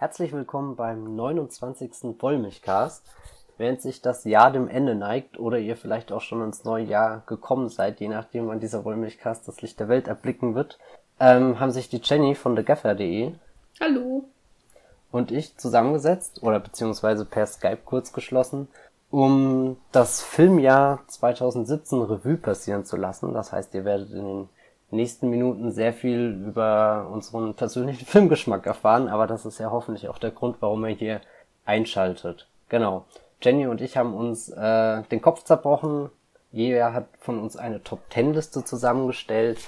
Herzlich willkommen beim 29. Wollmilchcast. Während sich das Jahr dem Ende neigt oder ihr vielleicht auch schon ins neue Jahr gekommen seid, je nachdem wann dieser Wollmilchcast das Licht der Welt erblicken wird, ähm, haben sich die Jenny von thegaffer.de Hallo. und ich zusammengesetzt oder beziehungsweise per Skype kurz geschlossen, um das Filmjahr 2017 Revue passieren zu lassen. Das heißt, ihr werdet in den nächsten Minuten sehr viel über unseren persönlichen Filmgeschmack erfahren, aber das ist ja hoffentlich auch der Grund, warum ihr hier einschaltet. Genau. Jenny und ich haben uns äh, den Kopf zerbrochen. Jeder hat von uns eine Top-Ten-Liste zusammengestellt.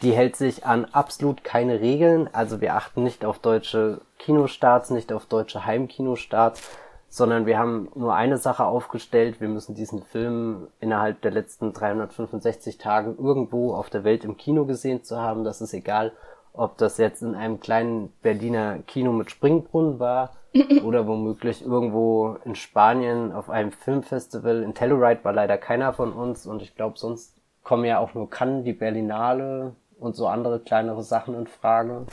Die hält sich an absolut keine Regeln. Also wir achten nicht auf deutsche Kinostarts, nicht auf deutsche Heimkinostarts, sondern wir haben nur eine Sache aufgestellt. Wir müssen diesen Film innerhalb der letzten 365 Tage irgendwo auf der Welt im Kino gesehen zu haben. Das ist egal, ob das jetzt in einem kleinen Berliner Kino mit Springbrunnen war oder womöglich irgendwo in Spanien auf einem Filmfestival. In Telluride war leider keiner von uns und ich glaube, sonst kommen ja auch nur Cannes, die Berlinale und so andere kleinere Sachen in Frage.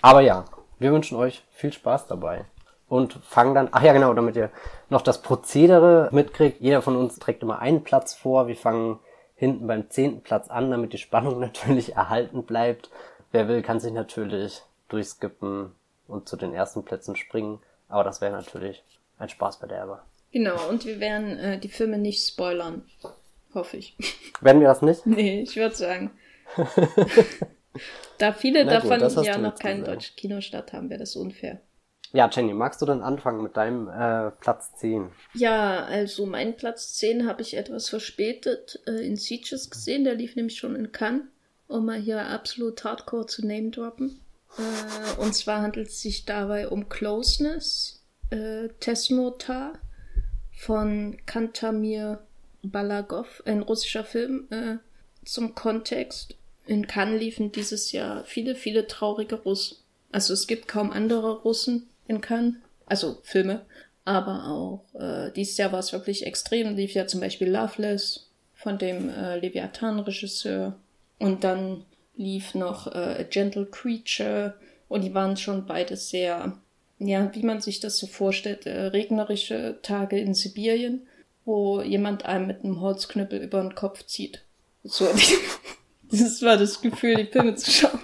Aber ja, wir wünschen euch viel Spaß dabei und fangen dann, ach ja genau, damit ihr noch das Prozedere mitkriegt. Jeder von uns trägt immer einen Platz vor. Wir fangen hinten beim zehnten Platz an, damit die Spannung natürlich erhalten bleibt. Wer will, kann sich natürlich durchskippen und zu den ersten Plätzen springen. Aber das wäre natürlich ein Spaßverderber. Genau, und wir werden äh, die Filme nicht spoilern. Hoffe ich. Werden wir das nicht? nee, ich würde sagen. da viele Na gut, davon hast ja noch keinen deutschen Kinostart haben, wäre das unfair. Ja, Jenny, magst du dann anfangen mit deinem äh, Platz 10? Ja, also meinen Platz 10 habe ich etwas verspätet äh, in Sieges gesehen. Der lief nämlich schon in Cannes, um mal hier absolut hardcore zu name droppen. Äh, und zwar handelt es sich dabei um Closeness, äh, Tesnotar von Kantamir Balagov, ein russischer Film. Äh, zum Kontext, in Cannes liefen dieses Jahr viele, viele traurige Russen. Also es gibt kaum andere Russen in Cannes, also Filme, aber auch äh, dieses Jahr war es wirklich extrem. Lief ja zum Beispiel Loveless von dem äh, Leviathan-Regisseur und dann lief noch äh, A Gentle Creature und die waren schon beide sehr, ja, wie man sich das so vorstellt, äh, regnerische Tage in Sibirien, wo jemand einem mit einem Holzknüppel über den Kopf zieht. So, das war das Gefühl, die Filme zu schauen.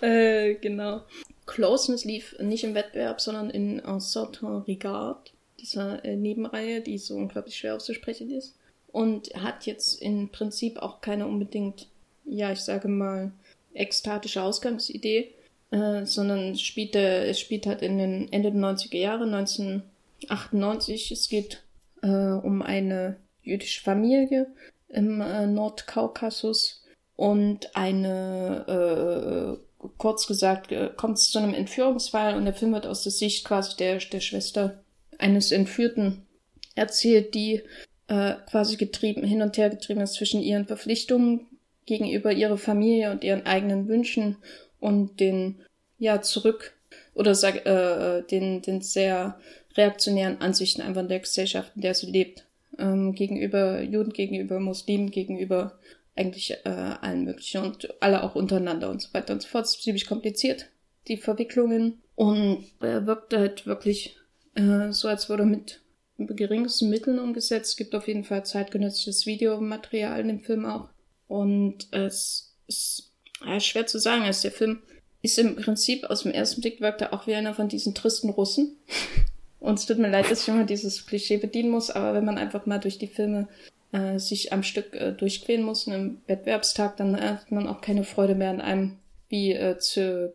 Äh, genau. Closeness lief nicht im Wettbewerb, sondern in Un certain regard, dieser äh, Nebenreihe, die so unglaublich schwer auszusprechen ist. Und hat jetzt im Prinzip auch keine unbedingt, ja, ich sage mal, ekstatische Ausgangsidee, äh, sondern spielt, äh, es spielt halt in den Ende der 90er Jahre, 1998. Es geht äh, um eine jüdische Familie im äh, Nordkaukasus und eine, äh, kurz gesagt, äh, kommt es zu einem Entführungsfall und der Film wird aus der Sicht quasi der, der Schwester eines Entführten erzählt, die äh, quasi getrieben, hin und her getrieben ist zwischen ihren Verpflichtungen gegenüber ihrer Familie und ihren eigenen Wünschen und den, ja, zurück oder sag, äh, den, den sehr reaktionären Ansichten einfach in der Gesellschaft, in der sie lebt. Ähm, gegenüber Juden, gegenüber Muslimen, gegenüber eigentlich äh, allen möglichen und alle auch untereinander und so weiter und so fort. Es ist ziemlich kompliziert, die Verwicklungen. Und er wirkt halt wirklich äh, so, als würde mit geringsten Mitteln umgesetzt. Es gibt auf jeden Fall zeitgenössisches Videomaterial in dem Film auch. Und es ist ja, schwer zu sagen. Also der Film ist im Prinzip aus dem ersten Blick wirkt er auch wie einer von diesen tristen Russen. Und es tut mir leid, dass ich immer dieses Klischee bedienen muss, aber wenn man einfach mal durch die Filme äh, sich am Stück äh, durchqueren muss, einem Wettbewerbstag, dann hat man auch keine Freude mehr an einem wie äh,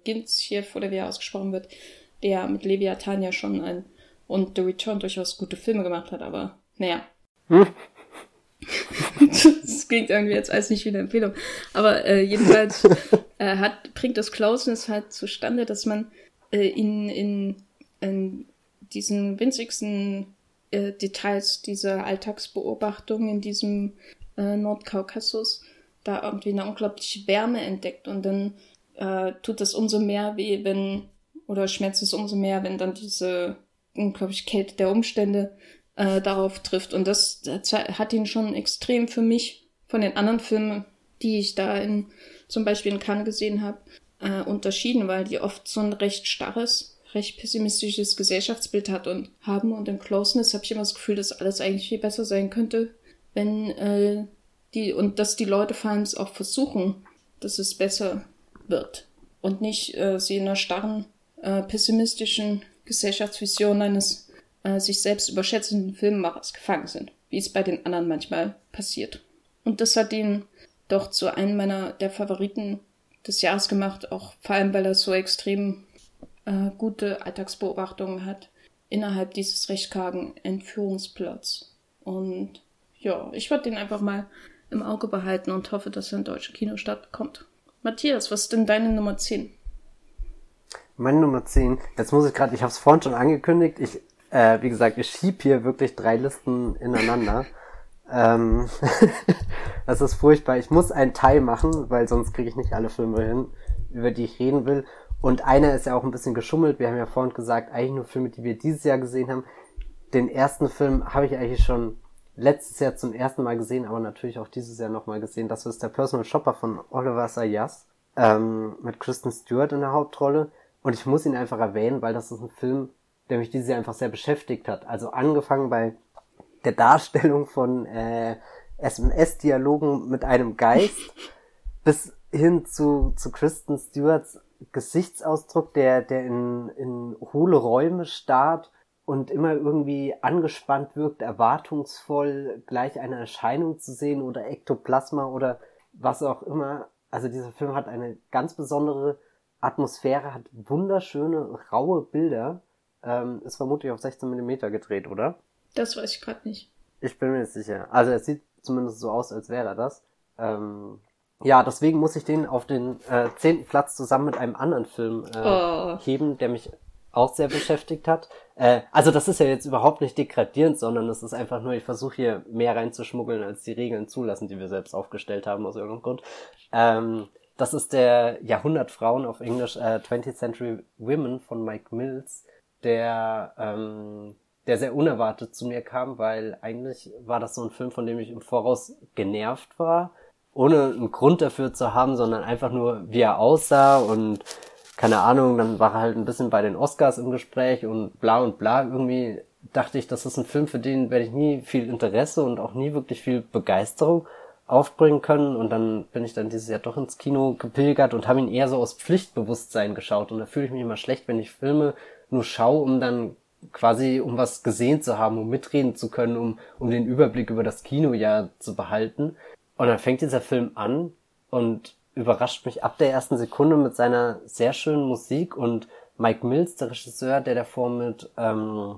Ginzjev oder wie er ausgesprochen wird, der mit Leviathan ja schon ein und The Return durchaus gute Filme gemacht hat, aber naja. Hm? das klingt irgendwie jetzt als nicht wie eine Empfehlung. Aber äh, jedenfalls äh, hat, bringt das Closeness halt zustande, dass man äh, in, in, in diesen winzigsten äh, Details dieser Alltagsbeobachtung in diesem äh, Nordkaukasus da irgendwie eine unglaubliche Wärme entdeckt und dann äh, tut das umso mehr weh, wenn oder schmerzt es umso mehr, wenn dann diese unglaubliche Kälte der Umstände äh, darauf trifft. Und das, das hat ihn schon extrem für mich von den anderen Filmen, die ich da in zum Beispiel in Cannes gesehen habe, äh, unterschieden, weil die oft so ein recht starres recht pessimistisches Gesellschaftsbild hat und haben und im Closeness habe ich immer das Gefühl, dass alles eigentlich viel besser sein könnte, wenn äh, die und dass die Leute vor allem auch versuchen, dass es besser wird und nicht äh, sie in einer starren äh, pessimistischen Gesellschaftsvision eines äh, sich selbst überschätzenden Filmemachers gefangen sind, wie es bei den anderen manchmal passiert. Und das hat ihn doch zu einem meiner der Favoriten des Jahres gemacht, auch vor allem, weil er so extrem äh, gute Alltagsbeobachtungen hat innerhalb dieses recht kargen Entführungsplots. Und ja, ich würde den einfach mal im Auge behalten und hoffe, dass er in deutsche Kinostart kommt. Matthias, was ist denn deine Nummer 10? Meine Nummer 10, jetzt muss ich gerade, ich habe es vorhin schon angekündigt, ich, äh, wie gesagt, ich schieb hier wirklich drei Listen ineinander. ähm, das ist furchtbar. Ich muss einen Teil machen, weil sonst kriege ich nicht alle Filme hin, über die ich reden will. Und einer ist ja auch ein bisschen geschummelt. Wir haben ja vorhin gesagt, eigentlich nur Filme, die wir dieses Jahr gesehen haben. Den ersten Film habe ich eigentlich schon letztes Jahr zum ersten Mal gesehen, aber natürlich auch dieses Jahr nochmal gesehen. Das ist der Personal Shopper von Oliver Sayas ähm, mit Kristen Stewart in der Hauptrolle. Und ich muss ihn einfach erwähnen, weil das ist ein Film, der mich dieses Jahr einfach sehr beschäftigt hat. Also angefangen bei der Darstellung von äh, SMS-Dialogen mit einem Geist bis hin zu, zu Kristen Stewarts Gesichtsausdruck, der, der in, in hohle Räume starrt und immer irgendwie angespannt wirkt, erwartungsvoll gleich eine Erscheinung zu sehen oder Ektoplasma oder was auch immer. Also dieser Film hat eine ganz besondere Atmosphäre, hat wunderschöne, raue Bilder. Ähm, ist vermutlich auf 16 Millimeter gedreht, oder? Das weiß ich gerade nicht. Ich bin mir nicht sicher. Also es sieht zumindest so aus, als wäre das. Ähm, ja, deswegen muss ich den auf den äh, zehnten Platz zusammen mit einem anderen Film äh, oh. heben, der mich auch sehr beschäftigt hat. Äh, also das ist ja jetzt überhaupt nicht degradierend, sondern es ist einfach nur, ich versuche hier mehr reinzuschmuggeln, als die Regeln zulassen, die wir selbst aufgestellt haben aus irgendeinem Grund. Ähm, das ist der Jahrhundert Frauen auf Englisch äh, 20th Century Women von Mike Mills, der ähm, der sehr unerwartet zu mir kam, weil eigentlich war das so ein Film, von dem ich im Voraus genervt war ohne einen Grund dafür zu haben, sondern einfach nur, wie er aussah und keine Ahnung, dann war er halt ein bisschen bei den Oscars im Gespräch und bla und bla. Irgendwie dachte ich, das ist ein Film, für den werde ich nie viel Interesse und auch nie wirklich viel Begeisterung aufbringen können. Und dann bin ich dann dieses Jahr doch ins Kino gepilgert und habe ihn eher so aus Pflichtbewusstsein geschaut. Und da fühle ich mich immer schlecht, wenn ich Filme nur schaue, um dann quasi, um was gesehen zu haben, um mitreden zu können, um, um den Überblick über das Kinojahr zu behalten. Und dann fängt dieser Film an und überrascht mich ab der ersten Sekunde mit seiner sehr schönen Musik und Mike Mills, der Regisseur, der davor mit ähm,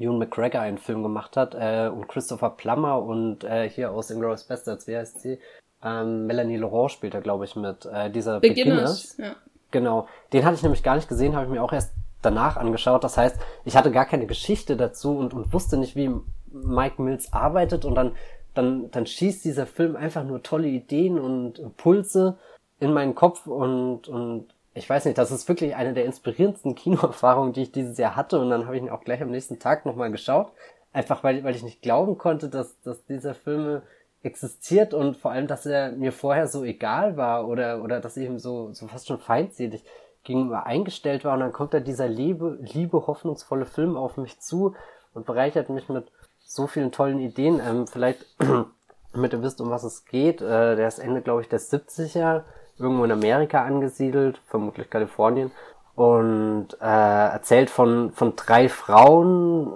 Ewan McGregor einen Film gemacht hat äh, und Christopher Plummer und äh, hier aus Inglourious Bastards, wie heißt sie? Ähm, Melanie Laurent spielt da, glaube ich, mit äh, dieser Beginners. Beginners. Ja. Genau, den hatte ich nämlich gar nicht gesehen, habe ich mir auch erst danach angeschaut. Das heißt, ich hatte gar keine Geschichte dazu und, und wusste nicht, wie Mike Mills arbeitet und dann dann, dann schießt dieser Film einfach nur tolle Ideen und Impulse in meinen Kopf und, und ich weiß nicht, das ist wirklich eine der inspirierendsten Kinoerfahrungen, die ich dieses Jahr hatte und dann habe ich ihn auch gleich am nächsten Tag nochmal geschaut. Einfach weil, weil ich nicht glauben konnte, dass, dass dieser Film existiert und vor allem, dass er mir vorher so egal war oder, oder dass ich ihm so, so fast schon feindselig gegenüber eingestellt war und dann kommt da dieser liebe, liebe, hoffnungsvolle Film auf mich zu und bereichert mich mit so vielen tollen Ideen. Ähm, vielleicht, damit ihr wisst, um was es geht. Äh, der ist Ende, glaube ich, der 70er, irgendwo in Amerika angesiedelt, vermutlich Kalifornien. Und äh, erzählt von, von drei Frauen,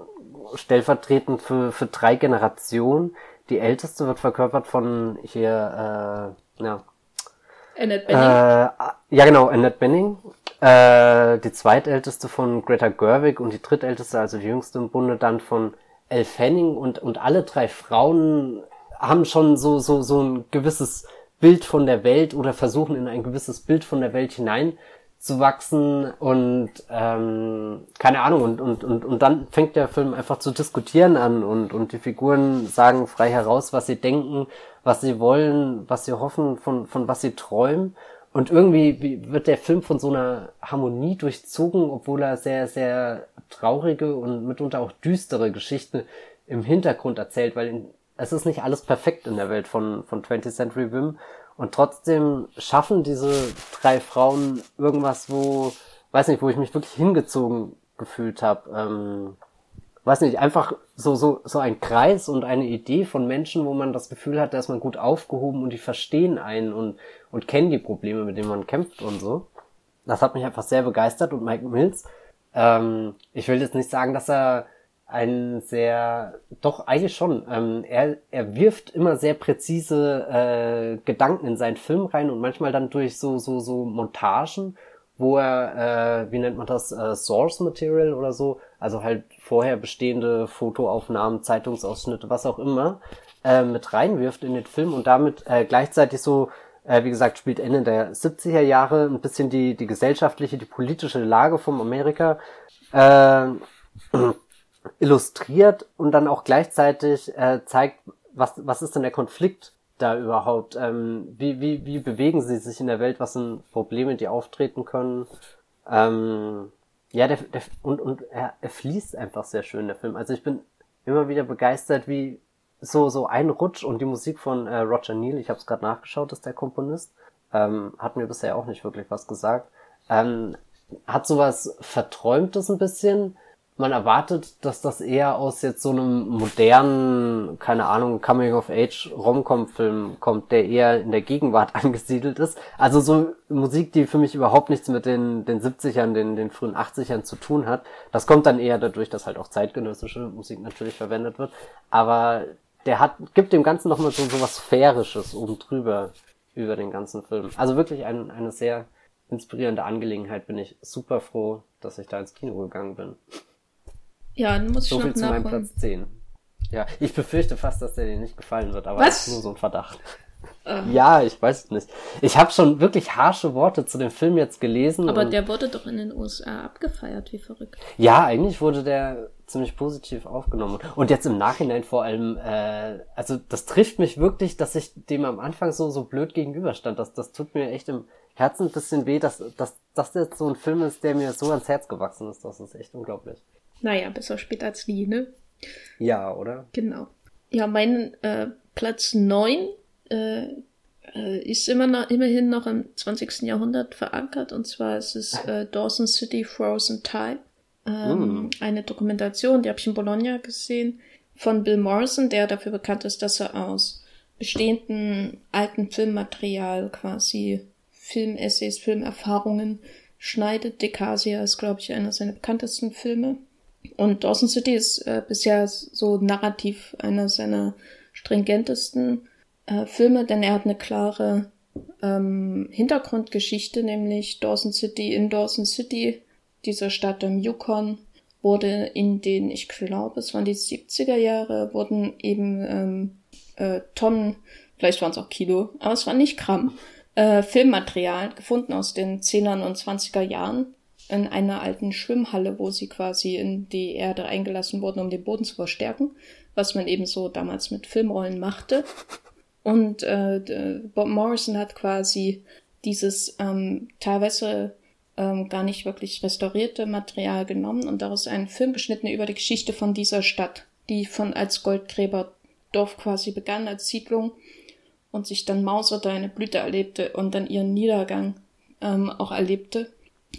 stellvertretend für, für drei Generationen. Die älteste wird verkörpert von hier, äh, ja. Annette Benning. Äh, ja, genau, Annette Benning. Äh, die zweitälteste von Greta Gerwig und die drittälteste, also die jüngste im Bunde, dann von Elle Fanning und, und alle drei Frauen haben schon so, so, so ein gewisses Bild von der Welt oder versuchen in ein gewisses Bild von der Welt hinein zu wachsen und ähm, keine Ahnung und, und, und, und dann fängt der Film einfach zu diskutieren an und, und die Figuren sagen frei heraus, was sie denken, was sie wollen, was sie hoffen, von, von was sie träumen und irgendwie wird der Film von so einer Harmonie durchzogen, obwohl er sehr, sehr traurige und mitunter auch düstere Geschichten im Hintergrund erzählt, weil es ist nicht alles perfekt in der Welt von, von 20th Century Wim. Und trotzdem schaffen diese drei Frauen irgendwas, wo, weiß nicht, wo ich mich wirklich hingezogen gefühlt habe. Ähm, weiß nicht, einfach so, so, so ein Kreis und eine Idee von Menschen, wo man das Gefühl hat, dass man gut aufgehoben und die verstehen einen und, und kennen die Probleme, mit denen man kämpft und so. Das hat mich einfach sehr begeistert und Mike Mills, ähm, ich will jetzt nicht sagen, dass er ein sehr, doch eigentlich schon, ähm, er, er wirft immer sehr präzise äh, Gedanken in seinen Film rein und manchmal dann durch so, so, so Montagen, wo er, äh, wie nennt man das, äh, Source Material oder so, also halt vorher bestehende Fotoaufnahmen, Zeitungsausschnitte, was auch immer, äh, mit reinwirft in den Film und damit äh, gleichzeitig so, äh, wie gesagt, spielt Ende der 70er Jahre ein bisschen die, die gesellschaftliche, die politische Lage vom Amerika äh, illustriert und dann auch gleichzeitig äh, zeigt, was, was ist denn der Konflikt da überhaupt? Ähm, wie, wie, wie bewegen sie sich in der Welt? Was sind Probleme, die auftreten können? Ähm, ja, der, der, und, und er, er fließt einfach sehr schön, der Film. Also ich bin immer wieder begeistert, wie so, so ein Rutsch und die Musik von äh, Roger Neal, ich habe es gerade nachgeschaut, ist der Komponist, ähm, hat mir bisher auch nicht wirklich was gesagt. Ähm, hat sowas Verträumtes ein bisschen, man erwartet, dass das eher aus jetzt so einem modernen, keine Ahnung, Coming-of-Age-Romcom-Film kommt, der eher in der Gegenwart angesiedelt ist. Also so Musik, die für mich überhaupt nichts mit den, den 70ern, den, den frühen 80ern zu tun hat. Das kommt dann eher dadurch, dass halt auch zeitgenössische Musik natürlich verwendet wird. Aber der hat, gibt dem Ganzen nochmal so, so was Sphärisches oben drüber über den ganzen Film. Also wirklich ein, eine sehr inspirierende Angelegenheit. Bin ich super froh, dass ich da ins Kino gegangen bin. Ja, dann muss ich so noch viel zu meinem nachholen. Platz 10. Ja, ich befürchte fast, dass der dir nicht gefallen wird, aber Was? das ist nur so ein Verdacht. Ah. Ja, ich weiß es nicht. Ich habe schon wirklich harsche Worte zu dem Film jetzt gelesen. Aber der wurde doch in den USA abgefeiert, wie verrückt. ja, eigentlich wurde der ziemlich positiv aufgenommen. Und jetzt im Nachhinein vor allem, äh, also das trifft mich wirklich, dass ich dem am Anfang so, so blöd gegenüberstand. Das, das tut mir echt im Herzen ein bisschen weh, dass, dass das jetzt so ein Film ist, der mir so ans Herz gewachsen ist. Das ist echt unglaublich. Naja, besser spät als nie, ne? Ja, oder? Genau. Ja, mein äh, Platz 9 äh, äh, ist immer noch, immerhin noch im 20. Jahrhundert verankert. Und zwar ist es äh, Dawson City Frozen Time. Ähm, Eine Dokumentation, die habe ich in Bologna gesehen, von Bill Morrison, der dafür bekannt ist, dass er aus bestehenden alten Filmmaterial quasi Filmessays, Filmerfahrungen schneidet. Decasia ist, glaube ich, einer seiner bekanntesten Filme. Und Dawson City ist äh, bisher so narrativ einer seiner stringentesten äh, Filme, denn er hat eine klare ähm, Hintergrundgeschichte, nämlich Dawson City in Dawson City, dieser Stadt im Yukon, wurde in den, ich glaube, es waren die 70er Jahre, wurden eben ähm, äh, Tonnen, vielleicht waren es auch Kilo, aber es war nicht Gramm, äh, Filmmaterial gefunden aus den 10er und 20er Jahren in einer alten Schwimmhalle, wo sie quasi in die Erde eingelassen wurden, um den Boden zu verstärken, was man eben so damals mit Filmrollen machte. Und äh, Bob Morrison hat quasi dieses ähm, teilweise ähm, gar nicht wirklich restaurierte Material genommen und daraus einen Film geschnitten über die Geschichte von dieser Stadt, die von als Goldgräberdorf quasi begann als Siedlung und sich dann mauserte, eine Blüte erlebte und dann ihren Niedergang ähm, auch erlebte.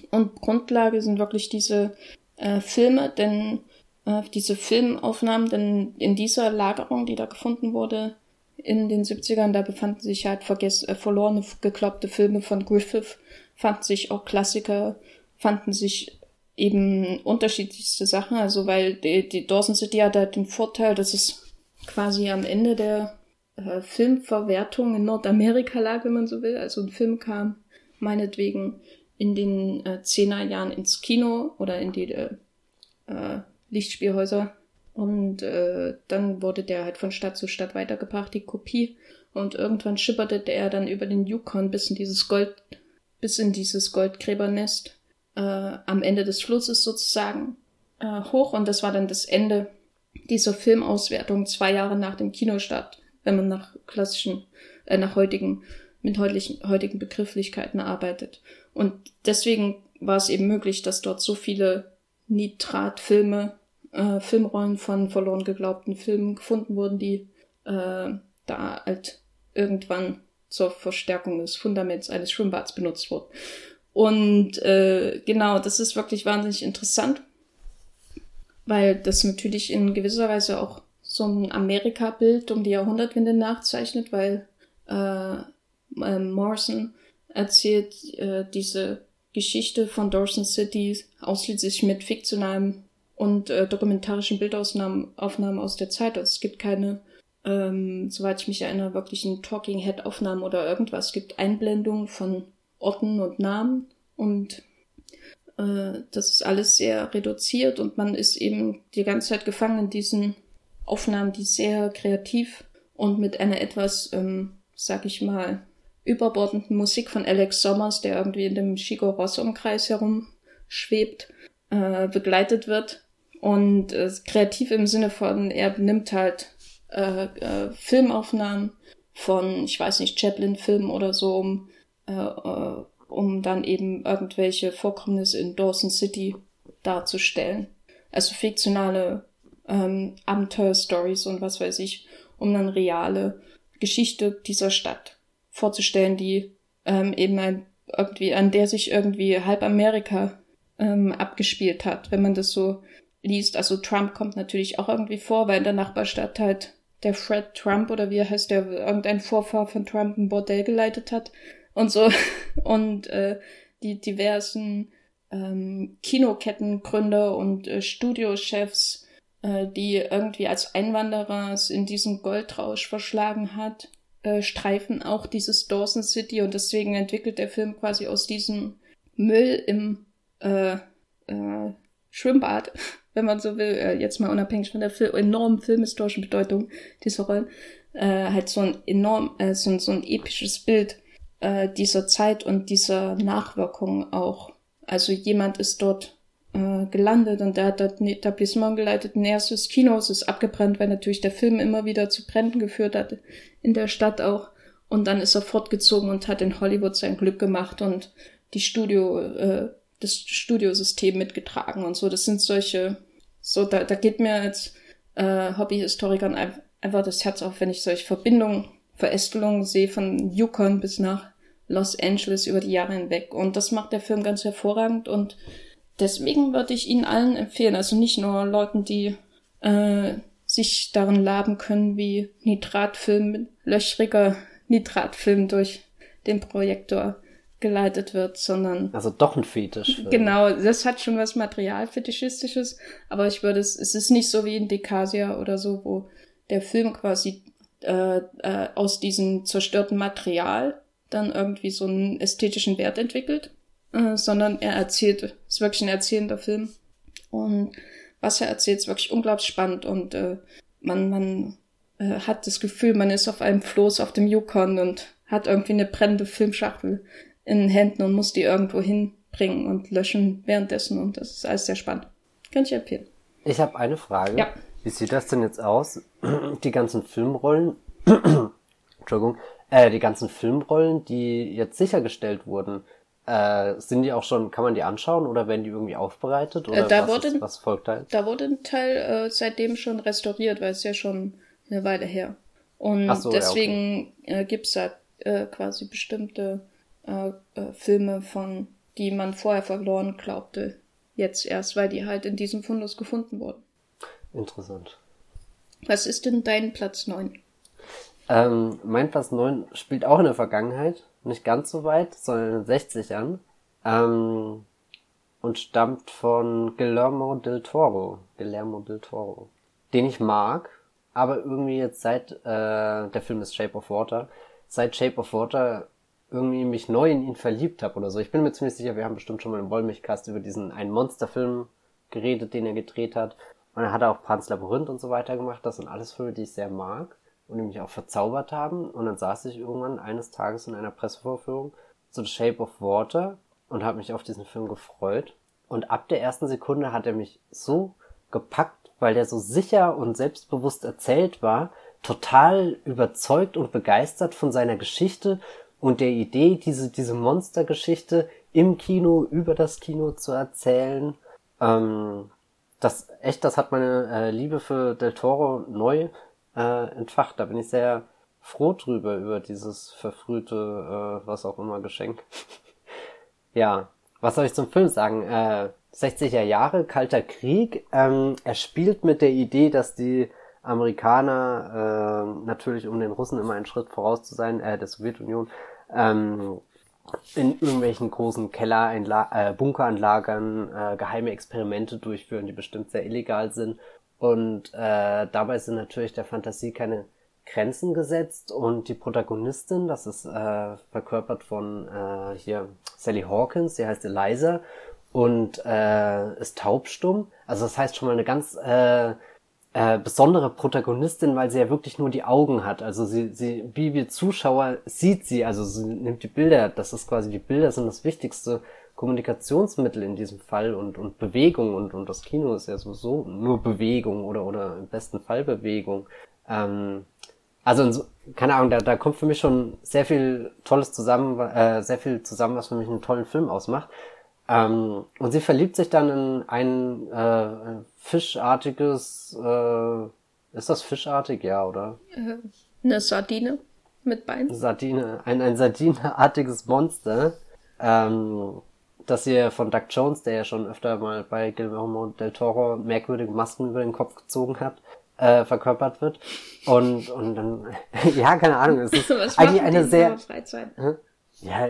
Und Grundlage sind wirklich diese äh, Filme, denn äh, diese Filmaufnahmen, denn in dieser Lagerung, die da gefunden wurde, in den 70ern, da befanden sich halt vergess äh, verlorene, geglaubte Filme von Griffith, fanden sich auch Klassiker, fanden sich eben unterschiedlichste Sachen, also weil die, die Dawson City hat halt den Vorteil, dass es quasi am Ende der äh, Filmverwertung in Nordamerika lag, wenn man so will. Also ein Film kam meinetwegen in den äh, 10er Jahren ins Kino oder in die äh, äh, Lichtspielhäuser und äh, dann wurde der halt von Stadt zu Stadt weitergebracht, die Kopie. Und irgendwann schipperte er dann über den Yukon bis in dieses Gold, bis in dieses Goldgräbernest äh, am Ende des Flusses sozusagen äh, hoch. Und das war dann das Ende dieser Filmauswertung zwei Jahre nach dem Kinostart, wenn man nach klassischen, äh, nach heutigen, mit heutigen Begrifflichkeiten arbeitet. Und deswegen war es eben möglich, dass dort so viele Nitratfilme, äh, Filmrollen von verloren geglaubten Filmen gefunden wurden, die äh, da halt irgendwann zur Verstärkung des Fundaments eines Schwimmbads benutzt wurden. Und äh, genau, das ist wirklich wahnsinnig interessant, weil das natürlich in gewisser Weise auch so ein Amerika-Bild um die Jahrhundertwende nachzeichnet, weil äh, äh, Morrison erzählt äh, diese Geschichte von Dawson City ausschließlich mit fiktionalen und äh, dokumentarischen Bildaufnahmen Aufnahmen aus der Zeit. Also es gibt keine, ähm, soweit ich mich erinnere, wirklichen Talking Head Aufnahmen oder irgendwas. Es gibt Einblendungen von Orten und Namen und äh, das ist alles sehr reduziert und man ist eben die ganze Zeit gefangen in diesen Aufnahmen, die sehr kreativ und mit einer etwas, ähm, sag ich mal, überbordenden Musik von Alex Sommers, der irgendwie in dem Chico Ross Umkreis herumschwebt, äh, begleitet wird. Und äh, kreativ im Sinne von, er nimmt halt äh, äh, Filmaufnahmen von, ich weiß nicht, Chaplin-Filmen oder so, um, äh, äh, um dann eben irgendwelche Vorkommnisse in Dawson City darzustellen. Also fiktionale ähm, Abenteuerstories und was weiß ich, um dann reale Geschichte dieser Stadt vorzustellen, die ähm, eben ein, irgendwie, an der sich irgendwie halb Amerika ähm, abgespielt hat, wenn man das so liest. Also Trump kommt natürlich auch irgendwie vor, weil in der Nachbarstadt halt der Fred Trump oder wie er heißt, der irgendein Vorfahr von Trump ein Bordell geleitet hat und so. Und äh, die diversen ähm, Kinokettengründer und äh, Studiochefs äh, die irgendwie als Einwanderer in diesen Goldrausch verschlagen hat, äh, streifen auch dieses Dawson City und deswegen entwickelt der Film quasi aus diesem Müll im äh, äh, Schwimmbad, wenn man so will, äh, jetzt mal unabhängig von der Fil enormen filmhistorischen Bedeutung dieser Rollen, äh, halt so ein enorm, äh, so, ein, so ein episches Bild äh, dieser Zeit und dieser Nachwirkungen auch. Also jemand ist dort äh, gelandet und der hat dort ein Etablissement geleitet. Ein erstes Kino ist abgebrannt, weil natürlich der Film immer wieder zu Bränden geführt hat, in der Stadt auch. Und dann ist er fortgezogen und hat in Hollywood sein Glück gemacht und die Studio, äh, das Studiosystem mitgetragen und so. Das sind solche, so, da, da geht mir als äh, Hobbyhistorikern einfach das Herz auf, wenn ich solche Verbindungen, Verästelungen sehe von Yukon bis nach Los Angeles über die Jahre hinweg. Und das macht der Film ganz hervorragend und deswegen würde ich ihn allen empfehlen, also nicht nur Leuten, die äh, sich darin laben können, wie Nitratfilm, löchriger Nitratfilm durch den Projektor geleitet wird, sondern. Also doch ein Fetisch. Genau, das hat schon was Materialfetischistisches, aber ich würde es, es ist nicht so wie in Decasia oder so, wo der Film quasi äh, äh, aus diesem zerstörten Material dann irgendwie so einen ästhetischen Wert entwickelt, äh, sondern er erzählt, ist wirklich ein erzählender Film. Und was er erzählt, ist wirklich unglaublich spannend und äh, man, man äh, hat das Gefühl, man ist auf einem Floß auf dem Yukon und hat irgendwie eine brennende Filmschachtel in den Händen und muss die irgendwo hinbringen und löschen währenddessen und das ist alles sehr spannend. Kann ich empfehlen. Ich habe eine Frage. Ja. Wie sieht das denn jetzt aus? Die ganzen Filmrollen, Entschuldigung, äh, die ganzen Filmrollen, die jetzt sichergestellt wurden, äh, sind die auch schon, kann man die anschauen oder werden die irgendwie aufbereitet? Oder äh, da was, wurde, ist, was folgt da jetzt? Da wurde ein Teil äh, seitdem schon restauriert, weil es ja schon eine Weile her. Und so, deswegen ja, okay. äh, gibt's da äh, quasi bestimmte äh, äh, Filme von, die man vorher verloren glaubte, jetzt erst, weil die halt in diesem Fundus gefunden wurden. Interessant. Was ist denn dein Platz 9? Ähm, mein Platz 9 spielt auch in der Vergangenheit nicht ganz so weit, sondern in den 60ern. Ähm, und stammt von Guillermo del Toro. Guillermo del Toro. Den ich mag, aber irgendwie jetzt seit, äh, der Film ist Shape of Water, seit Shape of Water irgendwie mich neu in ihn verliebt habe oder so. Ich bin mir ziemlich sicher, wir haben bestimmt schon mal im Wollmilchcast über diesen einen Monsterfilm geredet, den er gedreht hat. Und er hat auch Pans Labyrinth und so weiter gemacht. Das sind alles Filme, die ich sehr mag und die mich auch verzaubert haben. Und dann saß ich irgendwann eines Tages in einer Pressevorführung zu The Shape of Water und habe mich auf diesen Film gefreut. Und ab der ersten Sekunde hat er mich so gepackt, weil der so sicher und selbstbewusst erzählt war, total überzeugt und begeistert von seiner Geschichte und der Idee, diese, diese Monstergeschichte im Kino, über das Kino zu erzählen. Ähm, das, echt, das hat meine äh, Liebe für Del Toro neu äh, entfacht. Da bin ich sehr froh drüber, über dieses verfrühte, äh, was auch immer, Geschenk. Ja, was soll ich zum Film sagen? Äh, 60er Jahre, Kalter Krieg. Ähm, er spielt mit der Idee, dass die Amerikaner äh, natürlich, um den Russen immer einen Schritt voraus zu sein, äh, der Sowjetunion, ähm, in irgendwelchen großen Keller, äh, Bunkeranlagern äh, geheime Experimente durchführen, die bestimmt sehr illegal sind. Und äh, dabei sind natürlich der Fantasie keine Grenzen gesetzt und die Protagonistin, das ist äh, verkörpert von äh, hier Sally Hawkins, sie heißt Eliza und äh, ist taubstumm. Also das heißt schon mal eine ganz äh, äh, besondere Protagonistin, weil sie ja wirklich nur die Augen hat. Also sie, sie, wie wir Zuschauer sieht sie, also sie nimmt die Bilder, das ist quasi, die Bilder sind das wichtigste Kommunikationsmittel in diesem Fall und, und Bewegung und, und das Kino ist ja sowieso nur Bewegung oder, oder im besten Fall Bewegung. Ähm, also, so, keine Ahnung, da, da kommt für mich schon sehr viel Tolles zusammen, äh, sehr viel zusammen, was für mich einen tollen Film ausmacht. Ähm, und sie verliebt sich dann in ein äh, fischartiges, äh, ist das fischartig, ja, oder? Äh, eine Sardine mit Beinen. Sardine, ein, ein sardineartiges Monster, ähm, das hier von Doug Jones, der ja schon öfter mal bei Guillermo del Toro merkwürdige Masken über den Kopf gezogen hat, äh, verkörpert wird. Und, und dann, ja, keine Ahnung, es ist Was eigentlich eine sehr... Freizeit? Hm? Ja,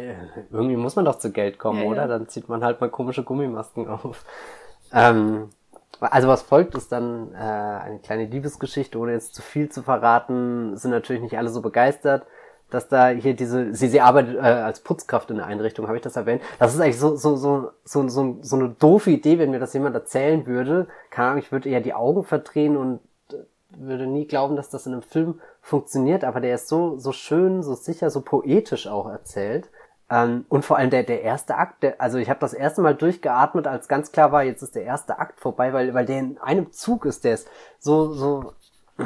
irgendwie muss man doch zu Geld kommen, ja, oder? Ja. Dann zieht man halt mal komische Gummimasken auf. Ähm, also was folgt, ist dann äh, eine kleine Liebesgeschichte, ohne jetzt zu viel zu verraten, sind natürlich nicht alle so begeistert, dass da hier diese, sie, sie arbeitet äh, als Putzkraft in der Einrichtung, habe ich das erwähnt? Das ist eigentlich so, so, so, so, so, so eine doofe Idee, wenn mir das jemand erzählen würde. Keine Ahnung, ich würde eher die Augen verdrehen und würde nie glauben, dass das in einem Film funktioniert, aber der ist so, so schön, so sicher, so poetisch auch erzählt. Ähm, und vor allem der, der erste Akt, der, also ich habe das erste Mal durchgeatmet, als ganz klar war, jetzt ist der erste Akt vorbei, weil, weil der in einem Zug ist, der ist so, so,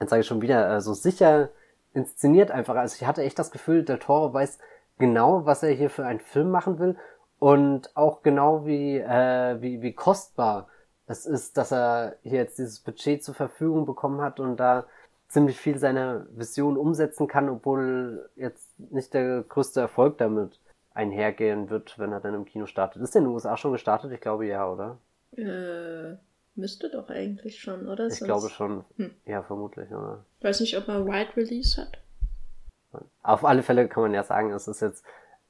jetzt sage ich schon wieder, äh, so sicher inszeniert einfach. Also ich hatte echt das Gefühl, der Toro weiß genau, was er hier für einen Film machen will und auch genau wie, äh, wie, wie kostbar es ist, dass er hier jetzt dieses Budget zur Verfügung bekommen hat und da ziemlich viel seiner Vision umsetzen kann, obwohl jetzt nicht der größte Erfolg damit einhergehen wird, wenn er dann im Kino startet. Ist der in den USA schon gestartet? Ich glaube ja, oder? Äh, müsste doch eigentlich schon, oder? Ich Sonst... glaube schon. Hm. Ja, vermutlich, oder? Ich weiß nicht, ob er Wide Release hat. Auf alle Fälle kann man ja sagen, es ist jetzt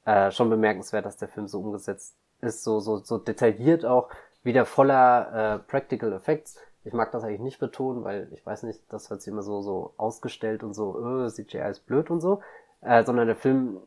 äh, schon bemerkenswert, dass der Film so umgesetzt ist, so, so, so detailliert auch, wieder voller äh, Practical Effects. Ich mag das eigentlich nicht betonen, weil ich weiß nicht, das hört sich immer so, so ausgestellt und so, äh, CGI ist blöd und so. Äh, sondern der Film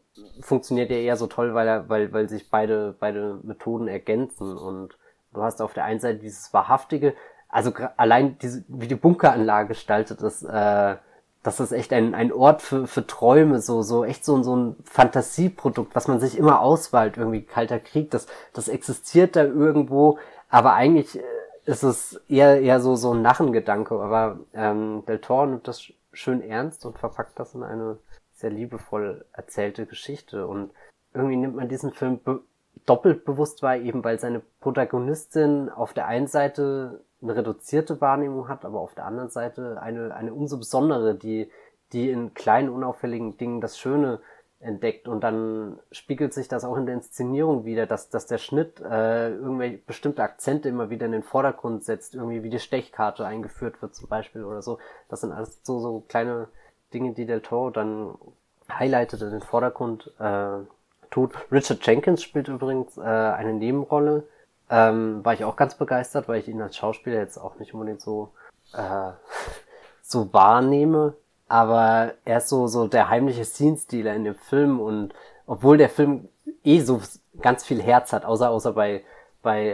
funktioniert ja eher so toll, weil er, weil, weil sich beide, beide Methoden ergänzen und du hast auf der einen Seite dieses wahrhaftige, also allein diese, wie die Bunkeranlage gestaltet ist, äh, das ist echt ein, ein Ort für, für Träume, so, so echt so, so ein Fantasieprodukt, was man sich immer auswählt, irgendwie Kalter Krieg, das, das existiert da irgendwo, aber eigentlich äh, ist es eher, eher so, so ein Nachengedanke, aber ähm, Del Toro nimmt das schön ernst und verpackt das in eine sehr liebevoll erzählte Geschichte. Und irgendwie nimmt man diesen Film be doppelt bewusst wahr, eben weil seine Protagonistin auf der einen Seite eine reduzierte Wahrnehmung hat, aber auf der anderen Seite eine, eine umso besondere, die, die in kleinen, unauffälligen Dingen das Schöne entdeckt und dann spiegelt sich das auch in der Inszenierung wieder, dass, dass der Schnitt äh, irgendwelche bestimmte Akzente immer wieder in den Vordergrund setzt, irgendwie wie die Stechkarte eingeführt wird zum Beispiel oder so. Das sind alles so, so kleine Dinge, die Del Toro dann highlightet in den Vordergrund äh, tut. Richard Jenkins spielt übrigens äh, eine Nebenrolle. Ähm, war ich auch ganz begeistert, weil ich ihn als Schauspieler jetzt auch nicht unbedingt so äh, so wahrnehme aber er ist so, so der heimliche Scene-Stealer in dem Film und obwohl der Film eh so ganz viel Herz hat, außer, außer bei, bei,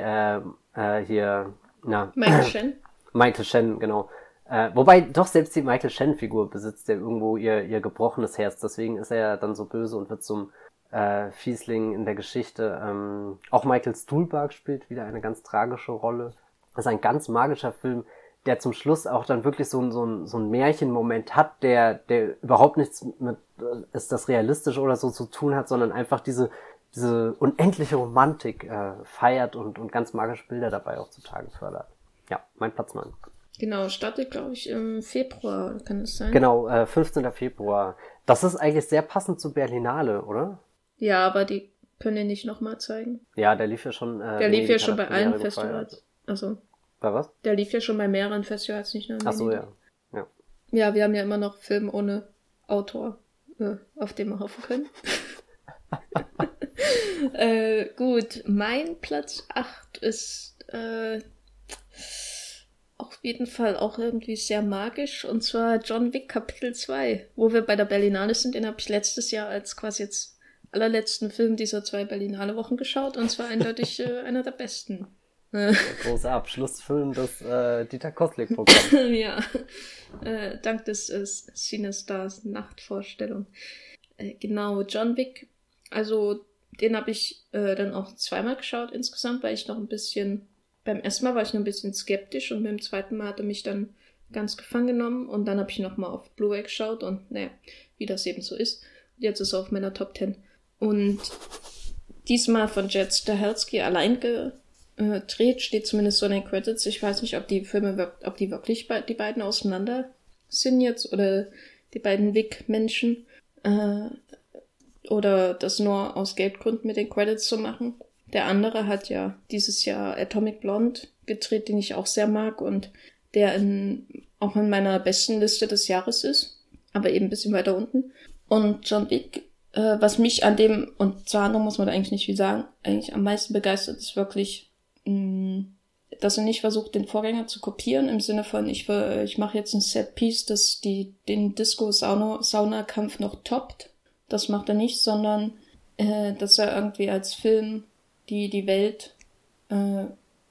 äh, äh, hier, na. Michael Shen. Michael Shen, genau. Äh, wobei doch selbst die Michael Shen-Figur besitzt ja irgendwo ihr, ihr gebrochenes Herz, deswegen ist er ja dann so böse und wird zum äh, Fiesling in der Geschichte. Ähm, auch Michael Stuhlbarg spielt wieder eine ganz tragische Rolle. Das ist ein ganz magischer Film, der zum Schluss auch dann wirklich so, ein so, ein, so ein Märchenmoment hat, der, der überhaupt nichts mit äh, ist das realistisch oder so zu tun hat, sondern einfach diese, diese unendliche Romantik äh, feiert und, und ganz magische Bilder dabei auch zutage fördert. Ja, mein Platz 9. Genau, startet, glaube ich, im Februar, kann es sein? Genau, äh, 15. Februar. Das ist eigentlich sehr passend zu Berlinale, oder? Ja, aber die können ihn nicht nochmal zeigen. Ja, der lief ja schon. Äh, der lief ja schon bei allen Festivals. Also. Bei was? Der lief ja schon bei mehreren Festivals, nicht nur in Ach so, ja. ja. Ja, wir haben ja immer noch Film ohne Autor, äh, auf dem wir hoffen können. äh, gut, mein Platz 8 ist äh, auf jeden Fall auch irgendwie sehr magisch und zwar John Wick Kapitel 2, wo wir bei der Berlinale sind. Den habe ich letztes Jahr als quasi jetzt allerletzten Film dieser zwei Berlinale Wochen geschaut und zwar eindeutig äh, einer der besten. Der große Abschlussfilm des äh, Dieter Kostlik-Programms. ja, äh, dank des äh, Cinestars Nachtvorstellung. Äh, genau, John Wick, also den habe ich äh, dann auch zweimal geschaut insgesamt, weil ich noch ein bisschen, beim ersten Mal war ich noch ein bisschen skeptisch und beim zweiten Mal hat er mich dann ganz gefangen genommen und dann habe ich nochmal auf Blu-ray geschaut und naja, wie das eben so ist. Jetzt ist er auf meiner Top 10. Und diesmal von Jet Stahelski allein gedreht, steht zumindest so in den Credits. Ich weiß nicht, ob die Filme, ob die wirklich die beiden auseinander sind jetzt oder die beiden Wick-Menschen äh, oder das nur aus Geldgründen mit den Credits zu machen. Der andere hat ja dieses Jahr Atomic Blonde gedreht, den ich auch sehr mag und der in, auch in meiner besten Liste des Jahres ist, aber eben ein bisschen weiter unten. Und John Wick äh, was mich an dem, und zwar muss man da eigentlich nicht viel sagen, eigentlich am meisten begeistert ist wirklich, dass er nicht versucht, den Vorgänger zu kopieren, im Sinne von, ich, ich mache jetzt ein Set-Piece, das die, den Disco-Sauna-Kampf noch toppt. Das macht er nicht, sondern äh, dass er irgendwie als Film die, die Welt, äh,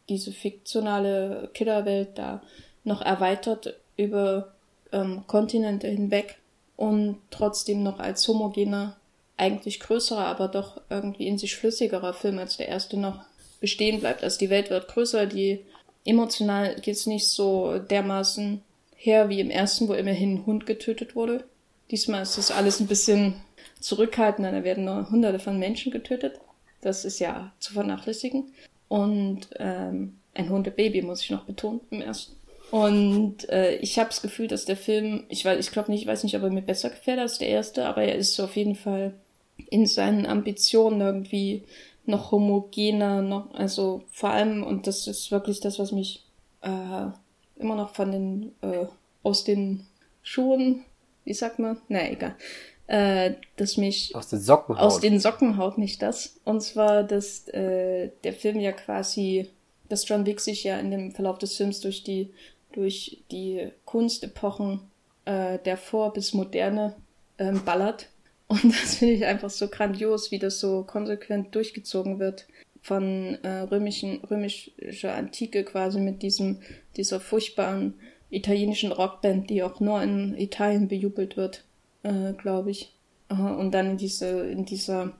diese fiktionale Killerwelt da noch erweitert über ähm, Kontinente hinweg und trotzdem noch als homogener eigentlich größerer, aber doch irgendwie in sich schlüssigerer Film als der erste noch bestehen bleibt. Also die Welt wird größer, die emotional geht's nicht so dermaßen her wie im ersten, wo immerhin ein Hund getötet wurde. Diesmal ist das alles ein bisschen zurückhaltender, da werden nur hunderte von Menschen getötet. Das ist ja zu vernachlässigen. Und ähm, ein Hundebaby, muss ich noch betonen, im ersten. Und äh, ich habe das Gefühl, dass der Film, ich weiß, ich glaube nicht, ich weiß nicht, ob er mir besser gefällt als der erste, aber er ist auf jeden Fall in seinen Ambitionen irgendwie noch homogener, noch, also vor allem, und das ist wirklich das, was mich äh, immer noch von den, äh, aus den Schuhen, wie sagt man? Na, egal. Äh, dass mich aus den Socken haut. aus den Socken haut mich das. Und zwar, dass äh, der Film ja quasi, dass John Wick sich ja in dem Verlauf des Films durch die durch die Kunstepochen äh, der Vor- bis Moderne ähm, ballert und das finde ich einfach so grandios, wie das so konsequent durchgezogen wird von äh, römischen, römischer Antike quasi mit diesem, dieser furchtbaren italienischen Rockband, die auch nur in Italien bejubelt wird, äh, glaube ich. Äh, und dann in diese, in dieser,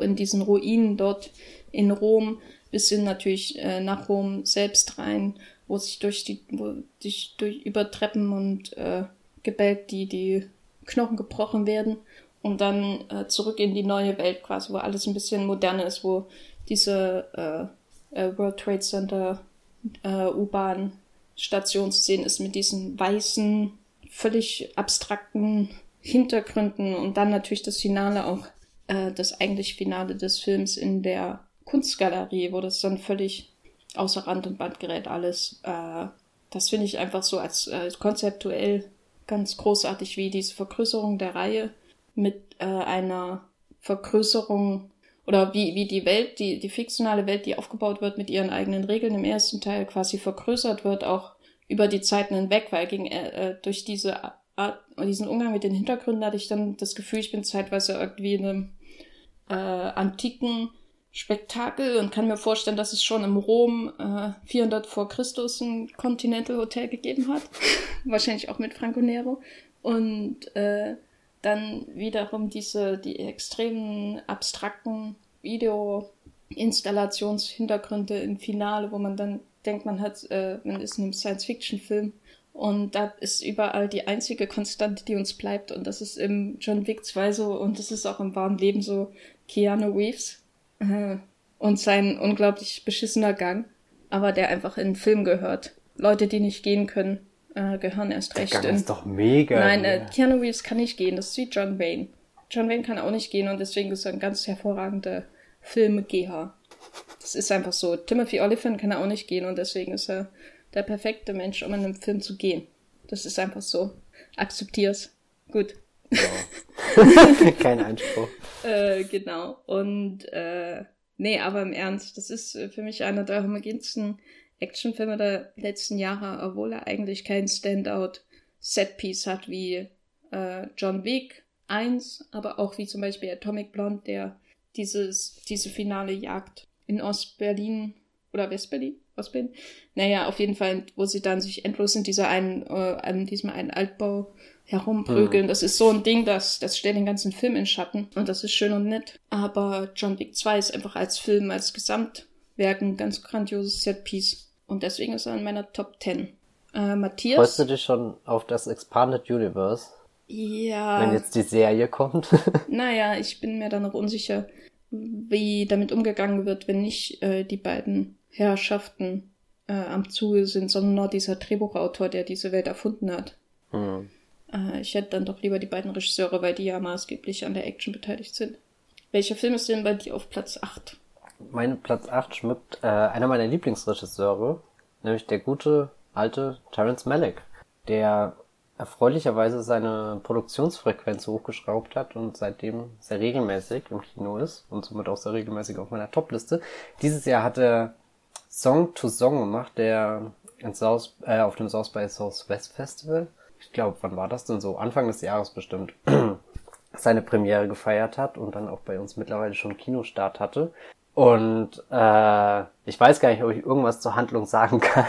in diesen Ruinen dort in Rom, bis hin natürlich äh, nach Rom selbst rein, wo sich durch die, wo sich durch über Treppen und äh, Gebälk die, die Knochen gebrochen werden und dann äh, zurück in die neue Welt quasi, wo alles ein bisschen moderner ist, wo diese äh, äh, World Trade Center äh, U-Bahn Station zu sehen ist mit diesen weißen, völlig abstrakten Hintergründen und dann natürlich das Finale auch, äh, das eigentlich Finale des Films in der Kunstgalerie, wo das dann völlig außer Rand und Band gerät alles. Äh, das finde ich einfach so als äh, konzeptuell ganz großartig, wie diese Vergrößerung der Reihe mit äh, einer Vergrößerung oder wie, wie die Welt, die, die fiktionale Welt, die aufgebaut wird mit ihren eigenen Regeln im ersten Teil quasi vergrößert wird, auch über die Zeiten hinweg, weil gegen, äh, äh durch diese Art, diesen Umgang mit den Hintergründen hatte ich dann das Gefühl, ich bin zeitweise irgendwie in einem äh, antiken Spektakel und kann mir vorstellen, dass es schon im Rom äh, 400 vor Christus ein Continental Hotel gegeben hat. Wahrscheinlich auch mit Franco Nero. Und äh, dann wiederum diese, die extremen abstrakten Videoinstallationshintergründe im Finale, wo man dann denkt, man hat, äh, man ist in einem Science-Fiction-Film. Und da ist überall die einzige Konstante, die uns bleibt. Und das ist im John Wick 2 so und das ist auch im wahren Leben so Keanu Reeves. Äh, und sein unglaublich beschissener Gang. Aber der einfach in den Film gehört. Leute, die nicht gehen können, äh, gehören erst recht. Der Gang ist doch mega. Nein, äh, Keanu Reeves kann nicht gehen, das ist wie John Wayne. John Wayne kann auch nicht gehen und deswegen ist er ein ganz hervorragender Filmgeher. Das ist einfach so. Timothy Oliphant kann er auch nicht gehen und deswegen ist er der perfekte Mensch, um in einem Film zu gehen. Das ist einfach so. Akzeptier's. Gut. Ja. Kein Einspruch. äh, genau. Und äh, nee, aber im Ernst, das ist für mich einer der homogensten Actionfilme der letzten Jahre, obwohl er eigentlich kein Standout Setpiece hat wie äh, John Wick 1, aber auch wie zum Beispiel Atomic Blonde, der dieses, diese finale Jagd in Ostberlin oder Westberlin? Ostberlin? Naja, auf jeden Fall, wo sie dann sich endlos in dieser einen, äh, in diesem einen Altbau herumprügeln. Mhm. Das ist so ein Ding, das, das stellt den ganzen Film in Schatten. Und das ist schön und nett. Aber John Wick 2 ist einfach als Film, als Gesamtwerk ein ganz grandioses Setpiece. Und deswegen ist er in meiner Top 10. Äh, Matthias. Freust du dich schon auf das Expanded Universe? Ja. Wenn jetzt die Serie kommt. naja, ich bin mir da noch unsicher, wie damit umgegangen wird, wenn nicht äh, die beiden Herrschaften äh, am Zuge sind, sondern nur dieser Drehbuchautor, der diese Welt erfunden hat. Hm. Äh, ich hätte dann doch lieber die beiden Regisseure, weil die ja maßgeblich an der Action beteiligt sind. Welcher Film ist denn bei dir auf Platz 8? Mein Platz 8 schmückt äh, einer meiner Lieblingsregisseure, nämlich der gute alte Terence Malick, der erfreulicherweise seine Produktionsfrequenz hochgeschraubt hat und seitdem sehr regelmäßig im Kino ist und somit auch sehr regelmäßig auf meiner Topliste. Dieses Jahr hat er Song to Song gemacht, der South, äh, auf dem South by Southwest Festival, ich glaube, wann war das denn so? Anfang des Jahres bestimmt, seine Premiere gefeiert hat und dann auch bei uns mittlerweile schon Kinostart hatte. Und äh, ich weiß gar nicht, ob ich irgendwas zur Handlung sagen kann,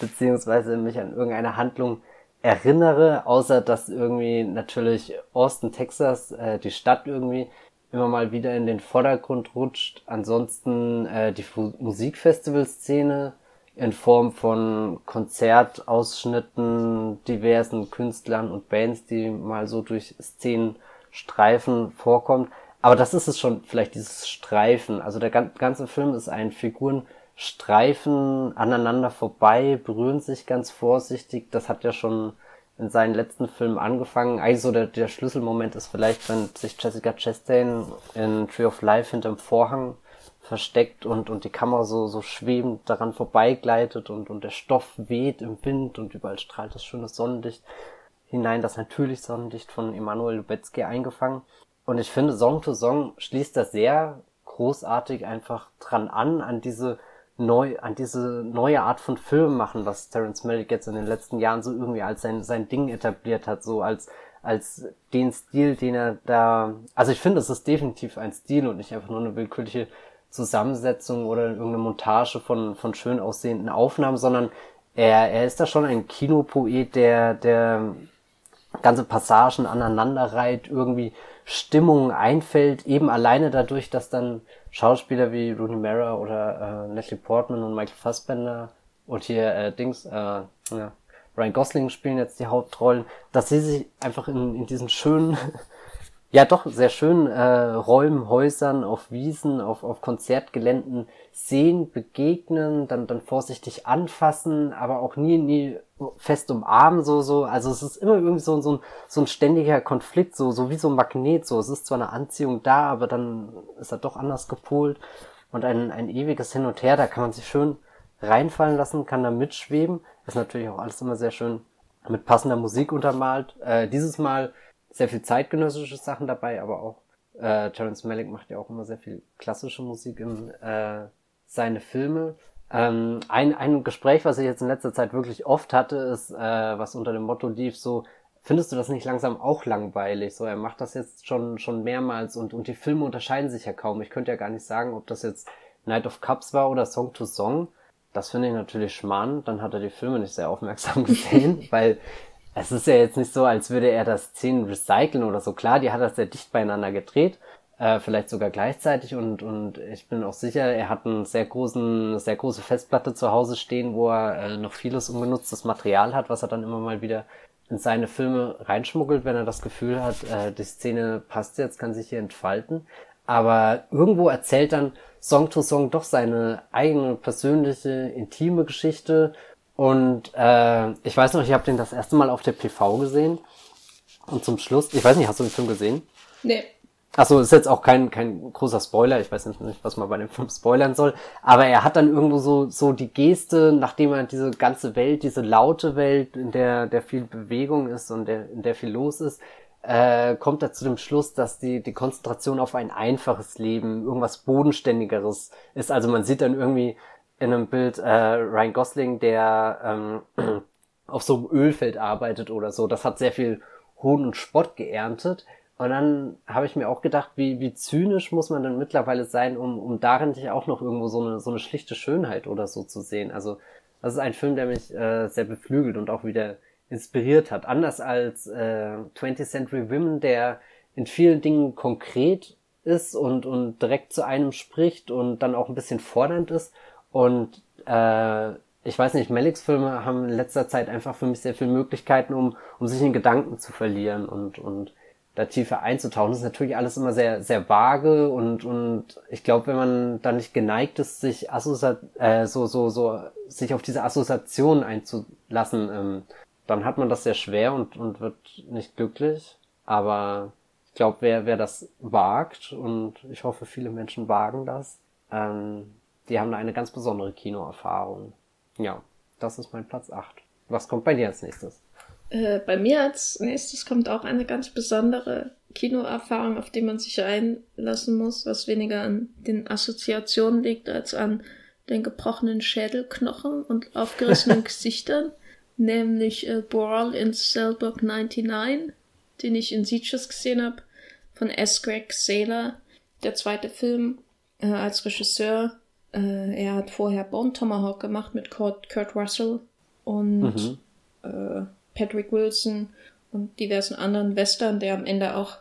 beziehungsweise mich an irgendeine Handlung erinnere, außer dass irgendwie natürlich Austin, Texas, äh, die Stadt irgendwie immer mal wieder in den Vordergrund rutscht. Ansonsten äh, die Musikfestivalszene in Form von Konzertausschnitten, diversen Künstlern und Bands, die mal so durch Szenen streifen vorkommt. Aber das ist es schon, vielleicht dieses Streifen. Also der ganze Film ist ein Figurenstreifen aneinander vorbei, berühren sich ganz vorsichtig. Das hat ja schon in seinen letzten Filmen angefangen. Eigentlich so der, der Schlüsselmoment ist vielleicht, wenn sich Jessica Chastain in Tree of Life hinterm Vorhang versteckt und, und die Kamera so, so schwebend daran vorbeigleitet und, und der Stoff weht im Wind und überall strahlt das schöne Sonnenlicht hinein, das natürlich Sonnenlicht von Emanuel Lubezki eingefangen. Und ich finde, Song to Song schließt das sehr großartig einfach dran an, an diese neu, an diese neue Art von Film machen, was Terence Malick jetzt in den letzten Jahren so irgendwie als sein, sein Ding etabliert hat, so als, als den Stil, den er da, also ich finde, es ist definitiv ein Stil und nicht einfach nur eine willkürliche Zusammensetzung oder irgendeine Montage von, von schön aussehenden Aufnahmen, sondern er, er ist da schon ein Kinopoet, der, der ganze Passagen aneinanderreiht, irgendwie Stimmung einfällt, eben alleine dadurch, dass dann Schauspieler wie Rooney Mara oder äh, Natalie Portman und Michael Fassbender und hier äh, Dings, äh, ja, Ryan Gosling spielen jetzt die Hauptrollen, dass sie sich einfach in, in diesen schönen ja doch sehr schön äh, Räumen, Häusern, auf Wiesen, auf, auf Konzertgeländen sehen, begegnen, dann, dann vorsichtig anfassen, aber auch nie, nie fest umarmen, so, so. Also es ist immer irgendwie so, so, ein, so ein ständiger Konflikt, so, so wie so ein Magnet, so. Es ist zwar eine Anziehung da, aber dann ist er doch anders gepolt und ein, ein ewiges Hin und Her, da kann man sich schön reinfallen lassen, kann da mitschweben. Ist natürlich auch alles immer sehr schön mit passender Musik untermalt. Äh, dieses Mal sehr viel zeitgenössische Sachen dabei, aber auch äh, Terence Malick macht ja auch immer sehr viel klassische Musik in äh, seine Filme. Ähm, ein, ein Gespräch, was ich jetzt in letzter Zeit wirklich oft hatte, ist, äh, was unter dem Motto lief, so, findest du das nicht langsam auch langweilig? So, er macht das jetzt schon, schon mehrmals und, und die Filme unterscheiden sich ja kaum. Ich könnte ja gar nicht sagen, ob das jetzt Night of Cups war oder Song to Song. Das finde ich natürlich schmarrn. Dann hat er die Filme nicht sehr aufmerksam gesehen, weil es ist ja jetzt nicht so, als würde er das Szenen recyceln oder so. Klar, die hat er sehr dicht beieinander gedreht, äh, vielleicht sogar gleichzeitig und, und ich bin auch sicher, er hat einen sehr großen, sehr große Festplatte zu Hause stehen, wo er äh, noch vieles ungenutztes Material hat, was er dann immer mal wieder in seine Filme reinschmuggelt, wenn er das Gefühl hat, äh, die Szene passt jetzt, kann sich hier entfalten. Aber irgendwo erzählt dann Song to Song doch seine eigene persönliche, intime Geschichte und äh, ich weiß noch, ich habe den das erste Mal auf der PV gesehen. Und zum Schluss, ich weiß nicht, hast du den Film gesehen? Nee. Achso, ist jetzt auch kein, kein großer Spoiler, ich weiß nicht, was man bei dem Film spoilern soll, aber er hat dann irgendwo so, so die Geste, nachdem er diese ganze Welt, diese laute Welt, in der, der viel Bewegung ist und der, in der viel los ist, äh, kommt er zu dem Schluss, dass die, die Konzentration auf ein einfaches Leben, irgendwas Bodenständigeres ist. Also man sieht dann irgendwie in einem Bild äh, Ryan Gosling, der ähm, auf so einem Ölfeld arbeitet oder so. Das hat sehr viel Hohn und Spott geerntet. Und dann habe ich mir auch gedacht, wie, wie zynisch muss man denn mittlerweile sein, um, um darin nicht auch noch irgendwo so eine, so eine schlichte Schönheit oder so zu sehen. Also das ist ein Film, der mich äh, sehr beflügelt und auch wieder inspiriert hat. Anders als äh, 20th Century Women, der in vielen Dingen konkret ist und, und direkt zu einem spricht und dann auch ein bisschen fordernd ist. Und äh, ich weiß nicht, Maliks Filme haben in letzter Zeit einfach für mich sehr viele Möglichkeiten, um, um sich in Gedanken zu verlieren und, und da tiefer einzutauchen. Das ist natürlich alles immer sehr, sehr vage und, und ich glaube, wenn man da nicht geneigt ist, sich assoziat, äh, so, so, so, sich auf diese Assoziation einzulassen, ähm, dann hat man das sehr schwer und, und wird nicht glücklich. Aber ich glaube, wer, wer das wagt, und ich hoffe, viele Menschen wagen das, ähm, die haben da eine ganz besondere Kinoerfahrung. Ja, das ist mein Platz 8. Was kommt bei dir als nächstes? Äh, bei mir als nächstes kommt auch eine ganz besondere Kinoerfahrung, auf die man sich einlassen muss, was weniger an den Assoziationen liegt als an den gebrochenen Schädelknochen und aufgerissenen Gesichtern nämlich äh, Brawl in Cellblock 99, den ich in Sieges gesehen habe, von S. Greg Saylor, der zweite Film äh, als Regisseur. Äh, er hat vorher Bone Tomahawk gemacht mit Kurt, Kurt Russell und mhm. äh, Patrick Wilson und diversen anderen Western, der am Ende auch,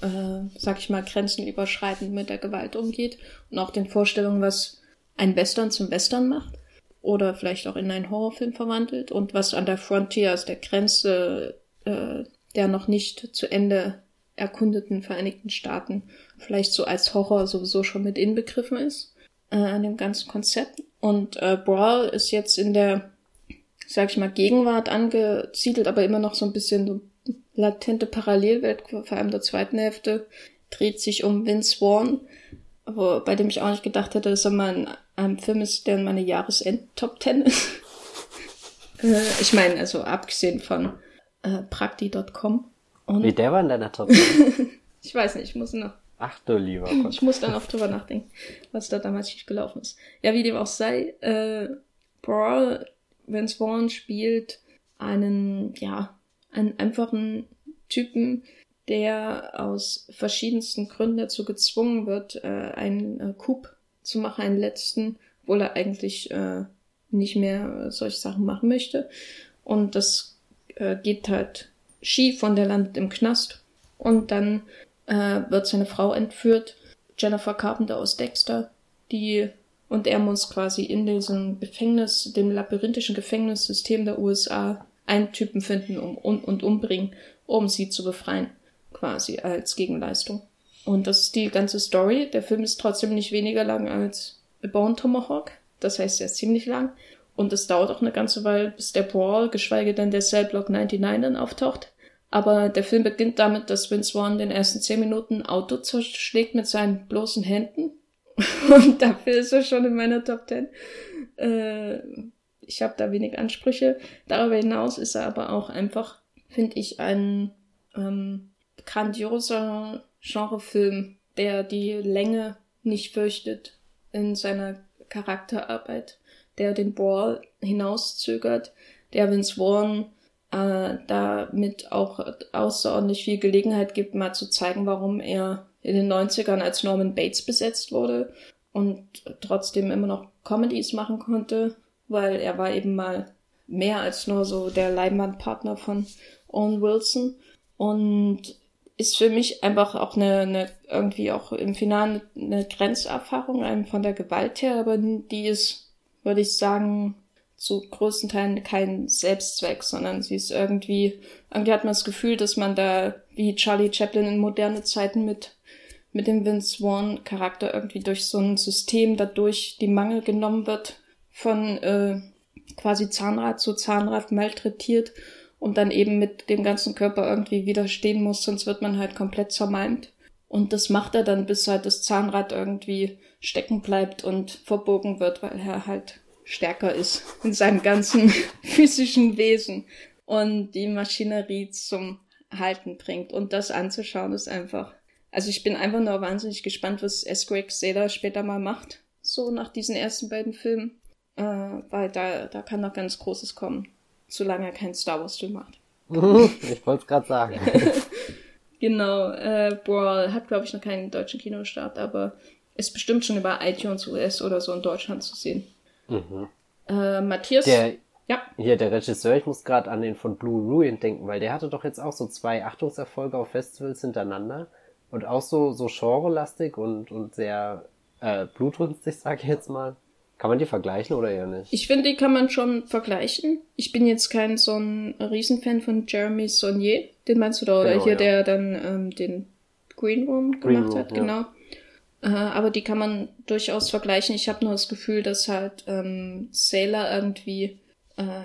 äh, sag ich mal, grenzenüberschreitend mit der Gewalt umgeht und auch den Vorstellungen, was ein Western zum Western macht oder vielleicht auch in einen Horrorfilm verwandelt und was an der Frontier, aus der Grenze äh, der noch nicht zu Ende erkundeten Vereinigten Staaten vielleicht so als Horror sowieso schon mit inbegriffen ist äh, an dem ganzen Konzept. Und äh, Brawl ist jetzt in der, sag ich mal, Gegenwart angesiedelt, aber immer noch so ein bisschen so latente Parallelwelt, vor allem der zweiten Hälfte, dreht sich um Vince Vaughn, wo, bei dem ich auch nicht gedacht hätte, dass er mal ein, ein Film ist, der in meine Jahresend-Top 10 ist. äh, ich meine, also abgesehen von äh, Prakti.com. Wie der war in deiner Top 10? ich weiß nicht, ich muss noch. Ach du lieber Gott. Ich muss dann auch drüber nachdenken, was da damals nicht gelaufen ist. Ja, wie dem auch sei, äh, Brawl, Vince Vaughn spielt einen, ja, einen einfachen Typen, der aus verschiedensten Gründen dazu gezwungen wird, äh, einen äh, Coup zu machen, einen letzten, obwohl er eigentlich äh, nicht mehr äh, solche Sachen machen möchte. Und das äh, geht halt schief und der landet im Knast. Und dann äh, wird seine Frau entführt, Jennifer Carpenter aus Dexter, die und er muss quasi in diesem Gefängnis, dem labyrinthischen Gefängnissystem der USA, einen Typen finden um, und, und umbringen, um sie zu befreien quasi als Gegenleistung. Und das ist die ganze Story. Der Film ist trotzdem nicht weniger lang als A Bone Tomahawk. Das heißt, er ist ziemlich lang. Und es dauert auch eine ganze Weile, bis der Brawl, geschweige denn der Cell Block 99 dann auftaucht. Aber der Film beginnt damit, dass Vince Vaughn den ersten zehn Minuten Auto zerschlägt mit seinen bloßen Händen. Und dafür ist er schon in meiner Top 10. Äh, ich habe da wenig Ansprüche. Darüber hinaus ist er aber auch einfach, finde ich, ein ähm, grandioser Genrefilm, der die Länge nicht fürchtet in seiner Charakterarbeit, der den Brawl hinauszögert, der Vince Vaughn äh, damit auch außerordentlich viel Gelegenheit gibt, mal zu zeigen, warum er in den 90ern als Norman Bates besetzt wurde und trotzdem immer noch Comedies machen konnte, weil er war eben mal mehr als nur so der Leinwandpartner von Owen Wilson. Und ist für mich einfach auch eine, eine irgendwie auch im Finale eine Grenzerfahrung von der Gewalt her, aber die ist, würde ich sagen, zu größten Teilen kein Selbstzweck, sondern sie ist irgendwie, irgendwie hat man das Gefühl, dass man da wie Charlie Chaplin in moderne Zeiten mit mit dem Vince Vaughn Charakter irgendwie durch so ein System dadurch die Mangel genommen wird von äh, quasi Zahnrad zu Zahnrad malträtiert und dann eben mit dem ganzen Körper irgendwie widerstehen muss, sonst wird man halt komplett zermalmt. Und das macht er dann, bis halt das Zahnrad irgendwie stecken bleibt und verbogen wird, weil er halt stärker ist in seinem ganzen physischen Wesen und die Maschinerie zum Halten bringt. Und das anzuschauen ist einfach. Also ich bin einfach nur wahnsinnig gespannt, was S. Greg Saylor später mal macht. So nach diesen ersten beiden Filmen. Äh, weil da, da kann noch ganz Großes kommen. Solange er keinen Star Wars Film macht. ich wollte es gerade sagen. genau. Äh, Brawl hat, glaube ich, noch keinen deutschen Kinostart, aber ist bestimmt schon über iTunes US oder so in Deutschland zu sehen. Mhm. Äh, Matthias. Der, ja. Hier, der Regisseur, ich muss gerade an den von Blue Ruin denken, weil der hatte doch jetzt auch so zwei Achtungserfolge auf Festivals hintereinander und auch so, so genrelastig und, und sehr äh, blutrünstig, sag ich jetzt mal. Kann man die vergleichen oder eher nicht? Ich finde, die kann man schon vergleichen. Ich bin jetzt kein so ein Riesenfan von Jeremy Saunier. Den meinst du da? Oder genau, hier, ja. der dann ähm, den Green Room gemacht Green Room, hat, ja. genau. Äh, aber die kann man durchaus vergleichen. Ich habe nur das Gefühl, dass halt ähm, Sailor irgendwie äh,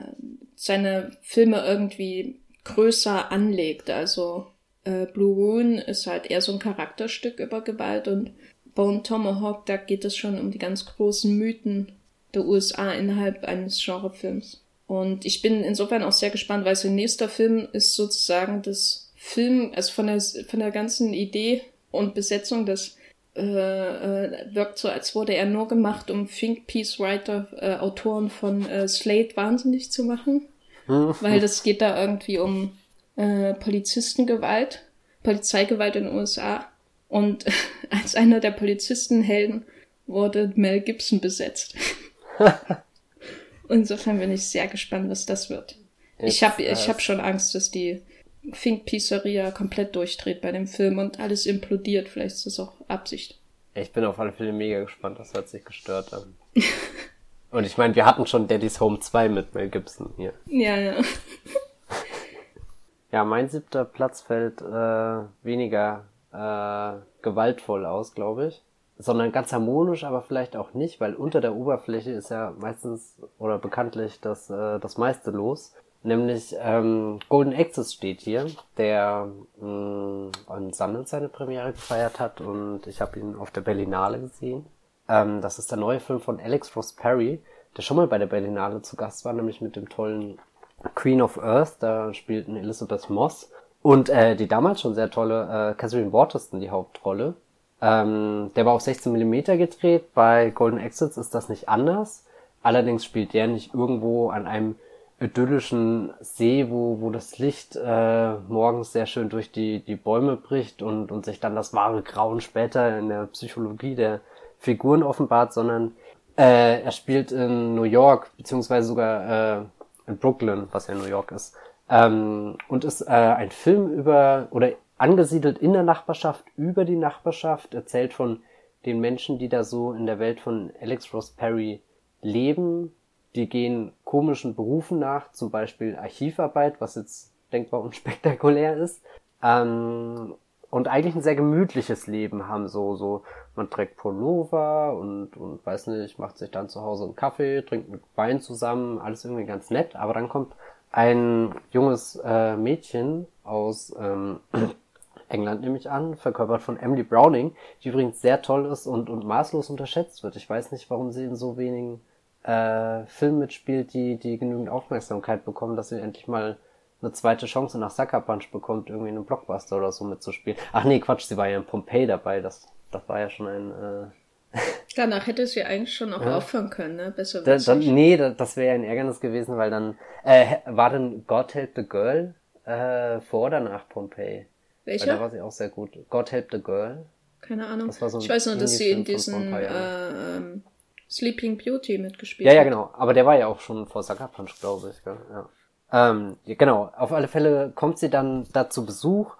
seine Filme irgendwie größer anlegt. Also äh, Blue Ruin ist halt eher so ein Charakterstück über Gewalt und Bone Tomahawk, da geht es schon um die ganz großen Mythen der USA innerhalb eines Genrefilms. Und ich bin insofern auch sehr gespannt, weil sein nächster Film ist sozusagen das Film, also von der, von der ganzen Idee und Besetzung des äh, äh, wirkt so, als wurde er nur gemacht, um Think Peace Writer, äh, Autoren von äh, Slate wahnsinnig zu machen. weil das geht da irgendwie um äh, Polizistengewalt, Polizeigewalt in den USA. Und als einer der Polizistenhelden wurde Mel Gibson besetzt. Insofern bin ich sehr gespannt, was das wird. Jetzt, ich habe ich hab schon Angst, dass die Fink Pizzeria komplett durchdreht bei dem Film und alles implodiert. Vielleicht ist das auch Absicht. Ich bin auf alle Fälle mega gespannt, das hört sich gestört an. und ich meine, wir hatten schon Daddy's Home 2 mit Mel Gibson hier. Ja, ja. ja, mein siebter Platz fällt äh, weniger äh, gewaltvoll aus, glaube ich. Sondern ganz harmonisch, aber vielleicht auch nicht, weil unter der Oberfläche ist ja meistens oder bekanntlich das, äh, das meiste los. Nämlich ähm, Golden Access steht hier, der mh, mm, an Sundance seine Premiere gefeiert hat und ich habe ihn auf der Berlinale gesehen. Ähm, das ist der neue Film von Alex Ross Perry, der schon mal bei der Berlinale zu Gast war, nämlich mit dem tollen Queen of Earth. Da spielten Elizabeth Moss und äh, die damals schon sehr tolle äh, Catherine Waterston die Hauptrolle. Ähm, der war auf 16 mm gedreht. Bei Golden Exits ist das nicht anders. Allerdings spielt der nicht irgendwo an einem idyllischen See, wo, wo das Licht äh, morgens sehr schön durch die, die Bäume bricht und, und sich dann das wahre Grauen später in der Psychologie der Figuren offenbart, sondern äh, er spielt in New York, beziehungsweise sogar äh, in Brooklyn, was ja New York ist. Ähm, und ist äh, ein Film über, oder angesiedelt in der Nachbarschaft, über die Nachbarschaft, erzählt von den Menschen, die da so in der Welt von Alex Ross Perry leben, die gehen komischen Berufen nach, zum Beispiel Archivarbeit, was jetzt denkbar unspektakulär ist. Ähm, und eigentlich ein sehr gemütliches Leben haben, so, so, man trägt Pullover und, und weiß nicht, macht sich dann zu Hause einen Kaffee, trinkt einen Wein zusammen, alles irgendwie ganz nett, aber dann kommt ein junges äh, Mädchen aus ähm, England nehme ich an, verkörpert von Emily Browning, die übrigens sehr toll ist und, und maßlos unterschätzt wird. Ich weiß nicht, warum sie in so wenigen äh, Film mitspielt, die, die genügend Aufmerksamkeit bekommen, dass sie endlich mal eine zweite Chance nach Sucker Punch bekommt, irgendwie in einem Blockbuster oder so mitzuspielen. Ach nee, Quatsch, sie war ja in Pompeii dabei, das, das war ja schon ein... Äh Danach hätte sie eigentlich schon auch ja. aufhören können, ne? Besser da, dann, Nee, das, das wäre ja ein Ärgernis gewesen, weil dann... Äh, war denn God Help the Girl äh, vor oder nach Pompeii? Welcher? Weil da war sie auch sehr gut. God Help the Girl. Keine Ahnung. So ich weiß nur, dass sie in diesen... Äh, ähm, Sleeping Beauty mitgespielt. Ja, ja, genau. Aber der war ja auch schon vor Sucker Punch, glaube ich. Gell? Ja. Ähm, genau, auf alle Fälle kommt sie dann da zu Besuch,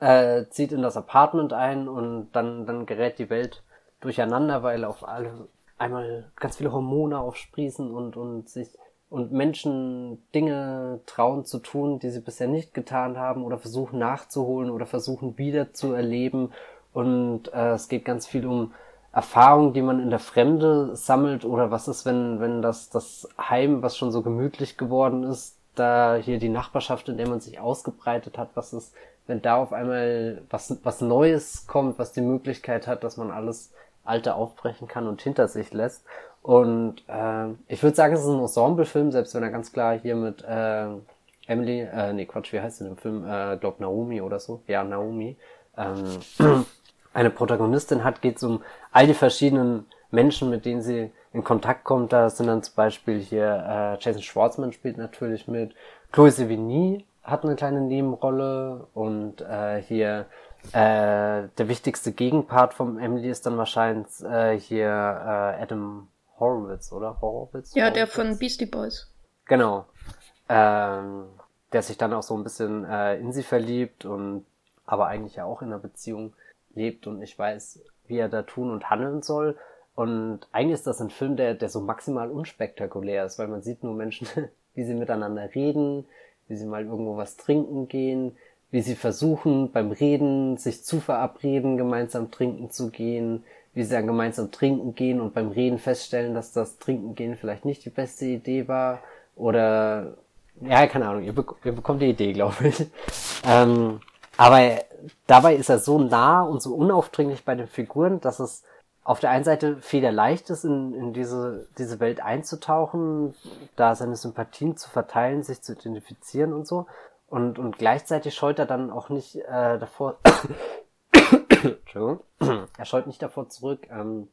äh, zieht in das Apartment ein und dann, dann gerät die Welt durcheinander, weil auf alle einmal ganz viele Hormone aufsprießen und, und sich und Menschen Dinge trauen zu tun, die sie bisher nicht getan haben oder versuchen nachzuholen oder versuchen wieder zu erleben. Und äh, es geht ganz viel um Erfahrungen, die man in der Fremde sammelt oder was ist, wenn, wenn das, das Heim, was schon so gemütlich geworden ist, da hier die Nachbarschaft, in der man sich ausgebreitet hat, was ist, wenn da auf einmal was, was Neues kommt, was die Möglichkeit hat, dass man alles Alte aufbrechen kann und hinter sich lässt. Und äh, ich würde sagen, es ist ein Ensemble-Film, selbst wenn er ganz klar hier mit äh, Emily, äh, nee, Quatsch, wie heißt sie im Film? Äh, glaub Naomi oder so. Ja, Naomi. Ähm, eine Protagonistin hat, geht es um all die verschiedenen Menschen, mit denen sie in Kontakt kommt. Da sind dann zum Beispiel hier äh, Jason Schwartzman spielt natürlich mit, Chloe Sevigny hat eine kleine Nebenrolle und äh, hier äh, der wichtigste Gegenpart vom Emily ist dann wahrscheinlich äh, hier äh, Adam Horowitz, oder? Horowitz? Ja, Horowitz? der von Beastie Boys. Genau. Ähm, der sich dann auch so ein bisschen äh, in sie verliebt und aber eigentlich ja auch in einer Beziehung lebt und nicht weiß, wie er da tun und handeln soll. Und eigentlich ist das ein Film, der, der so maximal unspektakulär ist, weil man sieht nur Menschen, wie sie miteinander reden, wie sie mal irgendwo was trinken gehen, wie sie versuchen, beim Reden sich zu verabreden, gemeinsam trinken zu gehen, wie sie dann gemeinsam trinken gehen und beim Reden feststellen, dass das Trinken gehen vielleicht nicht die beste Idee war. Oder, ja, keine Ahnung, ihr, bek ihr bekommt die Idee, glaube ich. Ähm, aber dabei ist er so nah und so unaufdringlich bei den Figuren, dass es auf der einen Seite federleicht ist, in, in diese, diese Welt einzutauchen, da seine Sympathien zu verteilen, sich zu identifizieren und so. Und, und gleichzeitig scheut er dann auch nicht äh, davor, Entschuldigung, er scheut nicht davor zurück, ähm,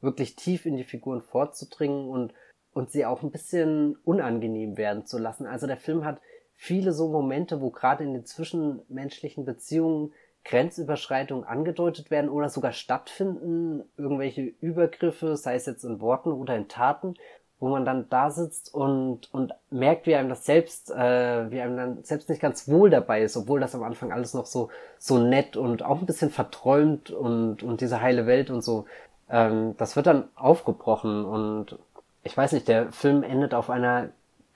wirklich tief in die Figuren vorzudringen und, und sie auch ein bisschen unangenehm werden zu lassen. Also der Film hat viele so Momente, wo gerade in den zwischenmenschlichen Beziehungen Grenzüberschreitungen angedeutet werden oder sogar stattfinden, irgendwelche Übergriffe, sei es jetzt in Worten oder in Taten, wo man dann da sitzt und, und merkt, wie einem das selbst, äh, wie einem dann selbst nicht ganz wohl dabei ist, obwohl das am Anfang alles noch so, so nett und auch ein bisschen verträumt und, und diese heile Welt und so. Ähm, das wird dann aufgebrochen und ich weiß nicht, der Film endet auf einer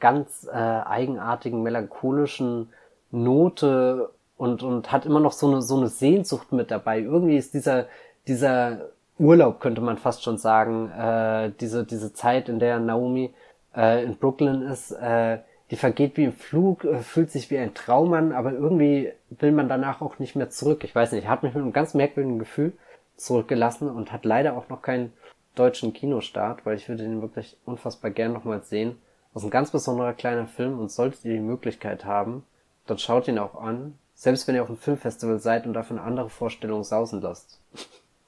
ganz äh, eigenartigen, melancholischen Note und, und hat immer noch so eine, so eine Sehnsucht mit dabei. Irgendwie ist dieser, dieser Urlaub, könnte man fast schon sagen, äh, diese, diese Zeit, in der Naomi äh, in Brooklyn ist, äh, die vergeht wie im Flug, äh, fühlt sich wie ein Traum an, aber irgendwie will man danach auch nicht mehr zurück. Ich weiß nicht, hat mich mit einem ganz merkwürdigen Gefühl zurückgelassen und hat leider auch noch keinen deutschen Kinostart, weil ich würde den wirklich unfassbar gern nochmal sehen. Das ist ein ganz besonderer kleiner Film und solltet ihr die Möglichkeit haben, dann schaut ihn auch an. Selbst wenn ihr auf einem Filmfestival seid und dafür eine andere Vorstellung sausen lasst.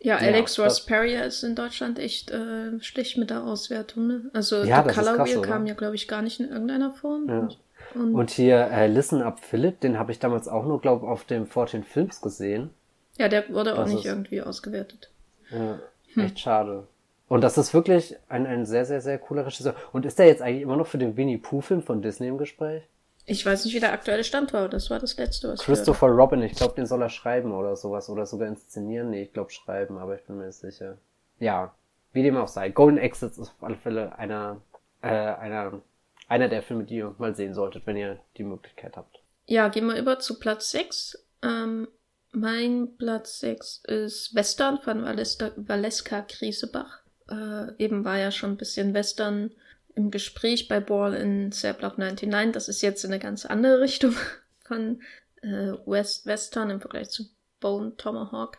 Ja, Alex ja, Ross Perrier ist in Deutschland echt äh, schlecht mit der Auswertung. Ne? Also ja, The Color Wheel kam ja, glaube ich, gar nicht in irgendeiner Form. Ja. Und, und, hier äh, Listen Up Philip, den habe ich damals auch nur, glaube ich, auf dem 14 Films gesehen. Ja, der wurde das auch nicht ist, irgendwie ausgewertet. Ja, hm. echt schade. Und das ist wirklich ein, ein sehr, sehr, sehr cooler Regisseur. Und ist der jetzt eigentlich immer noch für den Winnie Pooh-Film von Disney im Gespräch? Ich weiß nicht, wie der aktuelle Stand war. Das war das letzte, was Christopher ich Robin, ich glaube, den soll er schreiben oder sowas. Oder sogar inszenieren. Nee, ich glaube schreiben, aber ich bin mir nicht sicher. Ja, wie dem auch sei. Golden Exits ist auf alle Fälle einer, äh, einer, einer der Filme, die ihr mal sehen solltet, wenn ihr die Möglichkeit habt. Ja, gehen wir über zu Platz 6. Ähm, mein Platz 6 ist Western von Valeska, Valeska Griesebach. Äh, eben war ja schon ein bisschen Western im Gespräch bei Ball in Block 99. Das ist jetzt in eine ganz andere Richtung von äh, West Western im Vergleich zu Bone Tomahawk.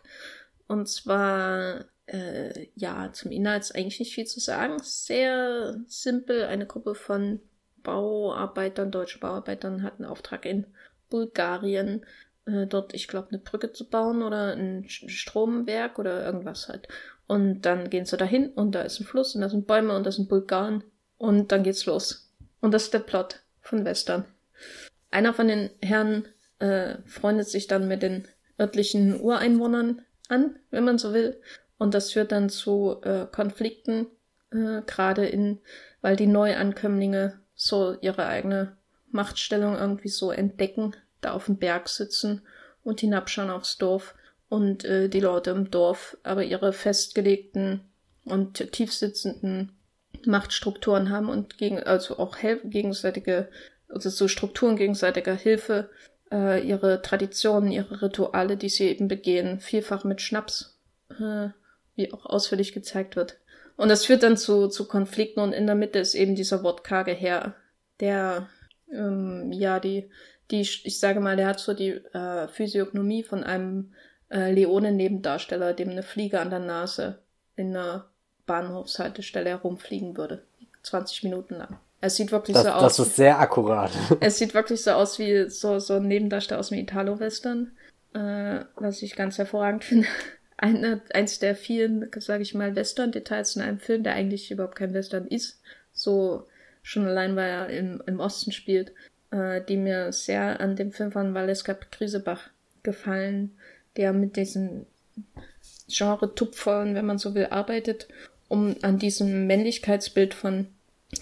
Und zwar, äh, ja, zum Inhalt ist eigentlich nicht viel zu sagen. Sehr simpel. Eine Gruppe von Bauarbeitern, deutsche Bauarbeitern hat einen Auftrag in Bulgarien, äh, dort, ich glaube, eine Brücke zu bauen oder ein Stromwerk oder irgendwas halt. Und dann gehen sie dahin und da ist ein Fluss und da sind Bäume und da sind Bulgaren und dann geht's los. Und das ist der Plot von Western. Einer von den Herren äh, freundet sich dann mit den örtlichen Ureinwohnern an, wenn man so will. Und das führt dann zu äh, Konflikten, äh, gerade in, weil die Neuankömmlinge so ihre eigene Machtstellung irgendwie so entdecken, da auf dem Berg sitzen und hinabschauen aufs Dorf und äh, die Leute im Dorf aber ihre festgelegten und tiefsitzenden Machtstrukturen haben und gegen, also auch gegenseitige, also so Strukturen gegenseitiger Hilfe, äh, ihre Traditionen, ihre Rituale, die sie eben begehen, vielfach mit Schnaps, äh, wie auch ausführlich gezeigt wird. Und das führt dann zu, zu Konflikten und in der Mitte ist eben dieser wortkarge Herr, der ähm, ja die, die, ich sage mal, der hat so die äh, Physiognomie von einem äh, Leone-Nebendarsteller, dem eine Fliege an der Nase in einer Bahnhofshaltestelle herumfliegen würde. 20 Minuten lang. Es sieht wirklich das, so aus. Das ist sehr akkurat. Es sieht wirklich so aus wie so, so ein Nebendarsteller aus dem Italo-Western, äh, was ich ganz hervorragend finde. Eine, eins der vielen, sage ich mal, Western-Details in einem Film, der eigentlich überhaupt kein Western ist. So schon allein, weil er im, im Osten spielt, äh, die mir sehr an dem Film von Valeska Krisebach gefallen, der mit diesen Genre-Tupfern, wenn man so will, arbeitet, um an diesem Männlichkeitsbild von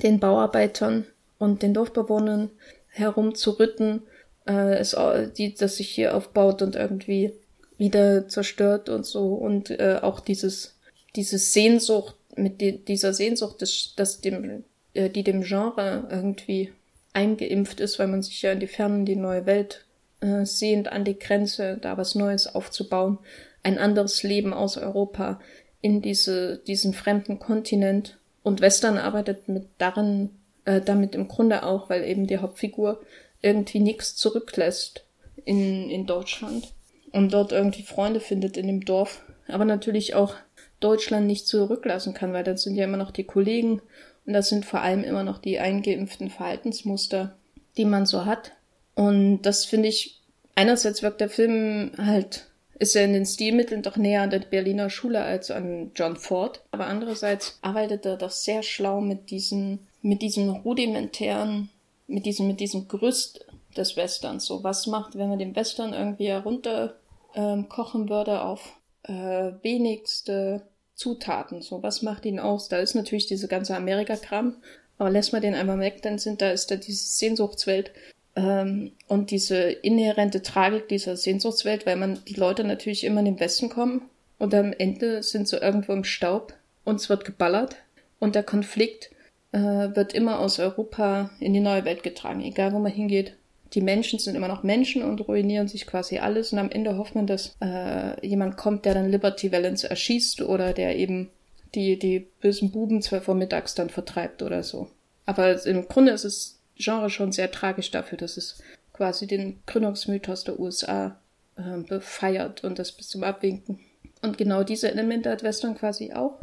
den Bauarbeitern und den Dorfbewohnern herumzurütten, äh, es, die, das sich hier aufbaut und irgendwie wieder zerstört und so. Und äh, auch dieses diese Sehnsucht mit die, dieser Sehnsucht, das, das dem, äh, die dem Genre irgendwie eingeimpft ist, weil man sich ja in die Fernen die neue Welt äh, sehend an die Grenze, da was Neues aufzubauen, ein anderes Leben aus Europa in diese, diesen fremden Kontinent. Und Western arbeitet mit darin, äh, damit im Grunde auch, weil eben die Hauptfigur irgendwie nichts zurücklässt in, in Deutschland und dort irgendwie Freunde findet in dem Dorf, aber natürlich auch Deutschland nicht zurücklassen kann, weil das sind ja immer noch die Kollegen und das sind vor allem immer noch die eingeimpften Verhaltensmuster, die man so hat. Und das finde ich, einerseits wirkt der Film halt, ist er in den Stilmitteln doch näher an der Berliner Schule als an John Ford, aber andererseits arbeitet er doch sehr schlau mit diesen, mit diesem rudimentären, mit diesem, mit diesem Gerüst des Westerns. So, was macht, wenn man den Western irgendwie herunter ähm, würde auf äh, wenigste Zutaten. So, was macht ihn aus? Da ist natürlich diese ganze Amerika-Kram, aber lässt man den einmal weg, dann sind da ist da diese Sehnsuchtswelt und diese inhärente Tragik dieser Sehnsuchtswelt, weil man die Leute natürlich immer in den Westen kommen und am Ende sind sie irgendwo im Staub und es wird geballert und der Konflikt äh, wird immer aus Europa in die neue Welt getragen, egal wo man hingeht die Menschen sind immer noch Menschen und ruinieren sich quasi alles und am Ende hofft man, dass äh, jemand kommt, der dann Liberty Valance erschießt oder der eben die, die bösen Buben zwölf Uhr mittags dann vertreibt oder so. Aber im Grunde ist das Genre schon sehr tragisch dafür, dass es quasi den Gründungsmythos der USA äh, befeiert und das bis zum Abwinken. Und genau diese Elemente hat Western quasi auch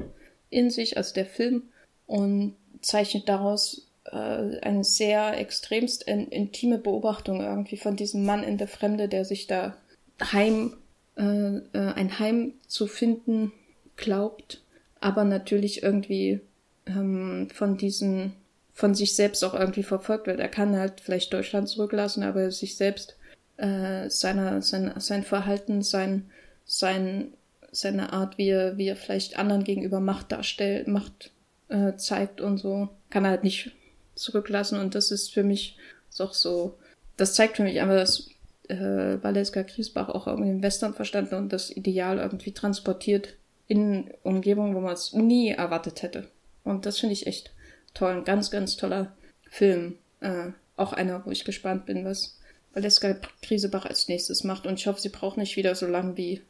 in sich, also der Film, und zeichnet daraus äh, eine sehr extremst in, intime Beobachtung irgendwie von diesem Mann in der Fremde, der sich da heim, äh, äh, ein Heim zu finden glaubt, aber natürlich irgendwie ähm, von diesen, von sich selbst auch irgendwie verfolgt wird. Er kann halt vielleicht Deutschland zurücklassen, aber sich selbst äh, seiner, sein, sein Verhalten, sein, sein, seine Art, wie er, wie er vielleicht anderen gegenüber Macht darstellt, Macht äh, zeigt und so, kann er halt nicht zurücklassen und das ist für mich doch so, das zeigt für mich einfach, dass äh, Valeska Griesbach auch irgendwie den Western verstanden und das Ideal irgendwie transportiert in Umgebungen, wo man es nie erwartet hätte. Und das finde ich echt toll. Ein ganz, ganz toller Film. Äh, auch einer, wo ich gespannt bin, was Valeska Griesbach als nächstes macht. Und ich hoffe, sie braucht nicht wieder so lang wie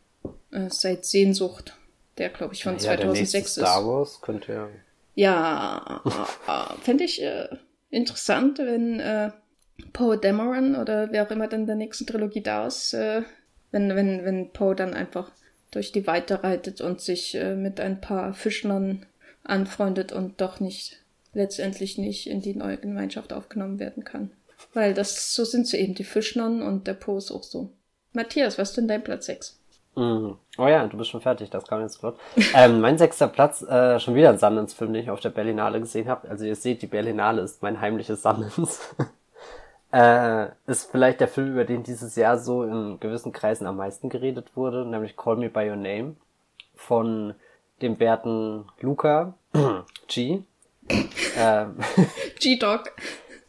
äh, seit Sehnsucht, der, glaube ich, von ja, 2006 ist. Star Wars könnte ja ja, fände ich äh, interessant, wenn äh, Poe Dameron oder wer auch immer dann der nächsten Trilogie da ist, äh, wenn, wenn, wenn Poe dann einfach durch die Weite reitet und sich äh, mit ein paar Fischlern anfreundet und doch nicht letztendlich nicht in die neue Gemeinschaft aufgenommen werden kann. Weil das so sind sie eben, die Fischlern und der Poe ist auch so. Matthias, was ist denn dein Platz 6? Mhm. Oh ja, du bist schon fertig, das kam jetzt flott. ähm, mein sechster Platz, äh, schon wieder ein Sundance-Film, den ich auf der Berlinale gesehen habe. Also ihr seht, die Berlinale ist mein heimliches Sundance. äh, ist vielleicht der Film, über den dieses Jahr so in gewissen Kreisen am meisten geredet wurde, nämlich Call Me By Your Name von dem werten Luca G. ähm, G-Dog.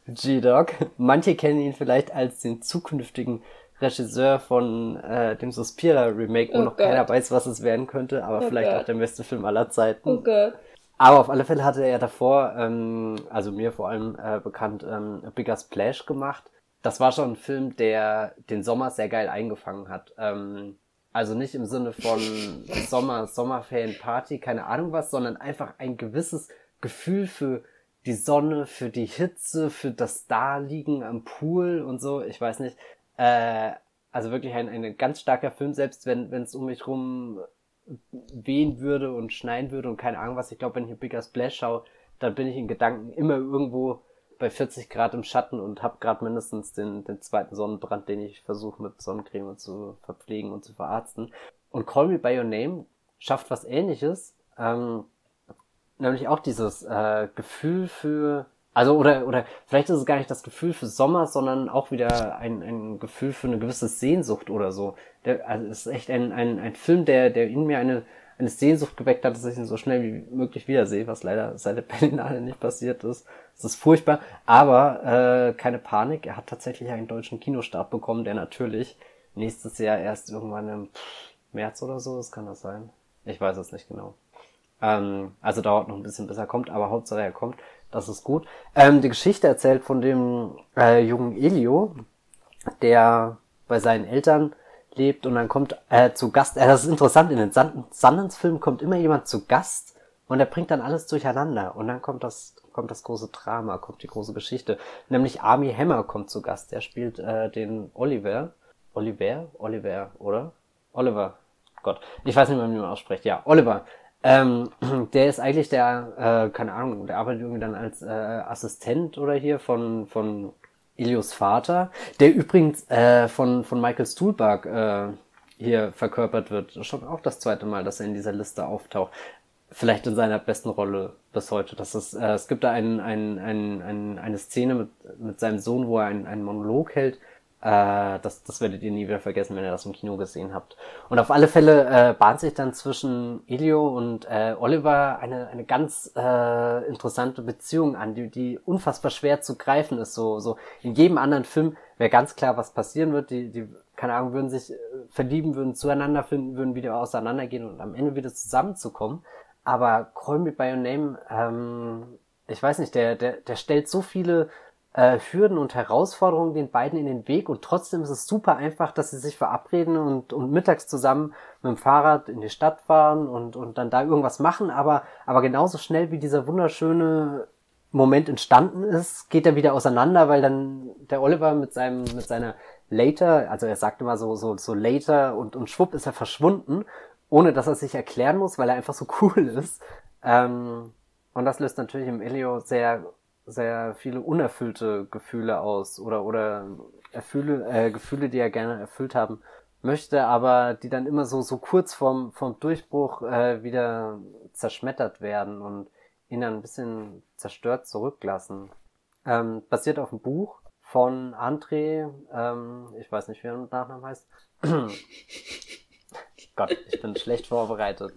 G-Dog. Manche kennen ihn vielleicht als den zukünftigen Regisseur von äh, dem Suspira Remake, wo oh noch Gott. keiner weiß, was es werden könnte, aber oh vielleicht Gott. auch der beste Film aller Zeiten. Oh Gott. Aber auf alle Fälle hatte er ja davor, ähm, also mir vor allem äh, bekannt, ähm, A Bigger Splash gemacht. Das war schon ein Film, der den Sommer sehr geil eingefangen hat. Ähm, also nicht im Sinne von Sommer, Sommerferien, Party, keine Ahnung was, sondern einfach ein gewisses Gefühl für die Sonne, für die Hitze, für das Daliegen am Pool und so. Ich weiß nicht. Äh, also wirklich ein, ein ganz starker Film, selbst wenn es um mich rum wehen würde und schneien würde und keine Ahnung was. Ich glaube, wenn ich ein Bigger Splash schaue, dann bin ich in Gedanken immer irgendwo bei 40 Grad im Schatten und habe gerade mindestens den, den zweiten Sonnenbrand, den ich versuche mit Sonnencreme zu verpflegen und zu verarzten. Und Call Me By Your Name schafft was ähnliches, ähm, nämlich auch dieses äh, Gefühl für, also oder oder vielleicht ist es gar nicht das Gefühl für Sommer, sondern auch wieder ein, ein Gefühl für eine gewisse Sehnsucht oder so. Der, also es ist echt ein, ein, ein Film, der, der in mir eine eine Sehnsucht geweckt hat, dass ich ihn so schnell wie möglich wiedersehe, was leider seit der Berlinale nicht passiert ist. Das ist furchtbar, aber äh, keine Panik, er hat tatsächlich einen deutschen Kinostart bekommen, der natürlich nächstes Jahr erst irgendwann im März oder so ist, kann das sein? Ich weiß es nicht genau. Ähm, also dauert noch ein bisschen, bis er kommt, aber Hauptsache er kommt, das ist gut. Ähm, die Geschichte erzählt von dem äh, jungen Elio, der bei seinen Eltern lebt und dann kommt äh, zu Gast. Äh, das ist interessant, in den Sundance-Filmen kommt immer jemand zu Gast und er bringt dann alles durcheinander und dann kommt das kommt das große Drama, kommt die große Geschichte. Nämlich Army Hammer kommt zu Gast. Der spielt äh, den Oliver. Oliver? Oliver, oder? Oliver. Gott. Ich weiß nicht mehr, wie man ausspricht. Ja, Oliver. Ähm, der ist eigentlich der, äh, keine Ahnung, der arbeitet irgendwie dann als äh, Assistent oder hier von, von Ilios Vater, der übrigens äh, von, von Michael Stuhlbarg äh, hier verkörpert wird. Schon auch das zweite Mal, dass er in dieser Liste auftaucht. Vielleicht in seiner besten Rolle bis heute. Das ist, äh, es gibt da ein, ein, ein, ein, eine Szene mit, mit seinem Sohn, wo er einen Monolog hält äh, das, das werdet ihr nie wieder vergessen, wenn ihr das im Kino gesehen habt. Und auf alle Fälle äh, bahnt sich dann zwischen Elio und äh, Oliver eine, eine ganz äh, interessante Beziehung an, die, die unfassbar schwer zu greifen ist. So, so in jedem anderen Film wäre ganz klar, was passieren wird. Die, die, keine Ahnung, würden sich äh, verlieben, würden zueinander finden, würden wieder auseinandergehen und am Ende wieder zusammenzukommen. Aber Call Me By Your Name, ähm, ich weiß nicht, der, der, der stellt so viele äh, Hürden und Herausforderungen den beiden in den Weg und trotzdem ist es super einfach, dass sie sich verabreden und, und mittags zusammen mit dem Fahrrad in die Stadt fahren und, und dann da irgendwas machen, aber, aber genauso schnell wie dieser wunderschöne Moment entstanden ist, geht er wieder auseinander, weil dann der Oliver mit seinem, mit seiner Later, also er sagt immer so, so, so Later und, und schwupp ist er verschwunden, ohne dass er sich erklären muss, weil er einfach so cool ist. Ähm, und das löst natürlich im Elio sehr sehr viele unerfüllte Gefühle aus oder oder erfülle, äh, Gefühle, die er gerne erfüllt haben möchte, aber die dann immer so so kurz vorm vom Durchbruch äh, wieder zerschmettert werden und ihn dann ein bisschen zerstört zurücklassen. Ähm, basiert auf einem Buch von André, ähm, ich weiß nicht, wie er mit Nachnamen heißt. Gott, ich bin schlecht vorbereitet.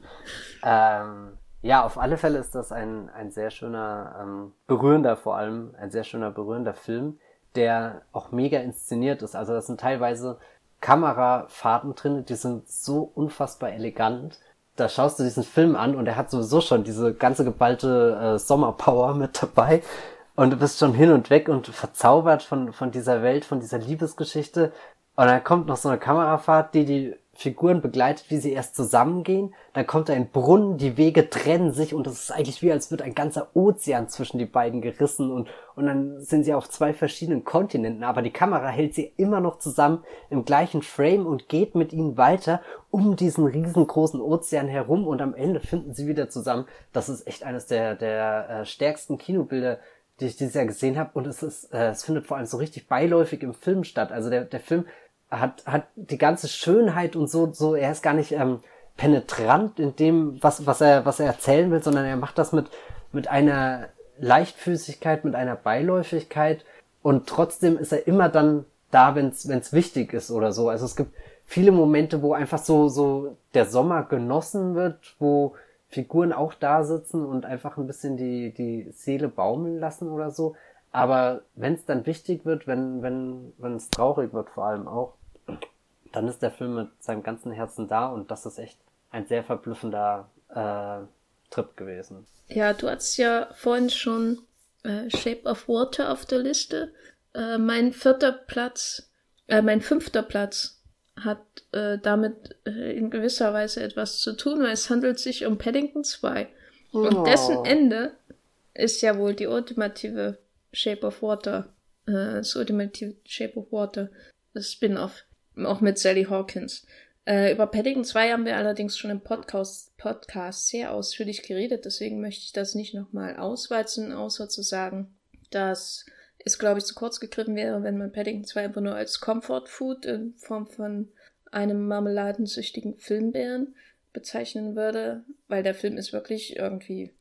Ähm, ja, auf alle Fälle ist das ein, ein sehr schöner, ähm, berührender vor allem, ein sehr schöner, berührender Film, der auch mega inszeniert ist. Also das sind teilweise Kamerafahrten drin, die sind so unfassbar elegant. Da schaust du diesen Film an und er hat sowieso schon diese ganze geballte äh, Sommerpower mit dabei. Und du bist schon hin und weg und verzaubert von, von dieser Welt, von dieser Liebesgeschichte. Und dann kommt noch so eine Kamerafahrt, die die Figuren begleitet, wie sie erst zusammengehen. Dann kommt ein Brunnen, die Wege trennen sich und es ist eigentlich wie, als wird ein ganzer Ozean zwischen die beiden gerissen und, und dann sind sie auf zwei verschiedenen Kontinenten. Aber die Kamera hält sie immer noch zusammen im gleichen Frame und geht mit ihnen weiter um diesen riesengroßen Ozean herum und am Ende finden sie wieder zusammen. Das ist echt eines der, der äh, stärksten Kinobilder, die ich dieses Jahr gesehen habe und es ist, äh, es findet vor allem so richtig beiläufig im Film statt. Also der, der Film hat, hat die ganze Schönheit und so, so, er ist gar nicht ähm, penetrant in dem, was, was er, was er erzählen will, sondern er macht das mit, mit einer Leichtfüßigkeit, mit einer Beiläufigkeit und trotzdem ist er immer dann da, wenn es wichtig ist oder so. Also es gibt viele Momente, wo einfach so, so der Sommer genossen wird, wo Figuren auch da sitzen und einfach ein bisschen die, die Seele baumeln lassen oder so. Aber wenn es dann wichtig wird, wenn wenn wenn es traurig wird vor allem auch, dann ist der Film mit seinem ganzen Herzen da und das ist echt ein sehr verblüffender äh, Trip gewesen. Ja, du hast ja vorhin schon äh, Shape of Water auf der Liste. Äh, mein vierter Platz, äh, mein fünfter Platz hat äh, damit äh, in gewisser Weise etwas zu tun, weil es handelt sich um Paddington 2. Oh. Und dessen Ende ist ja wohl die ultimative Shape of Water, das ultimative Shape of Water, das Spin-off, auch mit Sally Hawkins. Äh, über Paddington 2 haben wir allerdings schon im Podcast, Podcast sehr ausführlich geredet, deswegen möchte ich das nicht nochmal auswalzen, außer zu sagen, dass es, glaube ich, zu kurz gegriffen wäre, wenn man Paddington 2 einfach nur als Comfort Food in Form von einem marmeladensüchtigen Filmbären bezeichnen würde, weil der Film ist wirklich irgendwie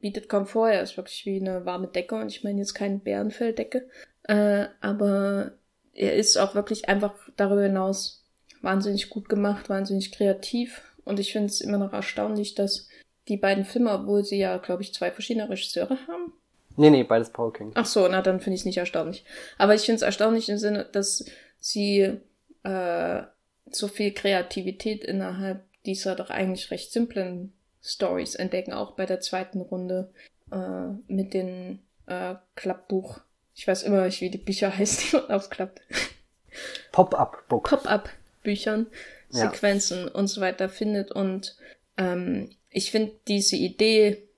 bietet Komfort, er ist wirklich wie eine warme Decke und ich meine jetzt keine Bärenfelldecke, äh, aber er ist auch wirklich einfach darüber hinaus wahnsinnig gut gemacht, wahnsinnig kreativ und ich finde es immer noch erstaunlich, dass die beiden Filme, obwohl sie ja, glaube ich, zwei verschiedene Regisseure haben. Nee, nee, beides Paul King. Ach so, na dann finde ich es nicht erstaunlich. Aber ich finde es erstaunlich im Sinne, dass sie äh, so viel Kreativität innerhalb dieser doch eigentlich recht simplen Stories entdecken, auch bei der zweiten Runde äh, mit den äh, Klappbuch. Ich weiß immer nicht, wie die Bücher heißen, die man aufklappt. Pop-up-Book. Pop-up-Büchern, ja. Sequenzen und so weiter findet. Und ähm, ich finde diese Idee,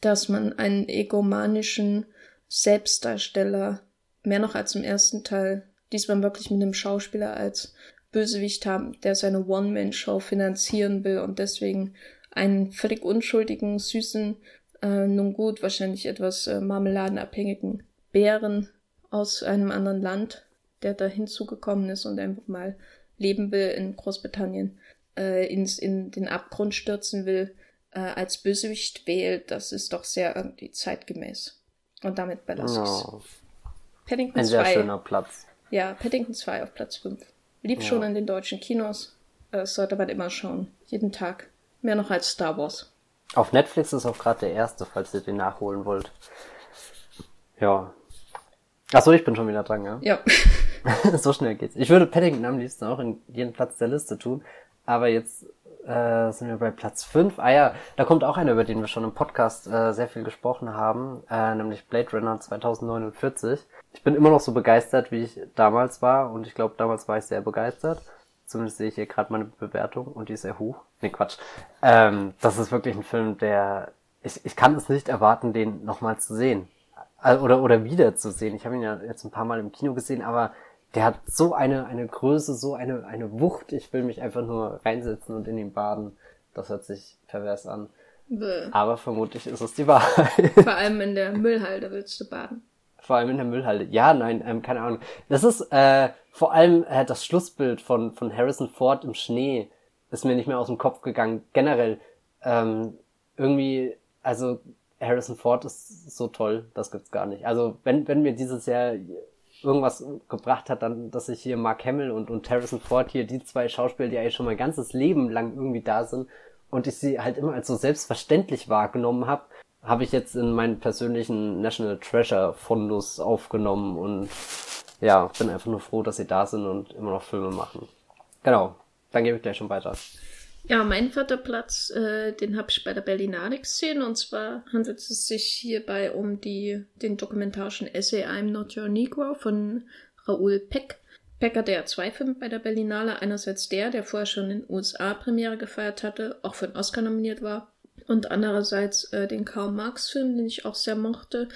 dass man einen egomanischen Selbstdarsteller mehr noch als im ersten Teil diesmal wirklich mit einem Schauspieler als Bösewicht haben, der seine One-Man-Show finanzieren will und deswegen einen völlig unschuldigen, süßen, äh, nun gut, wahrscheinlich etwas äh, marmeladenabhängigen Bären aus einem anderen Land, der da hinzugekommen ist und einfach mal leben will in Großbritannien, äh, ins, in den Abgrund stürzen will, äh, als Bösewicht wählt, das ist doch sehr irgendwie zeitgemäß. Und damit belasse ich oh. Paddington Ein 2. sehr schöner Platz. Ja, Paddington 2 auf Platz 5. Lieb ja. schon in den deutschen Kinos. Das sollte man immer schauen. Jeden Tag. Mehr noch als Star Wars. Auf Netflix ist auch gerade der erste, falls ihr den nachholen wollt. Ja. Achso, ich bin schon wieder dran, ja? Ja. so schnell geht's. Ich würde Paddington am liebsten auch in jeden Platz der Liste tun, aber jetzt äh, sind wir bei Platz 5. Ah ja, da kommt auch einer, über den wir schon im Podcast äh, sehr viel gesprochen haben, äh, nämlich Blade Runner 2049. Ich bin immer noch so begeistert, wie ich damals war und ich glaube, damals war ich sehr begeistert. Zumindest sehe ich hier gerade meine Bewertung und die ist sehr hoch. Nee, Quatsch. Ähm, das ist wirklich ein Film, der. Ich, ich kann es nicht erwarten, den nochmal zu sehen. Oder, oder wieder zu sehen. Ich habe ihn ja jetzt ein paar Mal im Kino gesehen, aber der hat so eine, eine Größe, so eine, eine Wucht. Ich will mich einfach nur reinsetzen und in ihn baden. Das hört sich pervers an. Bäh. Aber vermutlich ist es die Wahrheit. Vor allem in der Müllhalde willst du baden. Vor allem in der Müllhalde. Ja, nein, ähm, keine Ahnung. Das ist äh, vor allem äh, das Schlussbild von, von Harrison Ford im Schnee ist mir nicht mehr aus dem Kopf gegangen. Generell ähm, irgendwie, also Harrison Ford ist so toll, das gibt's gar nicht. Also wenn, wenn mir dieses Jahr irgendwas gebracht hat, dann, dass ich hier Mark Hamill und, und Harrison Ford hier, die zwei Schauspieler, die eigentlich schon mein ganzes Leben lang irgendwie da sind und ich sie halt immer als so selbstverständlich wahrgenommen habe, habe ich jetzt in meinen persönlichen National Treasure Fundus aufgenommen und ja, bin einfach nur froh, dass sie da sind und immer noch Filme machen. Genau, dann gebe ich gleich schon weiter. Ja, mein vierter Platz, äh, den habe ich bei der Berlinale gesehen und zwar handelt es sich hierbei um die, den dokumentarischen Essay I'm Not Your Negro von Raoul Peck. Peck hatte ja zwei Filme bei der Berlinale. Einerseits der, der vorher schon in den USA Premiere gefeiert hatte, auch für einen Oscar nominiert war und andererseits äh, den Karl Marx-Film, den ich auch sehr mochte.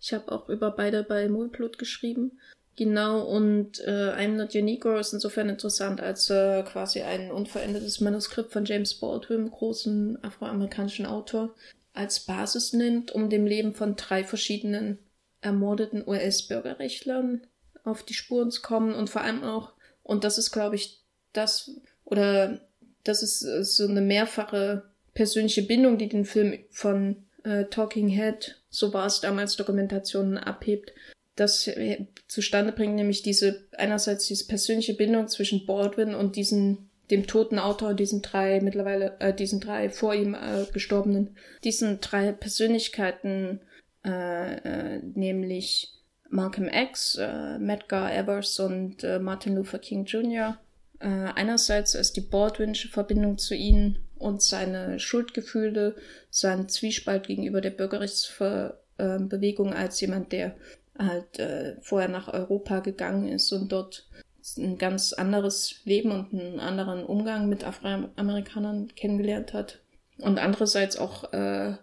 Ich habe auch über beide bei Mohlblut geschrieben. Genau, und äh, I'm Not Your Negro ist insofern interessant, als äh, quasi ein unverändertes Manuskript von James Baldwin, großen afroamerikanischen Autor, als Basis nimmt, um dem Leben von drei verschiedenen ermordeten US-Bürgerrechtlern auf die Spuren zu kommen und vor allem auch, und das ist, glaube ich, das, oder das ist äh, so eine mehrfache persönliche Bindung, die den Film von äh, Talking Head, so war es damals, Dokumentationen abhebt, das äh, zustande bringt, nämlich diese, einerseits diese persönliche Bindung zwischen Baldwin und diesen, dem toten Autor diesen drei mittlerweile, äh, diesen drei vor ihm äh, gestorbenen, diesen drei Persönlichkeiten, äh, äh, nämlich Malcolm X, äh, Medgar Evers und äh, Martin Luther King Jr. Äh, einerseits ist die Baldwinsche Verbindung zu ihnen und seine Schuldgefühle, sein Zwiespalt gegenüber der Bürgerrechtsbewegung als jemand, der halt äh, vorher nach Europa gegangen ist und dort ein ganz anderes Leben und einen anderen Umgang mit Afroamerikanern kennengelernt hat. Und andererseits auch äh,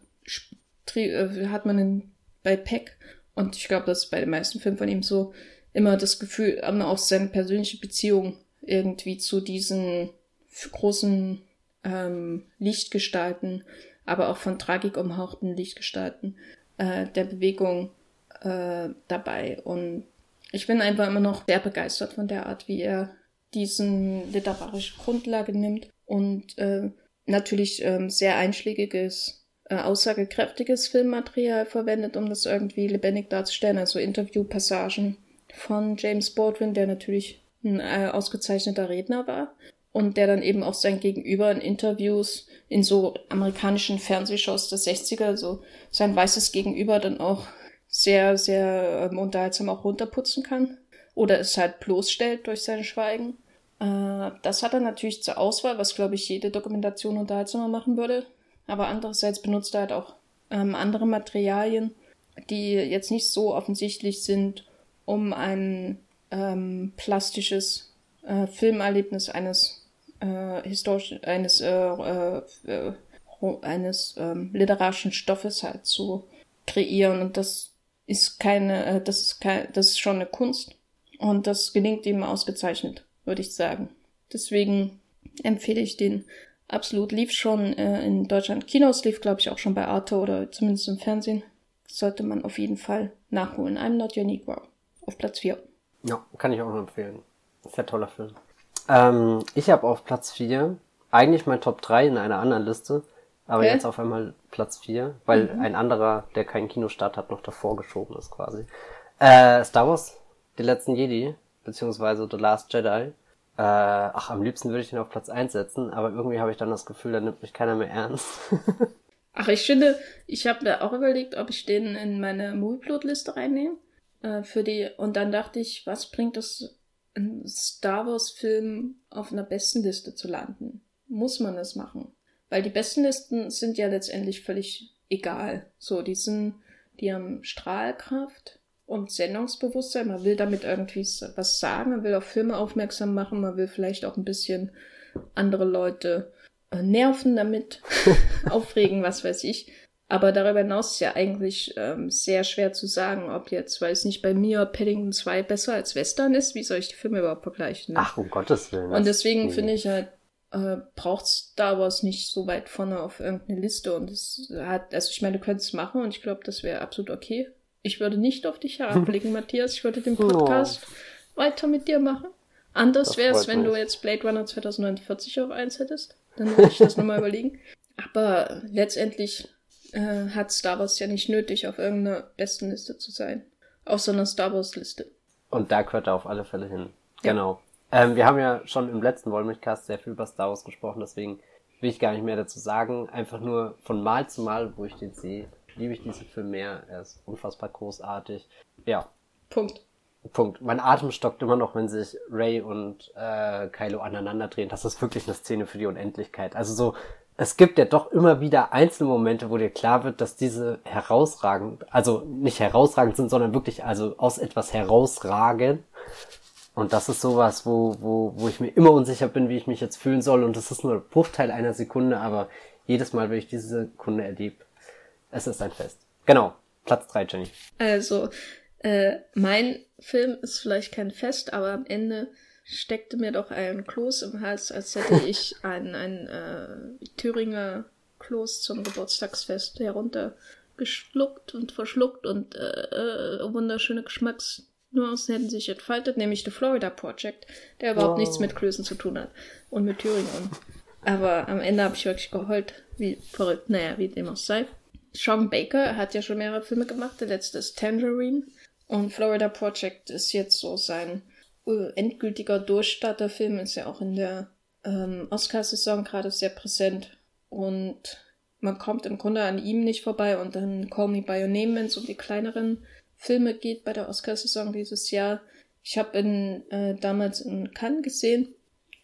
äh hat man in bei Peck. Und ich glaube, das ist bei den meisten Filmen von ihm so immer das Gefühl, auch seine persönliche Beziehung irgendwie zu diesen großen ähm, Lichtgestalten, aber auch von Tragik umhauchten Lichtgestalten äh, der Bewegung äh, dabei. Und ich bin einfach immer noch sehr begeistert von der Art, wie er diesen literarische Grundlage nimmt und äh, natürlich ähm, sehr einschlägiges, äh, aussagekräftiges Filmmaterial verwendet, um das irgendwie lebendig darzustellen. Also Interviewpassagen von James Baldwin, der natürlich ein äh, ausgezeichneter Redner war und der dann eben auch sein Gegenüber in Interviews in so amerikanischen Fernsehshows der 60er, so sein weißes Gegenüber dann auch sehr, sehr ähm, unterhaltsam auch runterputzen kann oder es halt bloßstellt durch sein Schweigen. Äh, das hat er natürlich zur Auswahl, was glaube ich jede Dokumentation unterhaltsamer machen würde. Aber andererseits benutzt er halt auch ähm, andere Materialien, die jetzt nicht so offensichtlich sind, um ein ähm, plastisches äh, Filmerlebnis eines äh, historischen, eines äh, äh, eines ähm, literarischen Stoffes halt zu kreieren. Und das ist keine, äh, das ist kein, das ist schon eine Kunst. Und das gelingt ihm ausgezeichnet, würde ich sagen. Deswegen empfehle ich den absolut. Lief schon äh, in Deutschland Kinos, lief glaube ich auch schon bei Arte oder zumindest im Fernsehen. Sollte man auf jeden Fall nachholen. I'm Not Your Negro. Auf Platz 4. Ja, kann ich auch nur empfehlen. Sehr toller Film. Ähm, ich habe auf Platz 4 eigentlich mein Top 3 in einer anderen Liste, aber okay. jetzt auf einmal Platz 4, weil mhm. ein anderer, der keinen Kinostart hat, noch davor geschoben ist quasi. Äh, Star Wars, die letzten Jedi, beziehungsweise The Last Jedi. Äh, ach, am liebsten würde ich ihn auf Platz 1 setzen, aber irgendwie habe ich dann das Gefühl, da nimmt mich keiner mehr ernst. ach, ich finde, ich habe mir auch überlegt, ob ich den in meine Movieplot-Liste reinnehme. Äh, für die, und dann dachte ich, was bringt es, einen Star Wars-Film auf einer Bestenliste zu landen? Muss man das machen? Weil die Bestenlisten sind ja letztendlich völlig egal. So, die sind, die haben Strahlkraft, und Sendungsbewusstsein. Man will damit irgendwie was sagen, man will auf Filme aufmerksam machen, man will vielleicht auch ein bisschen andere Leute äh, nerven damit, aufregen, was weiß ich. Aber darüber hinaus ist ja eigentlich ähm, sehr schwer zu sagen, ob jetzt, weil es nicht bei mir Paddington 2 besser als Western ist, wie soll ich die Filme überhaupt vergleichen? Ne? Ach, um Gottes Willen. Und deswegen finde ich halt, äh, braucht Star Wars nicht so weit vorne auf irgendeine Liste. Und es hat, also ich meine, du könntest es machen und ich glaube, das wäre absolut okay. Ich würde nicht auf dich herabblicken, Matthias. Ich würde den Podcast oh. weiter mit dir machen. Anders wäre es, wenn mich. du jetzt Blade Runner 2049 auf eins hättest. Dann würde ich das nochmal überlegen. Aber letztendlich äh, hat Star Wars ja nicht nötig, auf irgendeiner besten Liste zu sein. Auf so einer Star Wars Liste. Und da gehört er auf alle Fälle hin. Ja. Genau. Ähm, wir haben ja schon im letzten Wollmilchcast sehr viel über Star Wars gesprochen, deswegen will ich gar nicht mehr dazu sagen. Einfach nur von Mal zu Mal, wo ich den sehe, liebe ich diesen Film mehr. Er ist unfassbar großartig. Ja. Punkt. Punkt. Mein Atem stockt immer noch, wenn sich Ray und äh, Kylo aneinander drehen. Das ist wirklich eine Szene für die Unendlichkeit. Also so, es gibt ja doch immer wieder einzelne Momente, wo dir klar wird, dass diese herausragend, also nicht herausragend sind, sondern wirklich also aus etwas herausragen. Und das ist sowas, wo, wo, wo ich mir immer unsicher bin, wie ich mich jetzt fühlen soll. Und das ist nur ein Bruchteil einer Sekunde, aber jedes Mal, wenn ich diese Sekunde erlebe, es ist ein Fest. Genau. Platz 3, Jenny. Also, äh, mein Film ist vielleicht kein Fest, aber am Ende steckte mir doch ein Kloß im Hals, als hätte ich ein, ein äh, Thüringer Kloß zum Geburtstagsfest heruntergeschluckt und verschluckt und äh, äh, wunderschöne Geschmacksnuancen hätten sich entfaltet, nämlich The Florida Project, der überhaupt oh. nichts mit Klößen zu tun hat und mit Thüringen. Aber am Ende habe ich wirklich geheult, wie verrückt, naja, wie dem auch sei. Sean Baker hat ja schon mehrere Filme gemacht. Der letzte ist Tangerine. Und Florida Project ist jetzt so sein uh, endgültiger Durchstarterfilm. Ist ja auch in der ähm, Oscarsaison gerade sehr präsent. Und man kommt im Grunde an ihm nicht vorbei. Und dann Call Me By Your Name, wenn es um die kleineren Filme geht bei der Oscarsaison dieses Jahr. Ich habe ihn äh, damals in Cannes gesehen.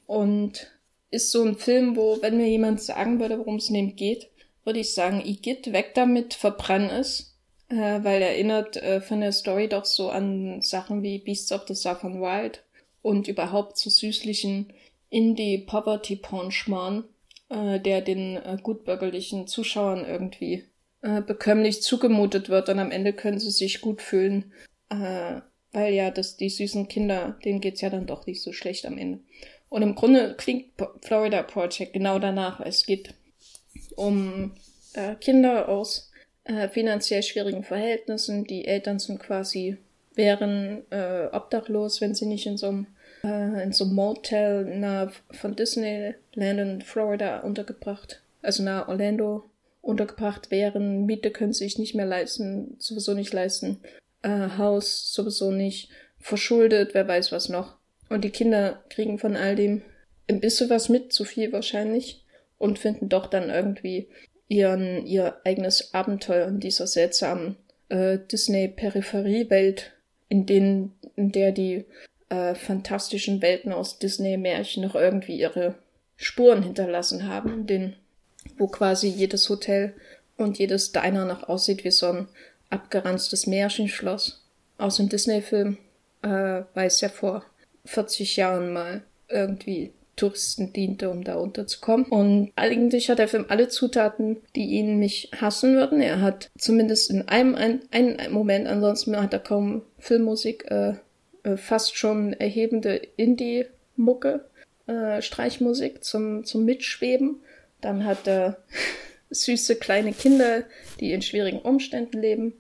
Und ist so ein Film, wo, wenn mir jemand sagen würde, worum es in dem geht, würde ich sagen, Igitt, weg damit, verbrann es. Äh, weil erinnert äh, von der Story doch so an Sachen wie Beasts of the Southern Wild und überhaupt zu süßlichen Indie-Poverty-Porn-Schmarrn, äh, der den äh, gutbürgerlichen Zuschauern irgendwie äh, bekömmlich zugemutet wird und am Ende können sie sich gut fühlen, äh, weil ja das, die süßen Kinder, denen geht's ja dann doch nicht so schlecht am Ende. Und im Grunde klingt Florida Project genau danach. Es geht um äh, Kinder aus äh, finanziell schwierigen Verhältnissen. Die Eltern sind quasi, wären äh, obdachlos, wenn sie nicht in so einem äh, in so einem Motel nahe von Disneyland in Florida untergebracht, also nahe Orlando untergebracht wären. Miete können sie sich nicht mehr leisten, sowieso nicht leisten. Äh, Haus sowieso nicht. Verschuldet, wer weiß was noch. Und die Kinder kriegen von all dem ein bisschen was mit, zu viel wahrscheinlich, und finden doch dann irgendwie ihren, ihr eigenes Abenteuer in dieser seltsamen äh, Disney-Peripheriewelt, in, in der die äh, fantastischen Welten aus Disney-Märchen noch irgendwie ihre Spuren hinterlassen haben, den, wo quasi jedes Hotel und jedes Diner noch aussieht wie so ein abgeranztes Märchenschloss aus dem Disney-Film, äh, weil es ja vor 40 Jahren mal irgendwie Touristen diente, um da unterzukommen. Und eigentlich hat der Film alle Zutaten, die ihn nicht hassen würden. Er hat zumindest in einem, ein, einen Moment, ansonsten hat er kaum Filmmusik, äh, äh, fast schon erhebende Indie-Mucke, äh, Streichmusik zum, zum Mitschweben. Dann hat er süße kleine Kinder, die in schwierigen Umständen leben.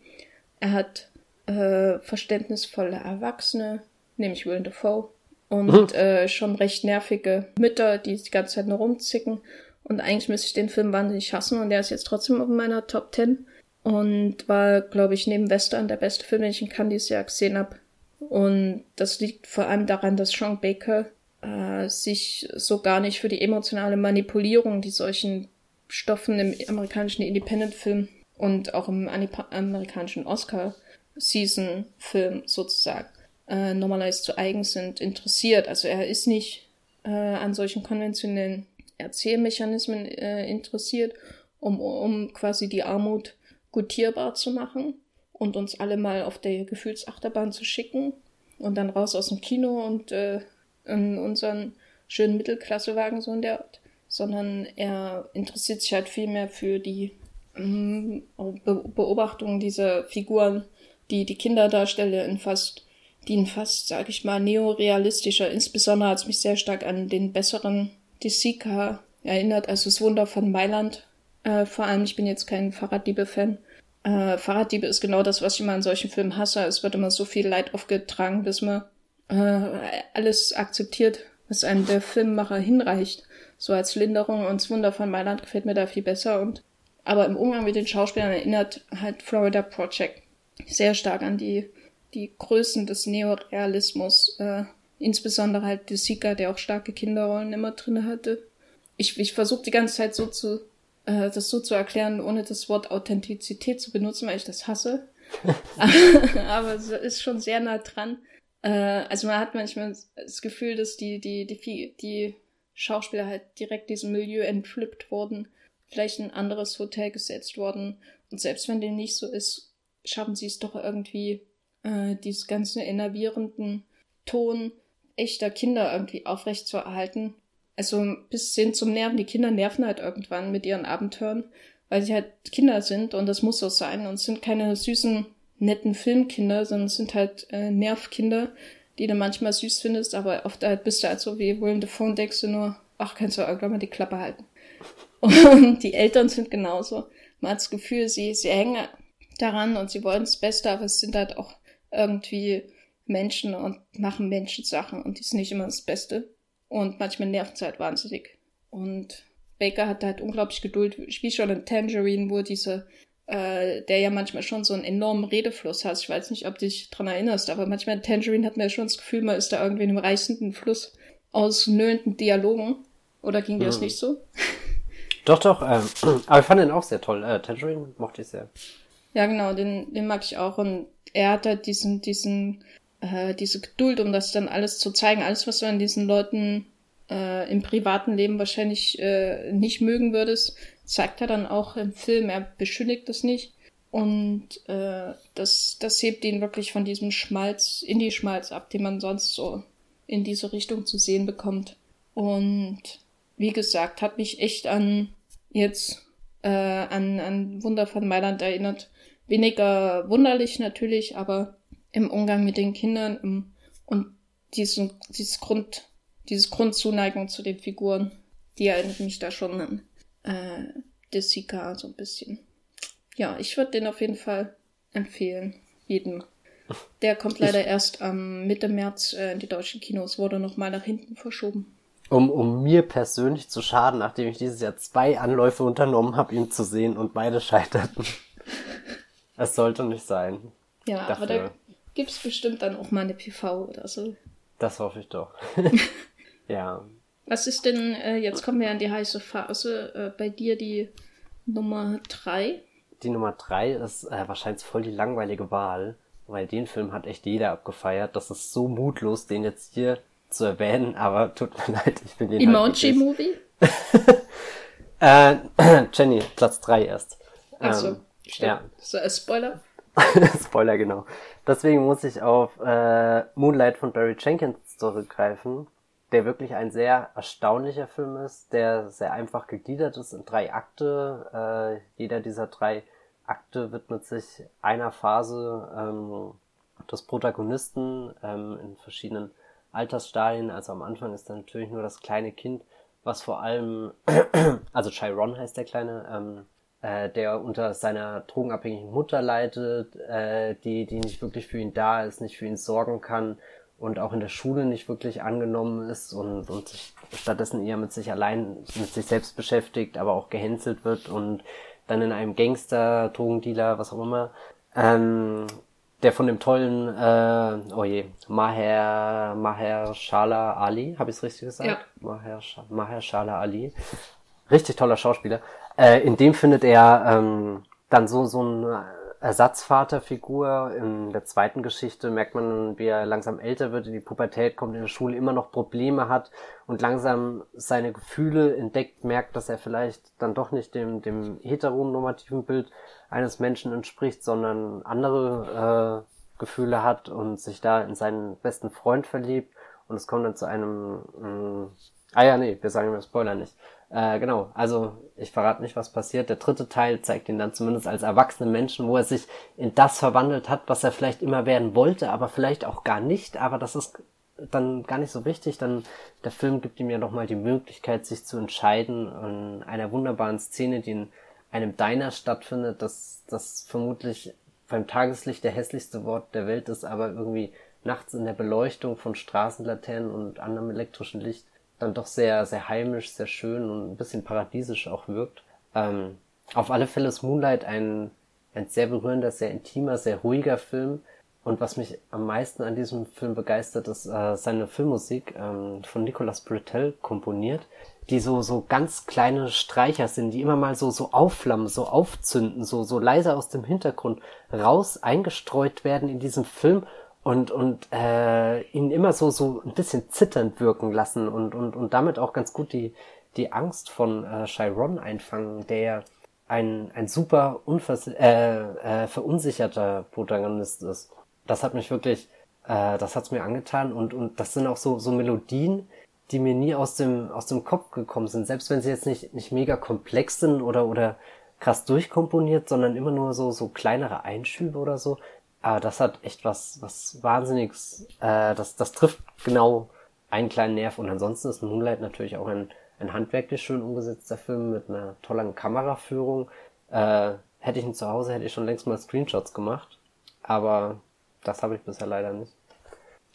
Er hat äh, verständnisvolle Erwachsene, nämlich Willem Dafoe, und mhm. äh, schon recht nervige Mütter, die die ganze Zeit nur rumzicken. Und eigentlich müsste ich den Film wahnsinnig hassen und der ist jetzt trotzdem auf meiner Top 10 und war, glaube ich, neben Western der beste Film, den ich in Cannes dieses Jahr gesehen habe. Und das liegt vor allem daran, dass Sean Baker äh, sich so gar nicht für die emotionale Manipulierung, die solchen Stoffen im amerikanischen Independent-Film und auch im amerikanischen Oscar-Season-Film sozusagen äh, normalerweise zu eigen sind, interessiert. Also er ist nicht äh, an solchen konventionellen Erzählmechanismen äh, interessiert, um, um quasi die Armut gutierbar zu machen und uns alle mal auf der Gefühlsachterbahn zu schicken und dann raus aus dem Kino und äh, unseren schönen Mittelklassewagen so in der Art, sondern er interessiert sich halt viel mehr für die ähm, Be Beobachtungen dieser Figuren, die die Kinder darstellen in fast die ihn fast, sag ich mal, neorealistischer, insbesondere hat es mich sehr stark an den besseren Desica erinnert, also das Wunder von Mailand. Äh, vor allem, ich bin jetzt kein Fahrraddiebe-Fan. Äh, Fahrraddiebe ist genau das, was ich immer in solchen Filmen hasse. Es wird immer so viel Leid aufgetragen, bis man äh, alles akzeptiert, was einem der Filmmacher hinreicht. So als Linderung und das Wunder von Mailand gefällt mir da viel besser und aber im Umgang mit den Schauspielern erinnert halt Florida Project sehr stark an die die Größen des Neorealismus, äh, insbesondere halt De Sica, der auch starke Kinderrollen immer drin hatte. Ich, ich versuche die ganze Zeit so zu, äh, das so zu erklären, ohne das Wort Authentizität zu benutzen, weil ich das hasse. Aber es ist schon sehr nah dran. Äh, also man hat manchmal das Gefühl, dass die, die, die, die Schauspieler halt direkt diesem Milieu entflippt wurden, vielleicht in ein anderes Hotel gesetzt worden. Und selbst wenn dem nicht so ist, schaffen sie es doch irgendwie äh, dieses ganze enervierenden Ton echter Kinder irgendwie aufrecht zu erhalten. Also bis hin zum Nerven. Die Kinder nerven halt irgendwann mit ihren Abenteuern, weil sie halt Kinder sind und das muss so sein und sind keine süßen, netten Filmkinder, sondern es sind halt äh, Nervkinder, die du manchmal süß findest, aber oft halt bist du halt so wie Willem Dafoe und denkst du nur, ach, kannst du irgendwann mal die Klappe halten. Und die Eltern sind genauso. Man hat das Gefühl, sie, sie hängen daran und sie wollen das Beste, aber es sind halt auch irgendwie Menschen und machen Menschensachen und die sind nicht immer das Beste. Und manchmal nerven es halt wahnsinnig. Und Baker hat halt unglaublich Geduld, wie schon in Tangerine, wo diese, äh, der ja manchmal schon so einen enormen Redefluss hat. Ich weiß nicht, ob du dich dran erinnerst, aber manchmal in Tangerine hat man ja schon das Gefühl, man ist da irgendwie in einem reißenden Fluss aus nöhlenden Dialogen. Oder ging dir das hm. nicht so? Doch, doch, ähm, aber ich fand den auch sehr toll. Äh, Tangerine mochte ich sehr. Ja, genau, den, den mag ich auch. Und er hat halt diesen, diesen, äh, diese Geduld, um das dann alles zu zeigen. Alles, was du an diesen Leuten äh, im privaten Leben wahrscheinlich äh, nicht mögen würdest, zeigt er dann auch im Film. Er beschönigt das nicht. Und äh, das, das hebt ihn wirklich von diesem Schmalz, Indie-Schmalz ab, den man sonst so in diese Richtung zu sehen bekommt. Und wie gesagt, hat mich echt an jetzt äh, an, an Wunder von Mailand erinnert. Weniger wunderlich natürlich, aber im Umgang mit den Kindern im, und diesen, dieses Grund, dieses Grundzuneigung zu den Figuren, die erinnert mich da schon an äh, Desica so ein bisschen. Ja, ich würde den auf jeden Fall empfehlen. Jedem. Der kommt leider ich, erst am Mitte März äh, in die deutschen Kinos, wurde nochmal nach hinten verschoben. Um, um mir persönlich zu schaden, nachdem ich dieses Jahr zwei Anläufe unternommen habe, ihn zu sehen und beide scheiterten. es sollte nicht sein. Ja, Dafür. aber da gibt es bestimmt dann auch mal eine PV oder so. Das hoffe ich doch. ja. Was ist denn, äh, jetzt kommen wir an die heiße Phase, äh, bei dir die Nummer drei? Die Nummer drei ist äh, wahrscheinlich voll die langweilige Wahl, weil den Film hat echt jeder abgefeiert. Das ist so mutlos, den jetzt hier zu erwähnen, aber tut mir leid, ich bin den Emoji-Movie? Halt Jenny, Platz drei erst. Achso, ähm, ja. So, äh, Spoiler? Spoiler, genau. Deswegen muss ich auf äh, Moonlight von Barry Jenkins zurückgreifen, der wirklich ein sehr erstaunlicher Film ist, der sehr einfach gegliedert ist in drei Akte. Äh, jeder dieser drei Akte widmet sich einer Phase ähm, des Protagonisten ähm, in verschiedenen Altersstadien. Also am Anfang ist da natürlich nur das kleine Kind, was vor allem, also Chiron heißt der Kleine, ähm, äh, der unter seiner drogenabhängigen Mutter leidet, äh, die, die nicht wirklich für ihn da ist, nicht für ihn sorgen kann und auch in der Schule nicht wirklich angenommen ist und, und sich stattdessen eher mit sich allein, mit sich selbst beschäftigt, aber auch gehänselt wird und dann in einem Gangster, Drogendealer, was auch immer, ähm, der von dem tollen, äh, oh je, Maher, Maher Shala Ali, habe ich es richtig gesagt? Ja. Maher, Maher Shala Ali. Richtig toller Schauspieler. Äh, in dem findet er ähm, dann so, so eine Ersatzvaterfigur. In der zweiten Geschichte merkt man, wie er langsam älter wird, in die Pubertät kommt, in der Schule immer noch Probleme hat und langsam seine Gefühle entdeckt, merkt, dass er vielleicht dann doch nicht dem, dem heteronormativen Bild eines Menschen entspricht, sondern andere äh, Gefühle hat und sich da in seinen besten Freund verliebt. Und es kommt dann zu einem... Mh, mm, ah ja, nee, wir sagen immer Spoiler nicht. Äh, genau, also ich verrate nicht, was passiert. Der dritte Teil zeigt ihn dann zumindest als erwachsenen Menschen, wo er sich in das verwandelt hat, was er vielleicht immer werden wollte, aber vielleicht auch gar nicht. Aber das ist dann gar nicht so wichtig. Dann der Film gibt ihm ja nochmal die Möglichkeit, sich zu entscheiden in einer wunderbaren Szene, die in einem Diner stattfindet, das, das vermutlich beim Tageslicht der hässlichste Wort der Welt ist, aber irgendwie nachts in der Beleuchtung von Straßenlaternen und anderem elektrischen Licht dann doch sehr, sehr heimisch, sehr schön und ein bisschen paradiesisch auch wirkt. Ähm, auf alle Fälle ist Moonlight ein, ein sehr berührender, sehr intimer, sehr ruhiger Film. Und was mich am meisten an diesem Film begeistert, ist äh, seine Filmmusik ähm, von Nicolas Britell komponiert, die so so ganz kleine Streicher sind, die immer mal so so aufflammen, so aufzünden, so so leise aus dem Hintergrund raus eingestreut werden in diesem Film und und äh, ihn immer so so ein bisschen zitternd wirken lassen und und und damit auch ganz gut die die Angst von äh, Chiron einfangen, der ein ein super unvers äh, äh, verunsicherter Protagonist ist. Das hat mich wirklich, äh, das hat's mir angetan und und das sind auch so so Melodien, die mir nie aus dem, aus dem Kopf gekommen sind. Selbst wenn sie jetzt nicht, nicht mega komplex sind oder, oder krass durchkomponiert, sondern immer nur so, so kleinere Einschübe oder so. Aber das hat echt was, was Wahnsinniges, äh, das, das trifft genau einen kleinen Nerv. Und ansonsten ist Moonlight natürlich auch ein, ein handwerklich schön umgesetzter Film mit einer tollen Kameraführung. Äh, hätte ich ihn zu Hause, hätte ich schon längst mal Screenshots gemacht. Aber das habe ich bisher leider nicht.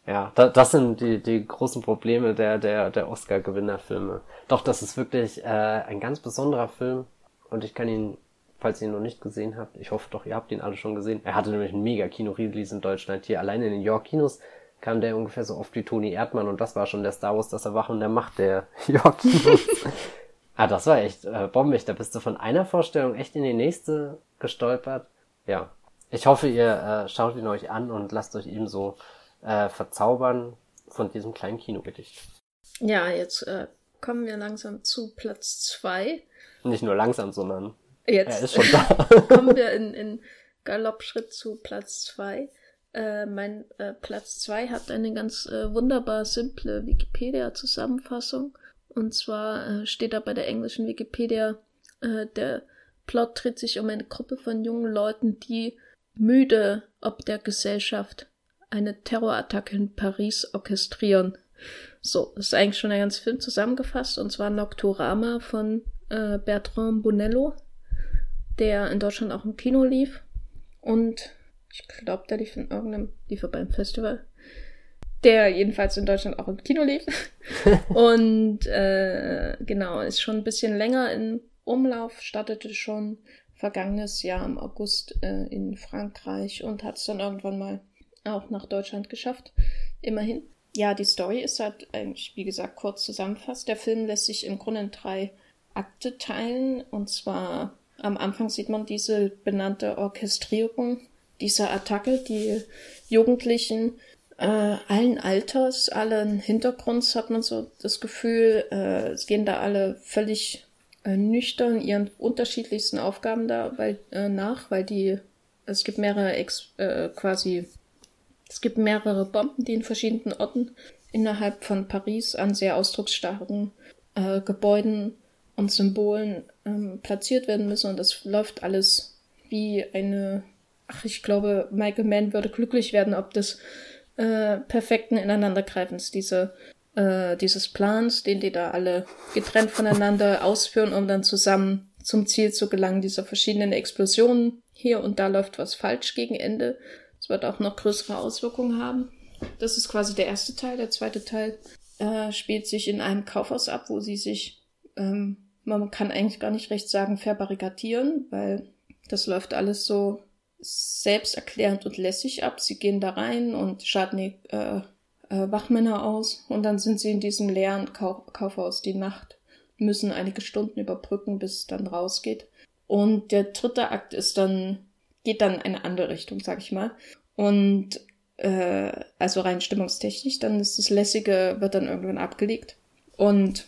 Ja, da, das sind die, die großen Probleme der, der, der Oscar-Gewinnerfilme. Doch, das ist wirklich äh, ein ganz besonderer Film und ich kann ihn, falls ihr ihn noch nicht gesehen habt, ich hoffe doch, ihr habt ihn alle schon gesehen. Er hatte nämlich einen mega Kino-Release in Deutschland. Hier allein in den York-Kinos kam der ungefähr so oft wie Toni Erdmann und das war schon der Star Wars, das Erwachen der Macht der York-Kinos. ah, das war echt äh, bombig. Da bist du von einer Vorstellung echt in die nächste gestolpert. Ja. Ich hoffe, ihr äh, schaut ihn euch an und lasst euch ebenso äh, verzaubern von diesem kleinen Kinogedicht. Ja, jetzt äh, kommen wir langsam zu Platz zwei. Nicht nur langsam, sondern jetzt er ist schon da. kommen wir in, in Galoppschritt zu Platz zwei. Äh, mein äh, Platz zwei hat eine ganz äh, wunderbar simple Wikipedia-Zusammenfassung. Und zwar äh, steht da bei der englischen Wikipedia, äh, der Plot dreht sich um eine Gruppe von jungen Leuten, die müde ob der Gesellschaft eine Terrorattacke in Paris orchestrieren. So, das ist eigentlich schon der ganze Film zusammengefasst, und zwar Nocturama von äh, Bertrand Bonello, der in Deutschland auch im Kino lief. Und ich glaube, der lief in irgendeinem, lief er beim Festival. Der jedenfalls in Deutschland auch im Kino lief. und äh, genau, ist schon ein bisschen länger im Umlauf, startete schon vergangenes Jahr im August äh, in Frankreich und hat es dann irgendwann mal auch nach Deutschland geschafft. Immerhin. Ja, die Story ist halt eigentlich, wie gesagt, kurz zusammenfasst. Der Film lässt sich im Grunde in drei Akte teilen. Und zwar am Anfang sieht man diese benannte Orchestrierung dieser Attacke. Die Jugendlichen äh, allen Alters, allen Hintergrunds hat man so das Gefühl, äh, es gehen da alle völlig äh, nüchtern ihren unterschiedlichsten Aufgaben da weil, äh, nach, weil die es gibt mehrere Ex, äh, quasi es gibt mehrere Bomben, die in verschiedenen Orten innerhalb von Paris an sehr ausdrucksstarken äh, Gebäuden und Symbolen ähm, platziert werden müssen. Und das läuft alles wie eine. Ach, ich glaube, Michael Mann würde glücklich werden, ob des äh, perfekten Ineinandergreifens diese, äh, dieses Plans, den die da alle getrennt voneinander ausführen, um dann zusammen zum Ziel zu gelangen, dieser verschiedenen Explosionen. Hier und da läuft was falsch gegen Ende. Es wird auch noch größere Auswirkungen haben. Das ist quasi der erste Teil. Der zweite Teil äh, spielt sich in einem Kaufhaus ab, wo sie sich, ähm, man kann eigentlich gar nicht recht sagen, verbarrikadieren, weil das läuft alles so selbsterklärend und lässig ab. Sie gehen da rein und schalten die äh, äh, Wachmänner aus und dann sind sie in diesem leeren Kau Kaufhaus die Nacht, müssen einige Stunden überbrücken, bis es dann rausgeht. Und der dritte Akt ist dann geht dann in eine andere Richtung, sag ich mal. Und äh, also rein stimmungstechnisch, dann ist das Lässige, wird dann irgendwann abgelegt. Und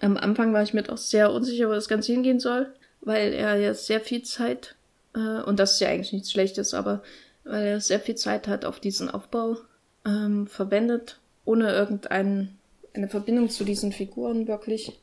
am Anfang war ich mir auch sehr unsicher, wo das Ganze hingehen soll, weil er ja sehr viel Zeit, äh, und das ist ja eigentlich nichts Schlechtes, aber weil er sehr viel Zeit hat auf diesen Aufbau ähm, verwendet, ohne irgendeine Verbindung zu diesen Figuren wirklich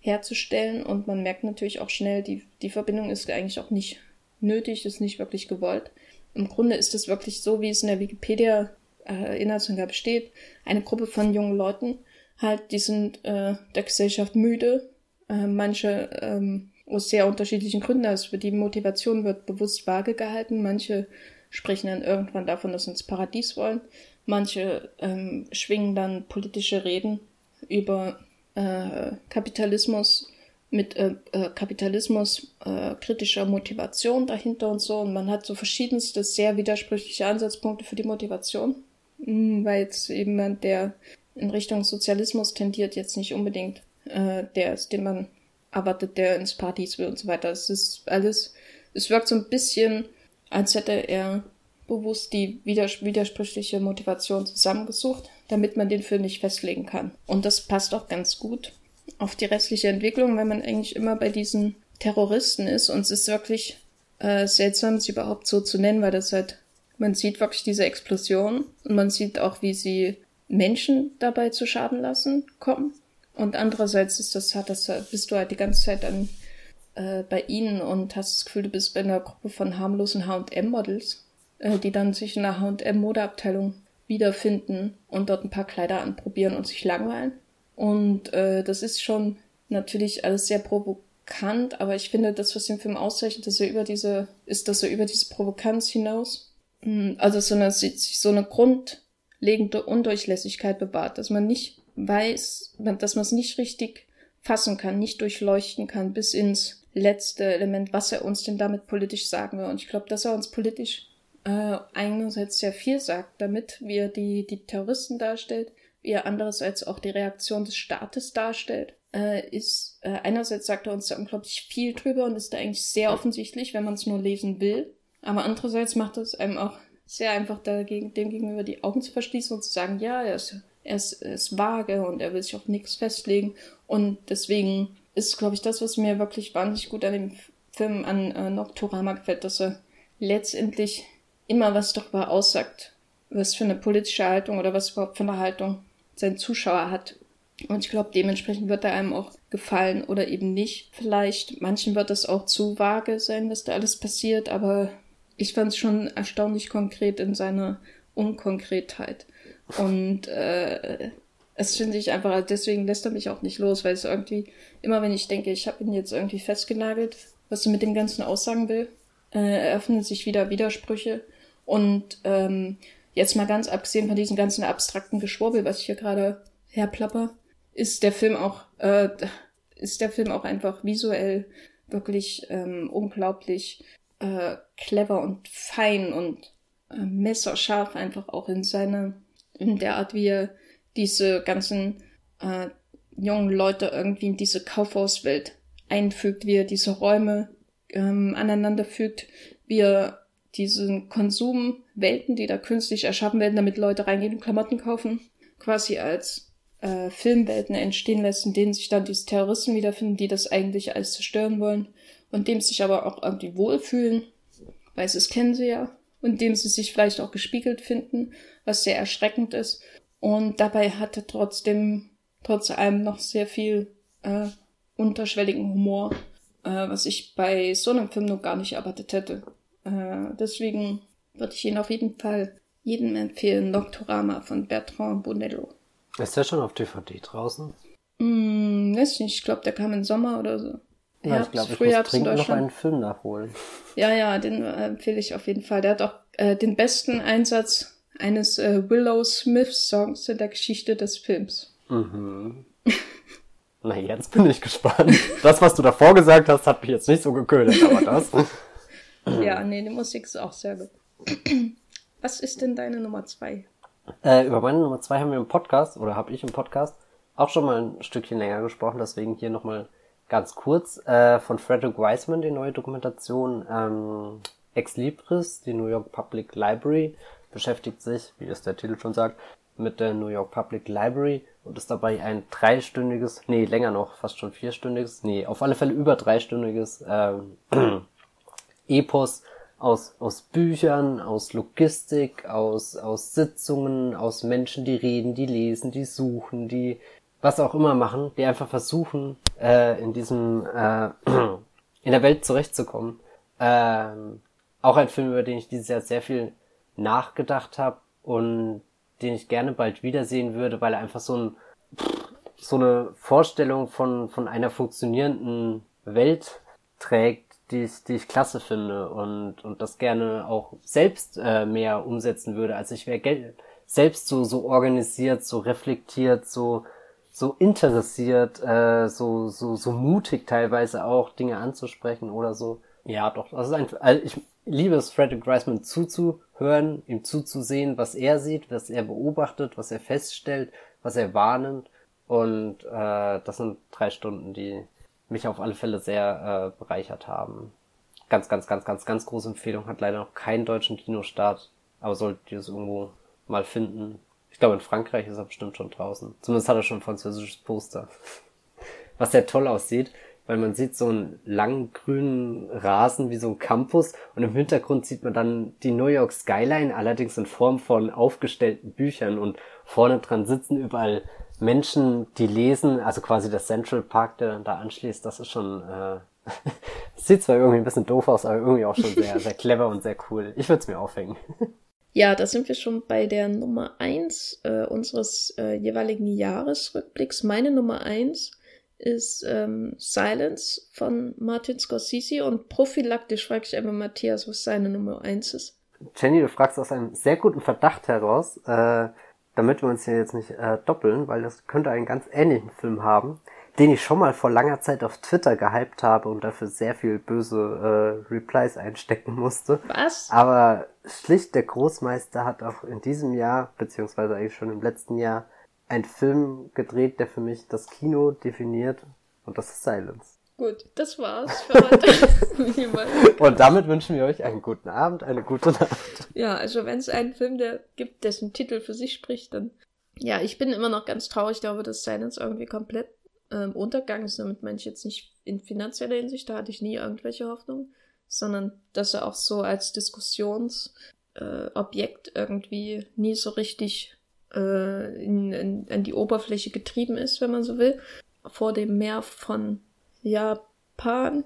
herzustellen. Und man merkt natürlich auch schnell, die, die Verbindung ist eigentlich auch nicht nötig, ist nicht wirklich gewollt. Im Grunde ist es wirklich so, wie es in der Wikipedia äh, steht, eine Gruppe von jungen Leuten, halt, die sind äh, der Gesellschaft müde. Äh, manche ähm, aus sehr unterschiedlichen Gründen, also die Motivation wird bewusst vage gehalten. Manche sprechen dann irgendwann davon, dass sie ins Paradies wollen. Manche ähm, schwingen dann politische Reden über äh, Kapitalismus mit äh, äh, Kapitalismus äh, kritischer Motivation dahinter und so. Und man hat so verschiedenste, sehr widersprüchliche Ansatzpunkte für die Motivation. Mhm, weil jetzt eben der in Richtung Sozialismus tendiert, jetzt nicht unbedingt äh, der ist, den man erwartet, der ins Partys will und so weiter. Es ist alles, es wirkt so ein bisschen, als hätte er bewusst die widers widersprüchliche Motivation zusammengesucht, damit man den Film nicht festlegen kann. Und das passt auch ganz gut auf die restliche Entwicklung, weil man eigentlich immer bei diesen Terroristen ist und es ist wirklich äh, seltsam, sie überhaupt so zu nennen, weil das halt, man sieht wirklich diese Explosion und man sieht auch, wie sie Menschen dabei zu Schaden lassen kommen. Und andererseits ist das, hat das, bist du halt die ganze Zeit dann äh, bei ihnen und hast das Gefühl, du bist bei einer Gruppe von harmlosen H&M-Models, äh, die dann sich in einer H&M-Modeabteilung wiederfinden und dort ein paar Kleider anprobieren und sich langweilen. Und äh, das ist schon natürlich alles sehr provokant, aber ich finde, das, was den Film auszeichnet, dass er über diese, ist, dass er über diese Provokanz hinaus, hm, also so eine, so eine grundlegende Undurchlässigkeit bewahrt, dass man nicht weiß, dass man es nicht richtig fassen kann, nicht durchleuchten kann, bis ins letzte Element, was er uns denn damit politisch sagen will. Und ich glaube, dass er uns politisch äh, einerseits sehr viel sagt damit, wie er die, die Terroristen darstellt, wie er andererseits auch die Reaktion des Staates darstellt, äh, ist äh, einerseits sagt er uns da unglaublich viel drüber und ist da eigentlich sehr offensichtlich, wenn man es nur lesen will. Aber andererseits macht es einem auch sehr einfach dagegen, dem gegenüber die Augen zu verschließen und zu sagen, ja, er ist, er ist, er ist vage und er will sich auf nichts festlegen. Und deswegen ist, glaube ich, das, was mir wirklich wahnsinnig gut an dem Film an äh, Nocturama gefällt, dass er letztendlich immer was darüber aussagt, was für eine politische Haltung oder was überhaupt für eine Haltung sein Zuschauer hat. Und ich glaube, dementsprechend wird er einem auch gefallen oder eben nicht. Vielleicht, manchen wird es auch zu vage sein, was da alles passiert, aber ich fand es schon erstaunlich konkret in seiner Unkonkretheit. Und äh, es finde ich einfach, deswegen lässt er mich auch nicht los, weil es irgendwie, immer wenn ich denke, ich habe ihn jetzt irgendwie festgenagelt, was er mit dem Ganzen aussagen will, äh, eröffnen sich wieder Widersprüche. Und ähm, jetzt mal ganz abgesehen von diesem ganzen abstrakten Geschwurbel, was ich hier gerade herplapper, ist der Film auch, äh, ist der Film auch einfach visuell wirklich ähm, unglaublich äh, clever und fein und äh, messerscharf einfach auch in seiner, in der Art, wie er diese ganzen äh, jungen Leute irgendwie in diese Kaufhauswelt einfügt, wie er diese Räume ähm, aneinander fügt, wie er diesen Konsumwelten, die da künstlich erschaffen werden, damit Leute reingehen und Klamotten kaufen, quasi als äh, Filmwelten entstehen lässt, in denen sich dann diese Terroristen wiederfinden, die das eigentlich alles zerstören wollen und dem sich aber auch irgendwie wohlfühlen, weil sie es kennen sie ja, und dem sie sich vielleicht auch gespiegelt finden, was sehr erschreckend ist. Und dabei hat er trotzdem, trotz allem noch sehr viel äh, unterschwelligen Humor, äh, was ich bei so einem Film noch gar nicht erwartet hätte. Äh, deswegen würde ich ihn auf jeden Fall jedem empfehlen, Nocturama von Bertrand Bonello. Ist der schon auf DVD draußen? Hm, weiß nicht, ich glaube, der kam im Sommer oder so. Ja, ich glaube, ich muss dringend noch einen Film nachholen. Ja, ja, den äh, empfehle ich auf jeden Fall. Der hat auch äh, den besten Einsatz eines äh, Willow Smith Songs in der Geschichte des Films. Mhm. Na, jetzt bin ich gespannt. Das, was du davor gesagt hast, hat mich jetzt nicht so geködert, aber das. ja, nee, die Musik ist auch sehr gut. Was ist denn deine Nummer zwei? Äh, über meine Nummer zwei haben wir im Podcast, oder habe ich im Podcast, auch schon mal ein Stückchen länger gesprochen, deswegen hier nochmal ganz kurz. Äh, von Frederick Wiseman, die neue Dokumentation ähm, Ex Libris, die New York Public Library, beschäftigt sich, wie es der Titel schon sagt, mit der New York Public Library und ist dabei ein dreistündiges, nee, länger noch, fast schon vierstündiges, nee, auf alle Fälle über dreistündiges ähm, Epos aus, aus Büchern, aus Logistik, aus, aus Sitzungen, aus Menschen, die reden, die lesen, die suchen, die was auch immer machen, die einfach versuchen, äh, in diesem, äh, in der Welt zurechtzukommen. Ähm, auch ein Film, über den ich dieses Jahr sehr viel nachgedacht habe und den ich gerne bald wiedersehen würde, weil er einfach so ein so eine Vorstellung von von einer funktionierenden Welt trägt, die ich, die ich klasse finde und, und das gerne auch selbst äh, mehr umsetzen würde. Also ich wäre selbst so, so organisiert, so reflektiert, so, so interessiert, äh, so, so, so mutig teilweise auch Dinge anzusprechen oder so. Ja, doch, das ist ein, also ich liebe es, Frederick Reisman zuzuhören, ihm zuzusehen, was er sieht, was er beobachtet, was er feststellt, was er wahrnimmt. Und äh, das sind drei Stunden, die mich auf alle Fälle sehr äh, bereichert haben. Ganz, ganz, ganz, ganz, ganz große Empfehlung. Hat leider noch keinen deutschen Kinostart, aber solltet ihr es irgendwo mal finden. Ich glaube, in Frankreich ist er bestimmt schon draußen. Zumindest hat er schon ein französisches Poster. Was sehr toll aussieht, weil man sieht so einen langen grünen Rasen wie so ein Campus und im Hintergrund sieht man dann die New York Skyline, allerdings in Form von aufgestellten Büchern und vorne dran sitzen überall Menschen, die lesen, also quasi der Central Park, der da anschließt, das ist schon, äh, sieht zwar irgendwie ein bisschen doof aus, aber irgendwie auch schon sehr, sehr clever und sehr cool. Ich würde es mir aufhängen. Ja, da sind wir schon bei der Nummer eins äh, unseres äh, jeweiligen Jahresrückblicks. Meine Nummer eins ist ähm, Silence von Martin Scorsese und prophylaktisch frage ich einfach Matthias, was seine Nummer eins ist. Jenny, du fragst aus einem sehr guten Verdacht heraus. Äh, damit wir uns hier jetzt nicht äh, doppeln, weil das könnte einen ganz ähnlichen Film haben, den ich schon mal vor langer Zeit auf Twitter gehypt habe und dafür sehr viel böse äh, Replies einstecken musste. Was? Aber schlicht der Großmeister hat auch in diesem Jahr, beziehungsweise eigentlich schon im letzten Jahr, einen Film gedreht, der für mich das Kino definiert und das ist Silence. Gut, das war's für heute. Und damit wünschen wir euch einen guten Abend, eine gute Nacht. Ja, also wenn es einen Film der gibt, dessen Titel für sich spricht, dann. Ja, ich bin immer noch ganz traurig darüber, dass Silence irgendwie komplett ähm, untergegangen ist. Damit meine ich jetzt nicht in finanzieller Hinsicht, da hatte ich nie irgendwelche Hoffnung, sondern dass er auch so als Diskussionsobjekt äh, irgendwie nie so richtig äh, in, in, an die Oberfläche getrieben ist, wenn man so will, vor dem Meer von Japan.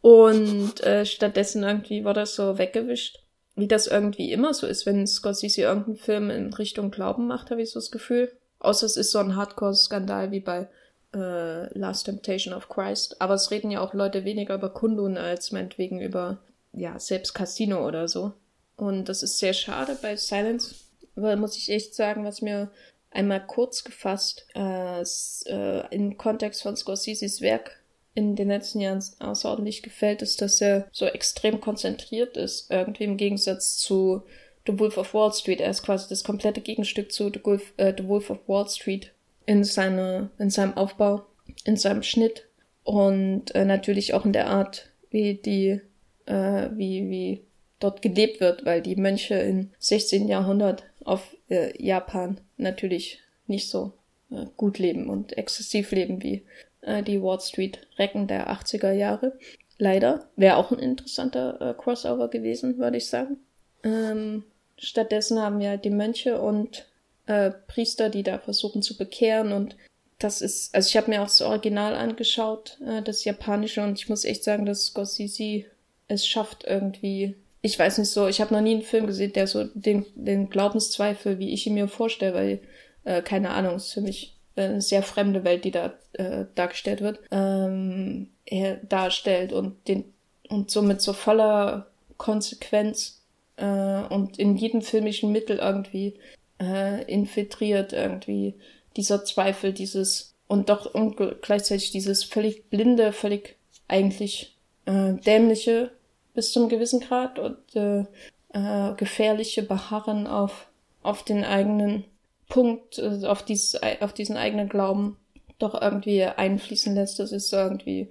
Und äh, stattdessen irgendwie war das so weggewischt. Wie das irgendwie immer so ist, wenn Scorsese irgendeinen Film in Richtung Glauben macht, habe ich so das Gefühl. Außer es ist so ein Hardcore-Skandal wie bei äh, Last Temptation of Christ. Aber es reden ja auch Leute weniger über Kundun als meinetwegen über, ja, selbst Casino oder so. Und das ist sehr schade bei Silence, weil muss ich echt sagen, was mir einmal kurz gefasst äh, äh, im Kontext von Scorseses Werk in den letzten Jahren außerordentlich gefällt, ist, dass er so extrem konzentriert ist, irgendwie im Gegensatz zu The Wolf of Wall Street. Er ist quasi das komplette Gegenstück zu The Wolf, äh, The Wolf of Wall Street in, seine, in seinem Aufbau, in seinem Schnitt und äh, natürlich auch in der Art, wie die, äh, wie, wie dort gelebt wird, weil die Mönche im 16. Jahrhundert auf äh, Japan natürlich nicht so äh, gut leben und exzessiv leben wie äh, die Wall Street Recken der 80er Jahre. Leider. Wäre auch ein interessanter äh, Crossover gewesen, würde ich sagen. Ähm, stattdessen haben wir halt die Mönche und äh, Priester, die da versuchen zu bekehren. Und das ist, also ich habe mir auch das Original angeschaut, äh, das japanische. Und ich muss echt sagen, dass Scorsese es schafft irgendwie, ich weiß nicht so, ich habe noch nie einen Film gesehen, der so den, den Glaubenszweifel, wie ich ihn mir vorstelle, weil, äh, keine Ahnung, ist für mich eine sehr fremde Welt, die da äh, dargestellt wird, ähm, er darstellt und den und somit so voller Konsequenz äh, und in jedem filmischen Mittel irgendwie äh, infiltriert irgendwie dieser Zweifel, dieses und doch und gleichzeitig dieses völlig blinde, völlig eigentlich äh, dämliche bis zum gewissen Grad und äh, äh, gefährliche Beharren auf auf den eigenen Punkt, äh, auf, dieses, auf diesen eigenen Glauben doch irgendwie einfließen lässt. Das ist irgendwie,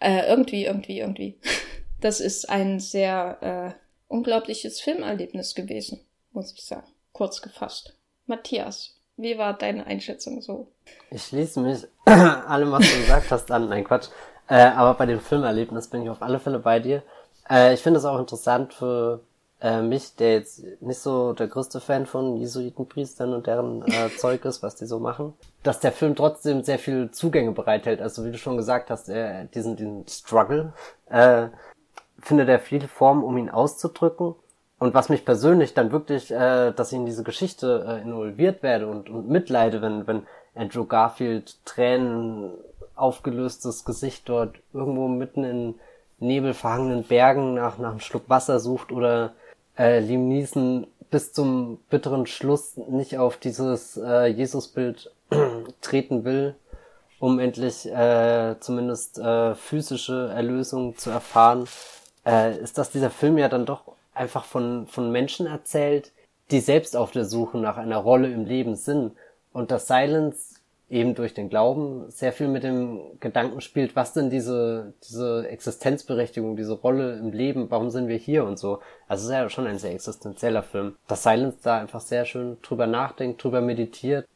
äh, irgendwie, irgendwie, irgendwie. Das ist ein sehr äh, unglaubliches Filmerlebnis gewesen, muss ich sagen. Kurz gefasst. Matthias, wie war deine Einschätzung so? Ich schließe mich allem, was du gesagt hast, an. Nein, Quatsch. Äh, aber bei dem Filmerlebnis bin ich auf alle Fälle bei dir. Äh, ich finde es auch interessant für äh, mich, der jetzt nicht so der größte Fan von Jesuitenpriestern und deren äh, Zeug ist, was die so machen, dass der Film trotzdem sehr viel Zugänge bereithält. Also wie du schon gesagt hast, er, diesen, diesen Struggle äh, findet er viele Formen, um ihn auszudrücken. Und was mich persönlich dann wirklich, äh, dass ich in diese Geschichte äh, involviert werde und, und mitleide, wenn, wenn Andrew Garfield Tränen aufgelöstes Gesicht dort irgendwo mitten in nebelverhangenen Bergen nach, nach einem Schluck Wasser sucht oder äh, Liam Neeson bis zum bitteren Schluss nicht auf dieses äh, Jesusbild treten will, um endlich äh, zumindest äh, physische Erlösung zu erfahren, äh, ist, dass dieser Film ja dann doch einfach von, von Menschen erzählt, die selbst auf der Suche nach einer Rolle im Leben sind. Und das Silence eben durch den Glauben sehr viel mit dem Gedanken spielt, was denn diese, diese Existenzberechtigung, diese Rolle im Leben, warum sind wir hier und so. Also es ist ja schon ein sehr existenzieller Film. Dass Silence da einfach sehr schön drüber nachdenkt, drüber meditiert.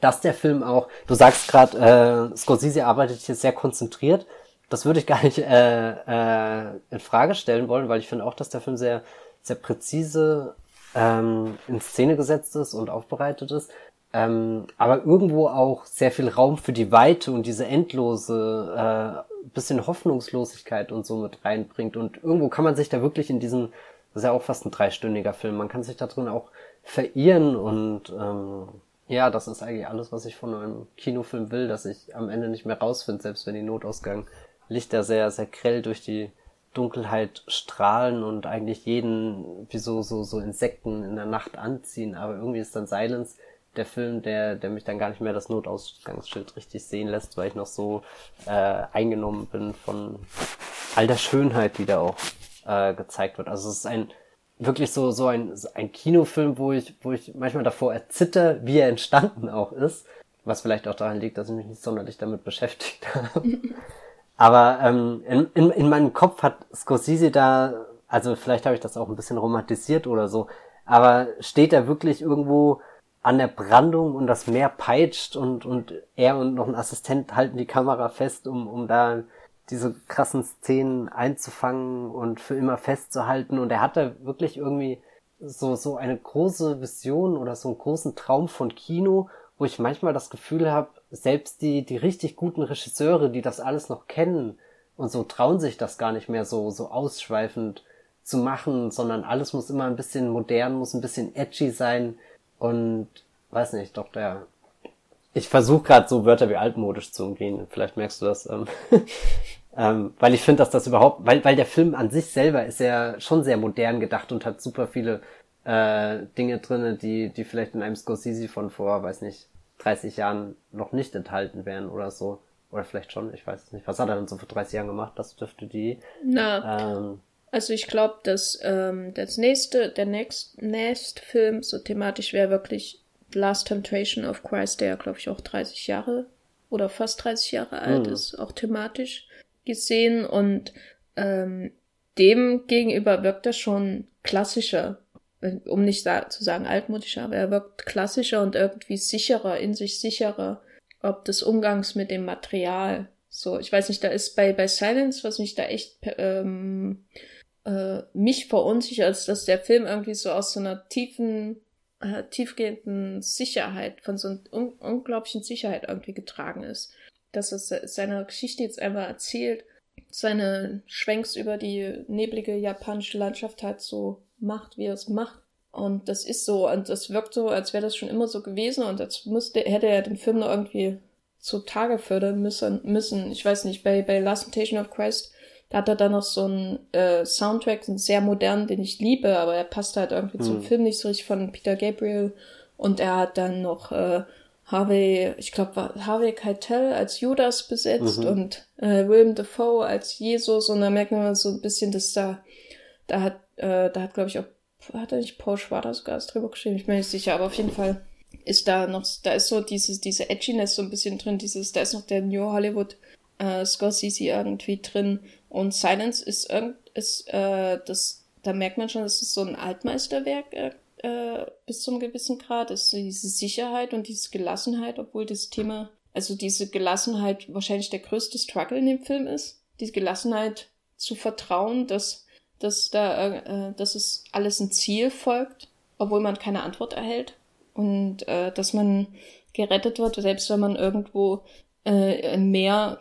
Dass der Film auch, du sagst gerade, äh, Scorsese arbeitet hier sehr konzentriert. Das würde ich gar nicht äh, äh, in Frage stellen wollen, weil ich finde auch, dass der Film sehr, sehr präzise ähm, in Szene gesetzt ist und aufbereitet ist ähm, aber irgendwo auch sehr viel Raum für die Weite und diese endlose, äh, bisschen Hoffnungslosigkeit und so mit reinbringt. Und irgendwo kann man sich da wirklich in diesem, das ist ja auch fast ein dreistündiger Film, man kann sich da drin auch verirren und ähm, ja, das ist eigentlich alles, was ich von einem Kinofilm will, dass ich am Ende nicht mehr rausfinde, selbst wenn die Notausgang Lichter sehr, sehr grell durch die Dunkelheit strahlen und eigentlich jeden wie so, so, so Insekten in der Nacht anziehen, aber irgendwie ist dann Silence der Film, der, der mich dann gar nicht mehr das Notausgangsschild richtig sehen lässt, weil ich noch so äh, eingenommen bin von all der Schönheit, die da auch äh, gezeigt wird. Also es ist ein wirklich so so ein ein Kinofilm, wo ich wo ich manchmal davor erzitter, wie er entstanden auch ist, was vielleicht auch daran liegt, dass ich mich nicht sonderlich damit beschäftigt habe. Aber ähm, in, in, in meinem Kopf hat Scorsese da, also vielleicht habe ich das auch ein bisschen romantisiert oder so, aber steht er wirklich irgendwo an der Brandung und das Meer peitscht und, und er und noch ein Assistent halten die Kamera fest, um, um da diese krassen Szenen einzufangen und für immer festzuhalten. Und er hat da wirklich irgendwie so, so eine große Vision oder so einen großen Traum von Kino, wo ich manchmal das Gefühl habe, selbst die, die richtig guten Regisseure, die das alles noch kennen und so trauen sich das gar nicht mehr so, so ausschweifend zu machen, sondern alles muss immer ein bisschen modern, muss ein bisschen edgy sein und weiß nicht, doch der. Ich versuche gerade so Wörter wie altmodisch zu umgehen. Vielleicht merkst du das. Ähm, ähm, weil ich finde, dass das überhaupt, weil, weil der Film an sich selber ist ja schon sehr modern gedacht und hat super viele äh, Dinge drinne, die, die vielleicht in einem Scorsese von vor, weiß nicht, 30 Jahren noch nicht enthalten wären oder so. Oder vielleicht schon, ich weiß es nicht. Was hat er denn so vor 30 Jahren gemacht? Das dürfte die. Na. Ähm, also ich glaube, dass ähm, das nächste, der nächste, nächste Film so thematisch wäre wirklich Last Temptation of Christ, der ja, glaube ich, auch 30 Jahre oder fast 30 Jahre alt mhm. ist, auch thematisch gesehen. Und ähm, dem gegenüber wirkt er schon klassischer, um nicht zu sagen altmodischer, aber er wirkt klassischer und irgendwie sicherer, in sich sicherer, ob des Umgangs mit dem Material. So, ich weiß nicht, da ist bei, bei Silence, was mich da echt ähm, äh, mich verunsichert, ist, dass der Film irgendwie so aus so einer tiefen, äh, tiefgehenden Sicherheit, von so einer un unglaublichen Sicherheit irgendwie getragen ist. Dass es seine Geschichte jetzt einfach erzählt, seine Schwenks über die neblige japanische Landschaft halt so macht, wie er es macht. Und das ist so, und das wirkt so, als wäre das schon immer so gewesen und als müsste, hätte er den Film noch irgendwie zutage fördern müssen, müssen. Ich weiß nicht, bei, bei Last Temptation of Christ da hat er dann noch so einen äh, Soundtrack, einen sehr modernen, den ich liebe, aber er passt halt irgendwie hm. zum Film nicht so richtig von Peter Gabriel. Und er hat dann noch äh, Harvey, ich glaube, Harvey Keitel als Judas besetzt mhm. und äh, William Defoe als Jesus. Und da merkt man so ein bisschen, dass da, da hat, äh, da hat, glaube ich, auch, hat er nicht Paul Schwader sogar als Drehbuch geschrieben, ich bin nicht sicher, aber auf jeden Fall ist da noch, da ist so dieses, diese Edginess so ein bisschen drin, dieses, da ist noch der New Hollywood äh, Scorsese irgendwie drin. Und Silence ist irgend, ist, äh, das, da merkt man schon, dass es so ein Altmeisterwerk äh, äh, bis zum gewissen Grad ist. Diese Sicherheit und diese Gelassenheit, obwohl das Thema, also diese Gelassenheit wahrscheinlich der größte Struggle in dem Film ist. Diese Gelassenheit zu vertrauen, dass, dass da, äh, dass es alles ein Ziel folgt, obwohl man keine Antwort erhält. Und äh, dass man gerettet wird, selbst wenn man irgendwo äh, Meer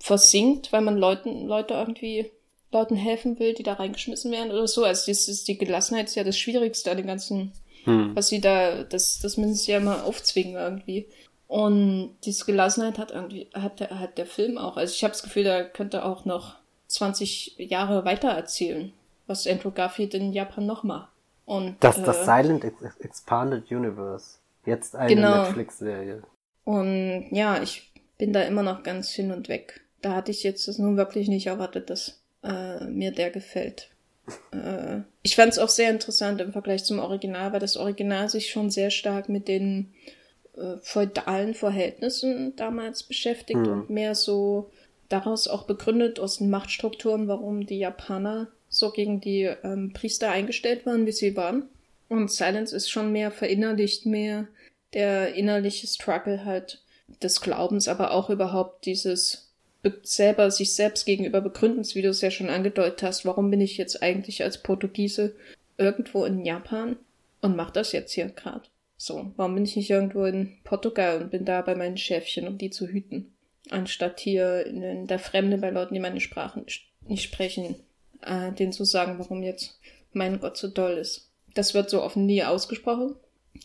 versinkt, weil man Leuten, Leute irgendwie Leuten helfen will, die da reingeschmissen werden oder so. Also das ist, die Gelassenheit ist ja das Schwierigste an dem ganzen, hm. was sie da, das, das müssen sie ja mal aufzwingen irgendwie. Und diese Gelassenheit hat irgendwie, hat der, hat der Film auch. Also ich habe das Gefühl, da könnte auch noch 20 Jahre weiter erzählen, was Andrew Garfield in Japan noch macht. Und, das, äh, das Silent Expanded Universe. Jetzt eine genau. Netflix-Serie. Und ja, ich bin da immer noch ganz hin und weg. Da hatte ich jetzt das nun wirklich nicht erwartet, dass äh, mir der gefällt. Äh, ich fand es auch sehr interessant im Vergleich zum Original, weil das Original sich schon sehr stark mit den äh, feudalen Verhältnissen damals beschäftigt mhm. und mehr so daraus auch begründet aus den Machtstrukturen, warum die Japaner so gegen die ähm, Priester eingestellt waren, wie sie waren. Und Silence ist schon mehr verinnerlicht, mehr der innerliche Struggle halt des Glaubens, aber auch überhaupt dieses selber sich selbst gegenüber begründens, wie du es ja schon angedeutet hast, warum bin ich jetzt eigentlich als Portugiese irgendwo in Japan und mach das jetzt hier gerade? So, warum bin ich nicht irgendwo in Portugal und bin da bei meinen Schäfchen, um die zu hüten? Anstatt hier in der Fremde bei Leuten, die meine Sprache nicht sprechen, äh, denen zu sagen, warum jetzt mein Gott so toll ist. Das wird so offen nie ausgesprochen,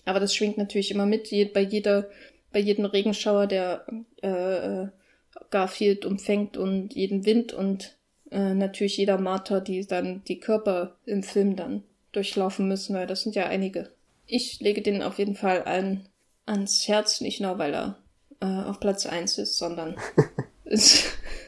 aber das schwingt natürlich immer mit. Bei jeder bei jedem Regenschauer, der äh, Garfield umfängt und jeden Wind und äh, natürlich jeder Marter, die dann die Körper im Film dann durchlaufen müssen, weil das sind ja einige. Ich lege den auf jeden Fall ein, ans Herz, nicht nur weil er äh, auf Platz eins ist, sondern ist,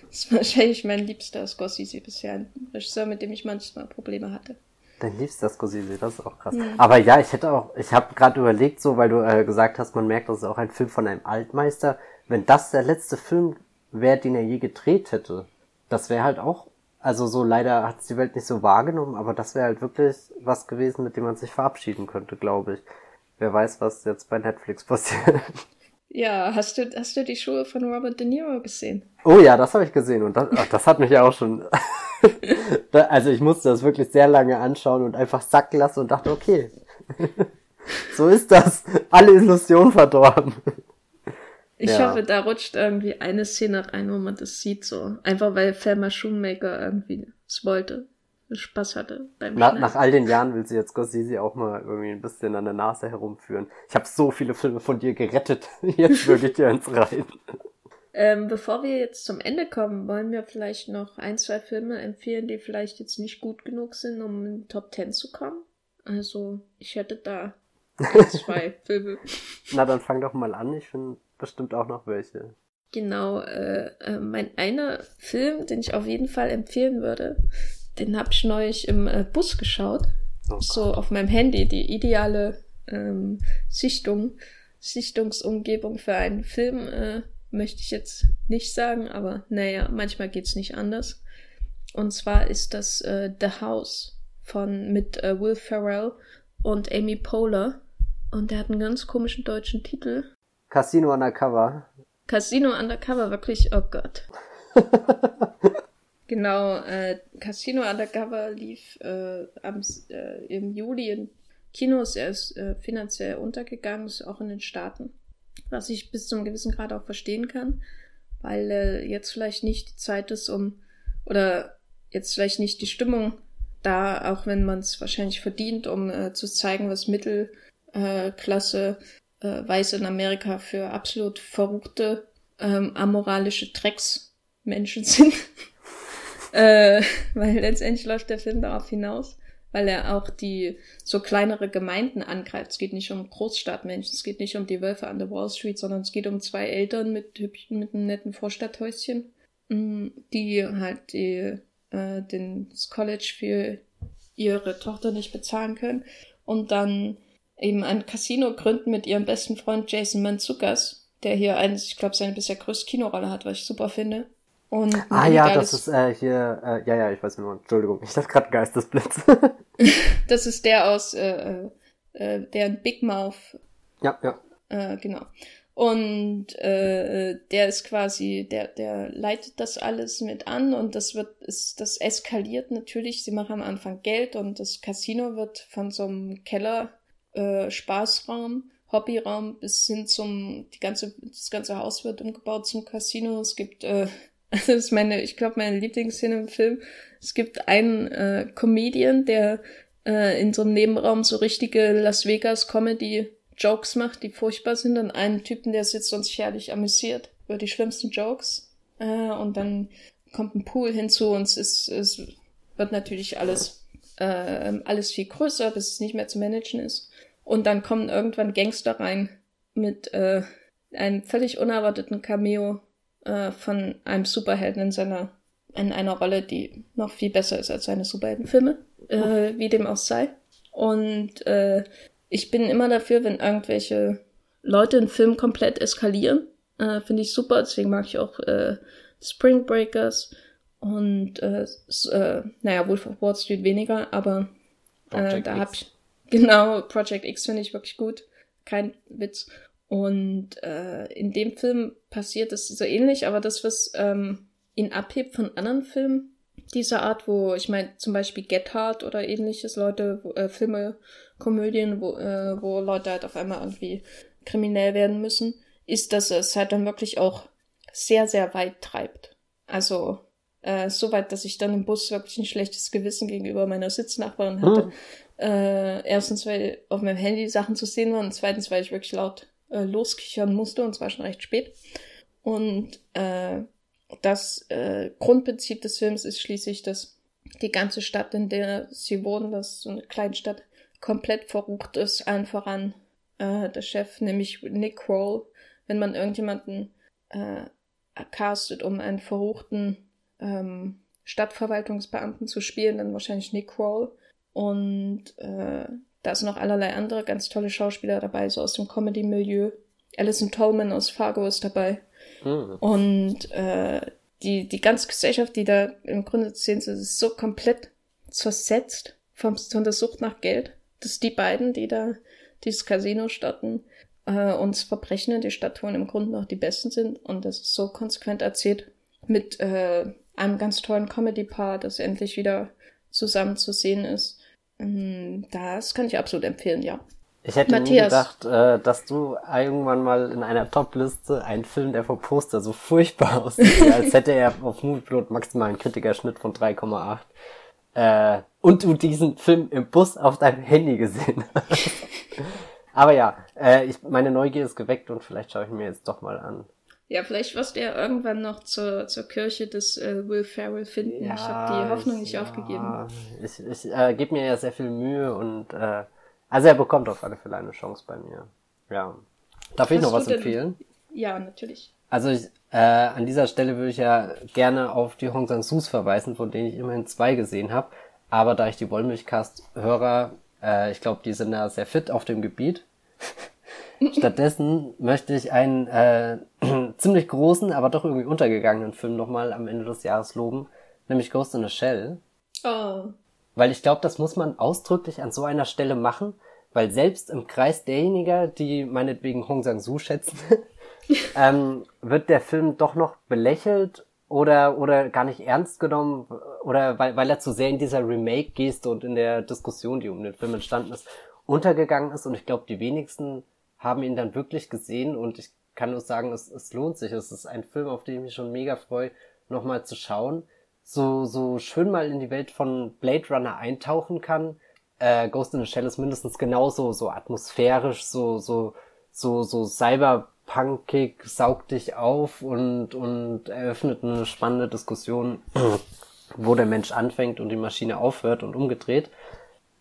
ist wahrscheinlich mein liebster Scorsese bisher. Ein Regisseur, mit dem ich manchmal Probleme hatte. Dein liebster Scorsese, das ist auch krass. Mhm. Aber ja, ich hätte auch, ich habe gerade überlegt, so, weil du äh, gesagt hast, man merkt, das ist auch ein Film von einem Altmeister. Wenn das der letzte Film wäre, den er je gedreht hätte, das wäre halt auch, also so leider hat es die Welt nicht so wahrgenommen, aber das wäre halt wirklich was gewesen, mit dem man sich verabschieden könnte, glaube ich. Wer weiß, was jetzt bei Netflix passiert. Ja, hast du, hast du die Schuhe von Robert De Niro gesehen? Oh ja, das habe ich gesehen und das, ach, das hat mich ja auch schon also ich musste das wirklich sehr lange anschauen und einfach sacken lassen und dachte, okay, so ist das. Alle Illusionen verdorben. Ich ja. hoffe, da rutscht irgendwie eine Szene rein, wo man das sieht, so. Einfach weil Thelma Shoemaker irgendwie es wollte. Spaß hatte beim Na, Nach all den Jahren will sie jetzt Scorsese auch mal irgendwie ein bisschen an der Nase herumführen. Ich habe so viele Filme von dir gerettet. Jetzt würde ich dir ins rein. Ähm, bevor wir jetzt zum Ende kommen, wollen wir vielleicht noch ein, zwei Filme empfehlen, die vielleicht jetzt nicht gut genug sind, um in Top Ten zu kommen. Also, ich hätte da zwei Filme. Na, dann fang doch mal an. Ich finde bestimmt auch noch welche. Genau, äh, äh, mein einer Film, den ich auf jeden Fall empfehlen würde, den habe ich neulich im äh, Bus geschaut. Oh so auf meinem Handy, die ideale ähm, Sichtung, Sichtungsumgebung für einen Film, äh, möchte ich jetzt nicht sagen, aber naja, manchmal geht's nicht anders. Und zwar ist das äh, The House von mit äh, Will Ferrell und Amy Poehler. Und der hat einen ganz komischen deutschen Titel. Casino Undercover. Casino Undercover, wirklich, oh Gott. genau, äh, Casino Undercover lief äh, am, äh, im Juli in Kinos. Er ist äh, finanziell untergegangen, ist auch in den Staaten. Was ich bis zum gewissen Grad auch verstehen kann, weil äh, jetzt vielleicht nicht die Zeit ist, um, oder jetzt vielleicht nicht die Stimmung da, auch wenn man es wahrscheinlich verdient, um äh, zu zeigen, was Mittelklasse äh, Weiße in Amerika für absolut verrückte, ähm, amoralische Drecksmenschen sind. Äh, weil letztendlich läuft der Film darauf hinaus, weil er auch die so kleinere Gemeinden angreift. Es geht nicht um Großstadtmenschen, es geht nicht um die Wölfe an der Wall Street, sondern es geht um zwei Eltern mit mit einem netten Vorstadthäuschen, mm, die halt die, äh, den, das College für ihre Tochter nicht bezahlen können und dann eben ein Casino gründen mit ihrem besten Freund Jason Manzukas, der hier eines, ich glaube, seine bisher größte Kinorolle hat, was ich super finde. Und ah ja, das ist äh, hier, äh, ja, ja, ich weiß nicht mehr, Entschuldigung, ich dachte gerade Geistesblitz. das ist der aus, äh, äh, der in Big Mouth. Ja, ja. Äh, genau. Und äh, der ist quasi, der, der leitet das alles mit an und das wird, ist, das eskaliert natürlich. Sie machen am Anfang Geld und das Casino wird von so einem Keller äh, Spaßraum, Hobbyraum bis hin zum, die ganze, das ganze Haus wird umgebaut zum Casino. Es gibt, äh, das ist meine, ich glaube, meine Lieblingsszene im Film. Es gibt einen äh, Comedian, der äh, in so einem Nebenraum so richtige Las Vegas Comedy Jokes macht, die furchtbar sind, und einen Typen, der sitzt und sich herrlich amüsiert über die schlimmsten Jokes. Äh, und dann kommt ein Pool hinzu und es ist, es wird natürlich alles, äh, alles viel größer, bis es nicht mehr zu managen ist. Und dann kommen irgendwann Gangster rein mit äh, einem völlig unerwarteten Cameo äh, von einem Superhelden in seiner in einer Rolle, die noch viel besser ist als seine Superheldenfilme, äh, wie dem auch sei. Und äh, ich bin immer dafür, wenn irgendwelche Leute einen Film komplett eskalieren. Äh, Finde ich super, deswegen mag ich auch äh, Spring Breakers und äh, äh, naja, Wolf of Wall Street weniger, aber äh, da habe ich Genau, Project X finde ich wirklich gut. Kein Witz. Und äh, in dem Film passiert es so ähnlich, aber das, was ähm, ihn abhebt von anderen Filmen dieser Art, wo ich meine zum Beispiel Get Hard oder ähnliches, Leute, wo, äh, Filme, Komödien, wo, äh, wo Leute halt auf einmal irgendwie kriminell werden müssen, ist, dass es halt dann wirklich auch sehr, sehr weit treibt. Also äh, so weit, dass ich dann im Bus wirklich ein schlechtes Gewissen gegenüber meiner Sitznachbarin hatte, hm. Äh, erstens, weil auf meinem Handy Sachen zu sehen waren und zweitens, weil ich wirklich laut äh, loskichern musste und zwar schon recht spät. Und äh, das äh, Grundprinzip des Films ist schließlich, dass die ganze Stadt, in der sie wohnen, das ist so eine Kleinstadt, komplett verrucht ist, allen voran äh, der Chef, nämlich Nick Kroll. Wenn man irgendjemanden äh, castet, um einen verruchten ähm, Stadtverwaltungsbeamten zu spielen, dann wahrscheinlich Nick Kroll. Und äh, da sind noch allerlei andere ganz tolle Schauspieler dabei, so aus dem Comedy-Milieu. Alison Tolman aus Fargo ist dabei. Mhm. Und äh, die, die ganze Gesellschaft, die da im Grunde zu sehen ist, ist so komplett zersetzt vom, von der Sucht nach Geld, dass die beiden, die da dieses Casino starten, äh, uns Verbrechen in die Stadt tun, im Grunde noch die Besten sind. Und das ist so konsequent erzählt mit äh, einem ganz tollen Comedy-Paar, das endlich wieder zusammen zu sehen ist. Ähm, das kann ich absolut empfehlen, ja. Ich hätte Matthias. nie gedacht, äh, dass du irgendwann mal in einer Top-Liste einen Film, der vom Poster so furchtbar aussieht, als hätte er auf Movieplot maximal einen Kritikerschnitt von 3,8. Äh, und du diesen Film im Bus auf deinem Handy gesehen hast. Aber ja, äh, ich, meine Neugier ist geweckt und vielleicht schaue ich mir jetzt doch mal an. Ja, vielleicht wirst du ja irgendwann noch zur, zur Kirche des äh, Will Ferrell finden. Ja, ich habe die Hoffnung nicht ja, aufgegeben. Ich, ich äh, gebe mir ja sehr viel Mühe und äh, also er bekommt auf alle Fälle eine Chance bei mir. Ja. Darf Hast ich noch was empfehlen? Ja, natürlich. Also ich, äh, an dieser Stelle würde ich ja gerne auf die Hong Sang-Sus verweisen, von denen ich immerhin zwei gesehen habe. Aber da ich die Wollmilchcast-Hörer, äh, ich glaube, die sind da sehr fit auf dem Gebiet. Stattdessen möchte ich einen äh, ziemlich großen, aber doch irgendwie untergegangenen Film nochmal am Ende des Jahres loben, nämlich Ghost in a Shell. Oh. Weil ich glaube, das muss man ausdrücklich an so einer Stelle machen, weil selbst im Kreis derjenigen, die meinetwegen Hong Sang-soo schätzen, ähm, wird der Film doch noch belächelt oder, oder gar nicht ernst genommen oder weil, weil er zu sehr in dieser Remake-Geste und in der Diskussion, die um den Film entstanden ist, untergegangen ist und ich glaube, die wenigsten haben ihn dann wirklich gesehen und ich kann nur sagen, es, es lohnt sich. Es ist ein Film, auf den ich mich schon mega freue, nochmal zu schauen so, so schön mal in die Welt von Blade Runner eintauchen kann. Äh, Ghost in the Shell ist mindestens genauso so atmosphärisch, so, so, so, so cyberpunkig, saugt dich auf und, und eröffnet eine spannende Diskussion, wo der Mensch anfängt und die Maschine aufhört und umgedreht.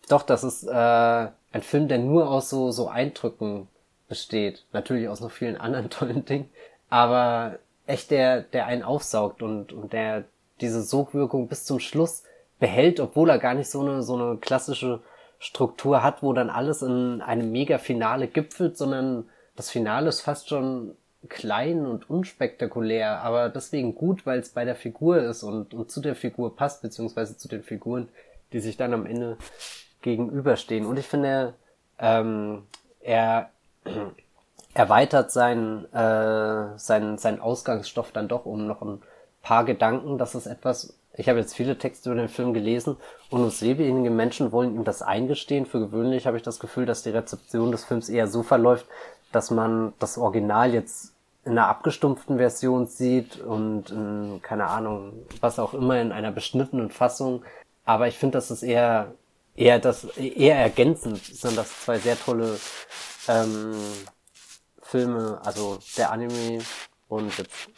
Doch, das ist äh, ein Film, der nur aus so, so Eindrücken besteht. Natürlich aus noch vielen anderen tollen Dingen. Aber echt der, der einen aufsaugt und, und der, diese Sogwirkung bis zum Schluss behält, obwohl er gar nicht so eine, so eine klassische Struktur hat, wo dann alles in einem Mega-Finale gipfelt, sondern das Finale ist fast schon klein und unspektakulär, aber deswegen gut, weil es bei der Figur ist und, und zu der Figur passt, beziehungsweise zu den Figuren, die sich dann am Ende gegenüberstehen. Und ich finde, ähm, er erweitert seinen, äh, seinen, seinen Ausgangsstoff dann doch um noch ein paar Gedanken. Das ist etwas, ich habe jetzt viele Texte über den Film gelesen und sehr wenige Menschen wollen ihm das eingestehen. Für gewöhnlich habe ich das Gefühl, dass die Rezeption des Films eher so verläuft, dass man das Original jetzt in einer abgestumpften Version sieht und in, keine Ahnung, was auch immer in einer beschnittenen Fassung. Aber ich finde, das ist eher eher das eher ergänzend sind das zwei sehr tolle ähm, Filme, also der Anime und jetzt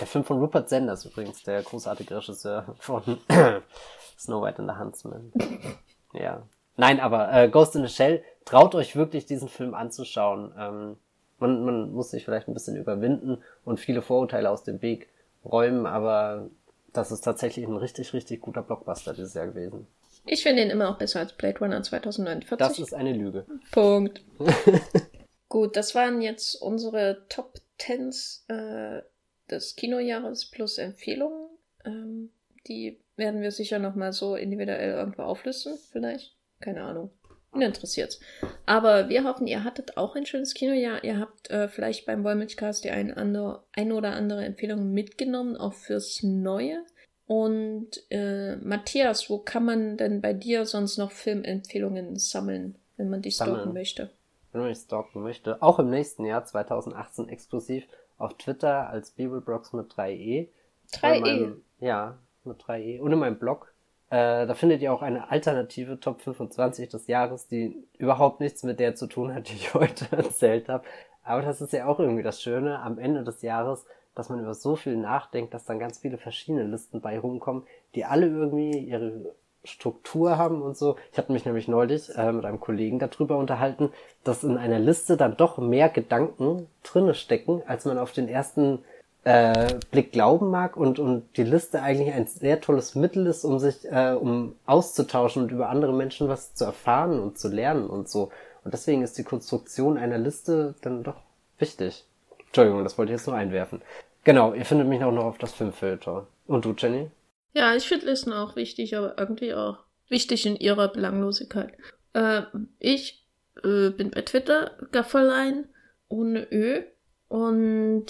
der Film von Rupert Sanders übrigens, der großartige Regisseur von Snow White and the Huntsman. Ja. Nein, aber äh, Ghost in the Shell, traut euch wirklich diesen Film anzuschauen. Ähm, man, man muss sich vielleicht ein bisschen überwinden und viele Vorurteile aus dem Weg räumen, aber das ist tatsächlich ein richtig, richtig guter Blockbuster dieses Jahr gewesen. Ich finde ihn immer auch besser als Blade Runner 2049. Das ist eine Lüge. Punkt. Gut, das waren jetzt unsere Top Tens äh, des Kinojahres plus Empfehlungen. Ähm, die werden wir sicher nochmal so individuell irgendwo auflisten, vielleicht. Keine Ahnung. Ihn interessiert's. Aber wir hoffen, ihr hattet auch ein schönes Kinojahr. Ihr habt äh, vielleicht beim Wollmilchcast die ein, andere, ein oder andere Empfehlung mitgenommen, auch fürs Neue. Und äh, Matthias, wo kann man denn bei dir sonst noch Filmempfehlungen sammeln, wenn man dich stalken möchte? Wenn man mich stalken möchte. Auch im nächsten Jahr, 2018 exklusiv, auf Twitter als Bibelbrox mit 3e. 3e? ja, mit 3e. Und in meinem Blog. Äh, da findet ihr auch eine alternative Top 25 des Jahres, die überhaupt nichts mit der zu tun hat, die ich heute erzählt habe. Aber das ist ja auch irgendwie das Schöne am Ende des Jahres, dass man über so viel nachdenkt, dass dann ganz viele verschiedene Listen bei rumkommen, die alle irgendwie ihre Struktur haben und so. Ich habe mich nämlich neulich äh, mit einem Kollegen darüber unterhalten, dass in einer Liste dann doch mehr Gedanken drinne stecken, als man auf den ersten äh, Blick glauben mag und, und die Liste eigentlich ein sehr tolles Mittel ist, um sich, äh, um auszutauschen und über andere Menschen was zu erfahren und zu lernen und so. Und deswegen ist die Konstruktion einer Liste dann doch wichtig. Entschuldigung, das wollte ich jetzt nur einwerfen. Genau, ihr findet mich auch noch auf das Filmfilter. Und du, Jenny? Ja, ich finde Listen auch wichtig, aber irgendwie auch wichtig in ihrer Belanglosigkeit. Äh, ich äh, bin bei Twitter Gafferlein ohne Ö und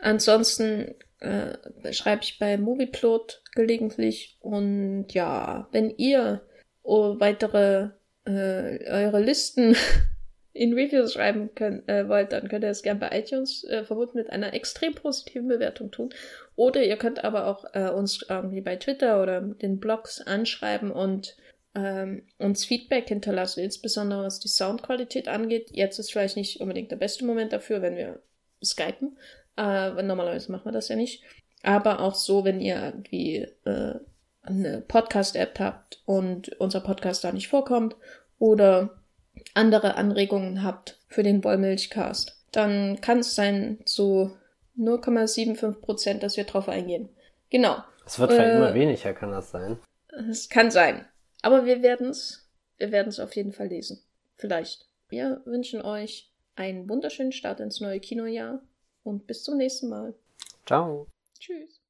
ansonsten äh, schreibe ich bei Movieplot gelegentlich. Und ja, wenn ihr oh, weitere äh, eure Listen in Reviews schreiben könnt, äh, wollt, dann könnt ihr das gerne bei iTunes äh, verbunden mit einer extrem positiven Bewertung tun. Oder ihr könnt aber auch äh, uns irgendwie bei Twitter oder den Blogs anschreiben und ähm, uns Feedback hinterlassen, insbesondere was die Soundqualität angeht. Jetzt ist vielleicht nicht unbedingt der beste Moment dafür, wenn wir skypen. Äh, normalerweise machen wir das ja nicht. Aber auch so, wenn ihr irgendwie äh, eine Podcast-App habt und unser Podcast da nicht vorkommt oder andere Anregungen habt für den Wollmilchcast, dann kann es sein zu 0,75 Prozent, dass wir drauf eingehen. Genau. Es wird vielleicht äh, immer weniger, kann das sein? Es kann sein. Aber wir werden es, wir werden es auf jeden Fall lesen. Vielleicht. Wir wünschen euch einen wunderschönen Start ins neue Kinojahr und bis zum nächsten Mal. Ciao. Tschüss.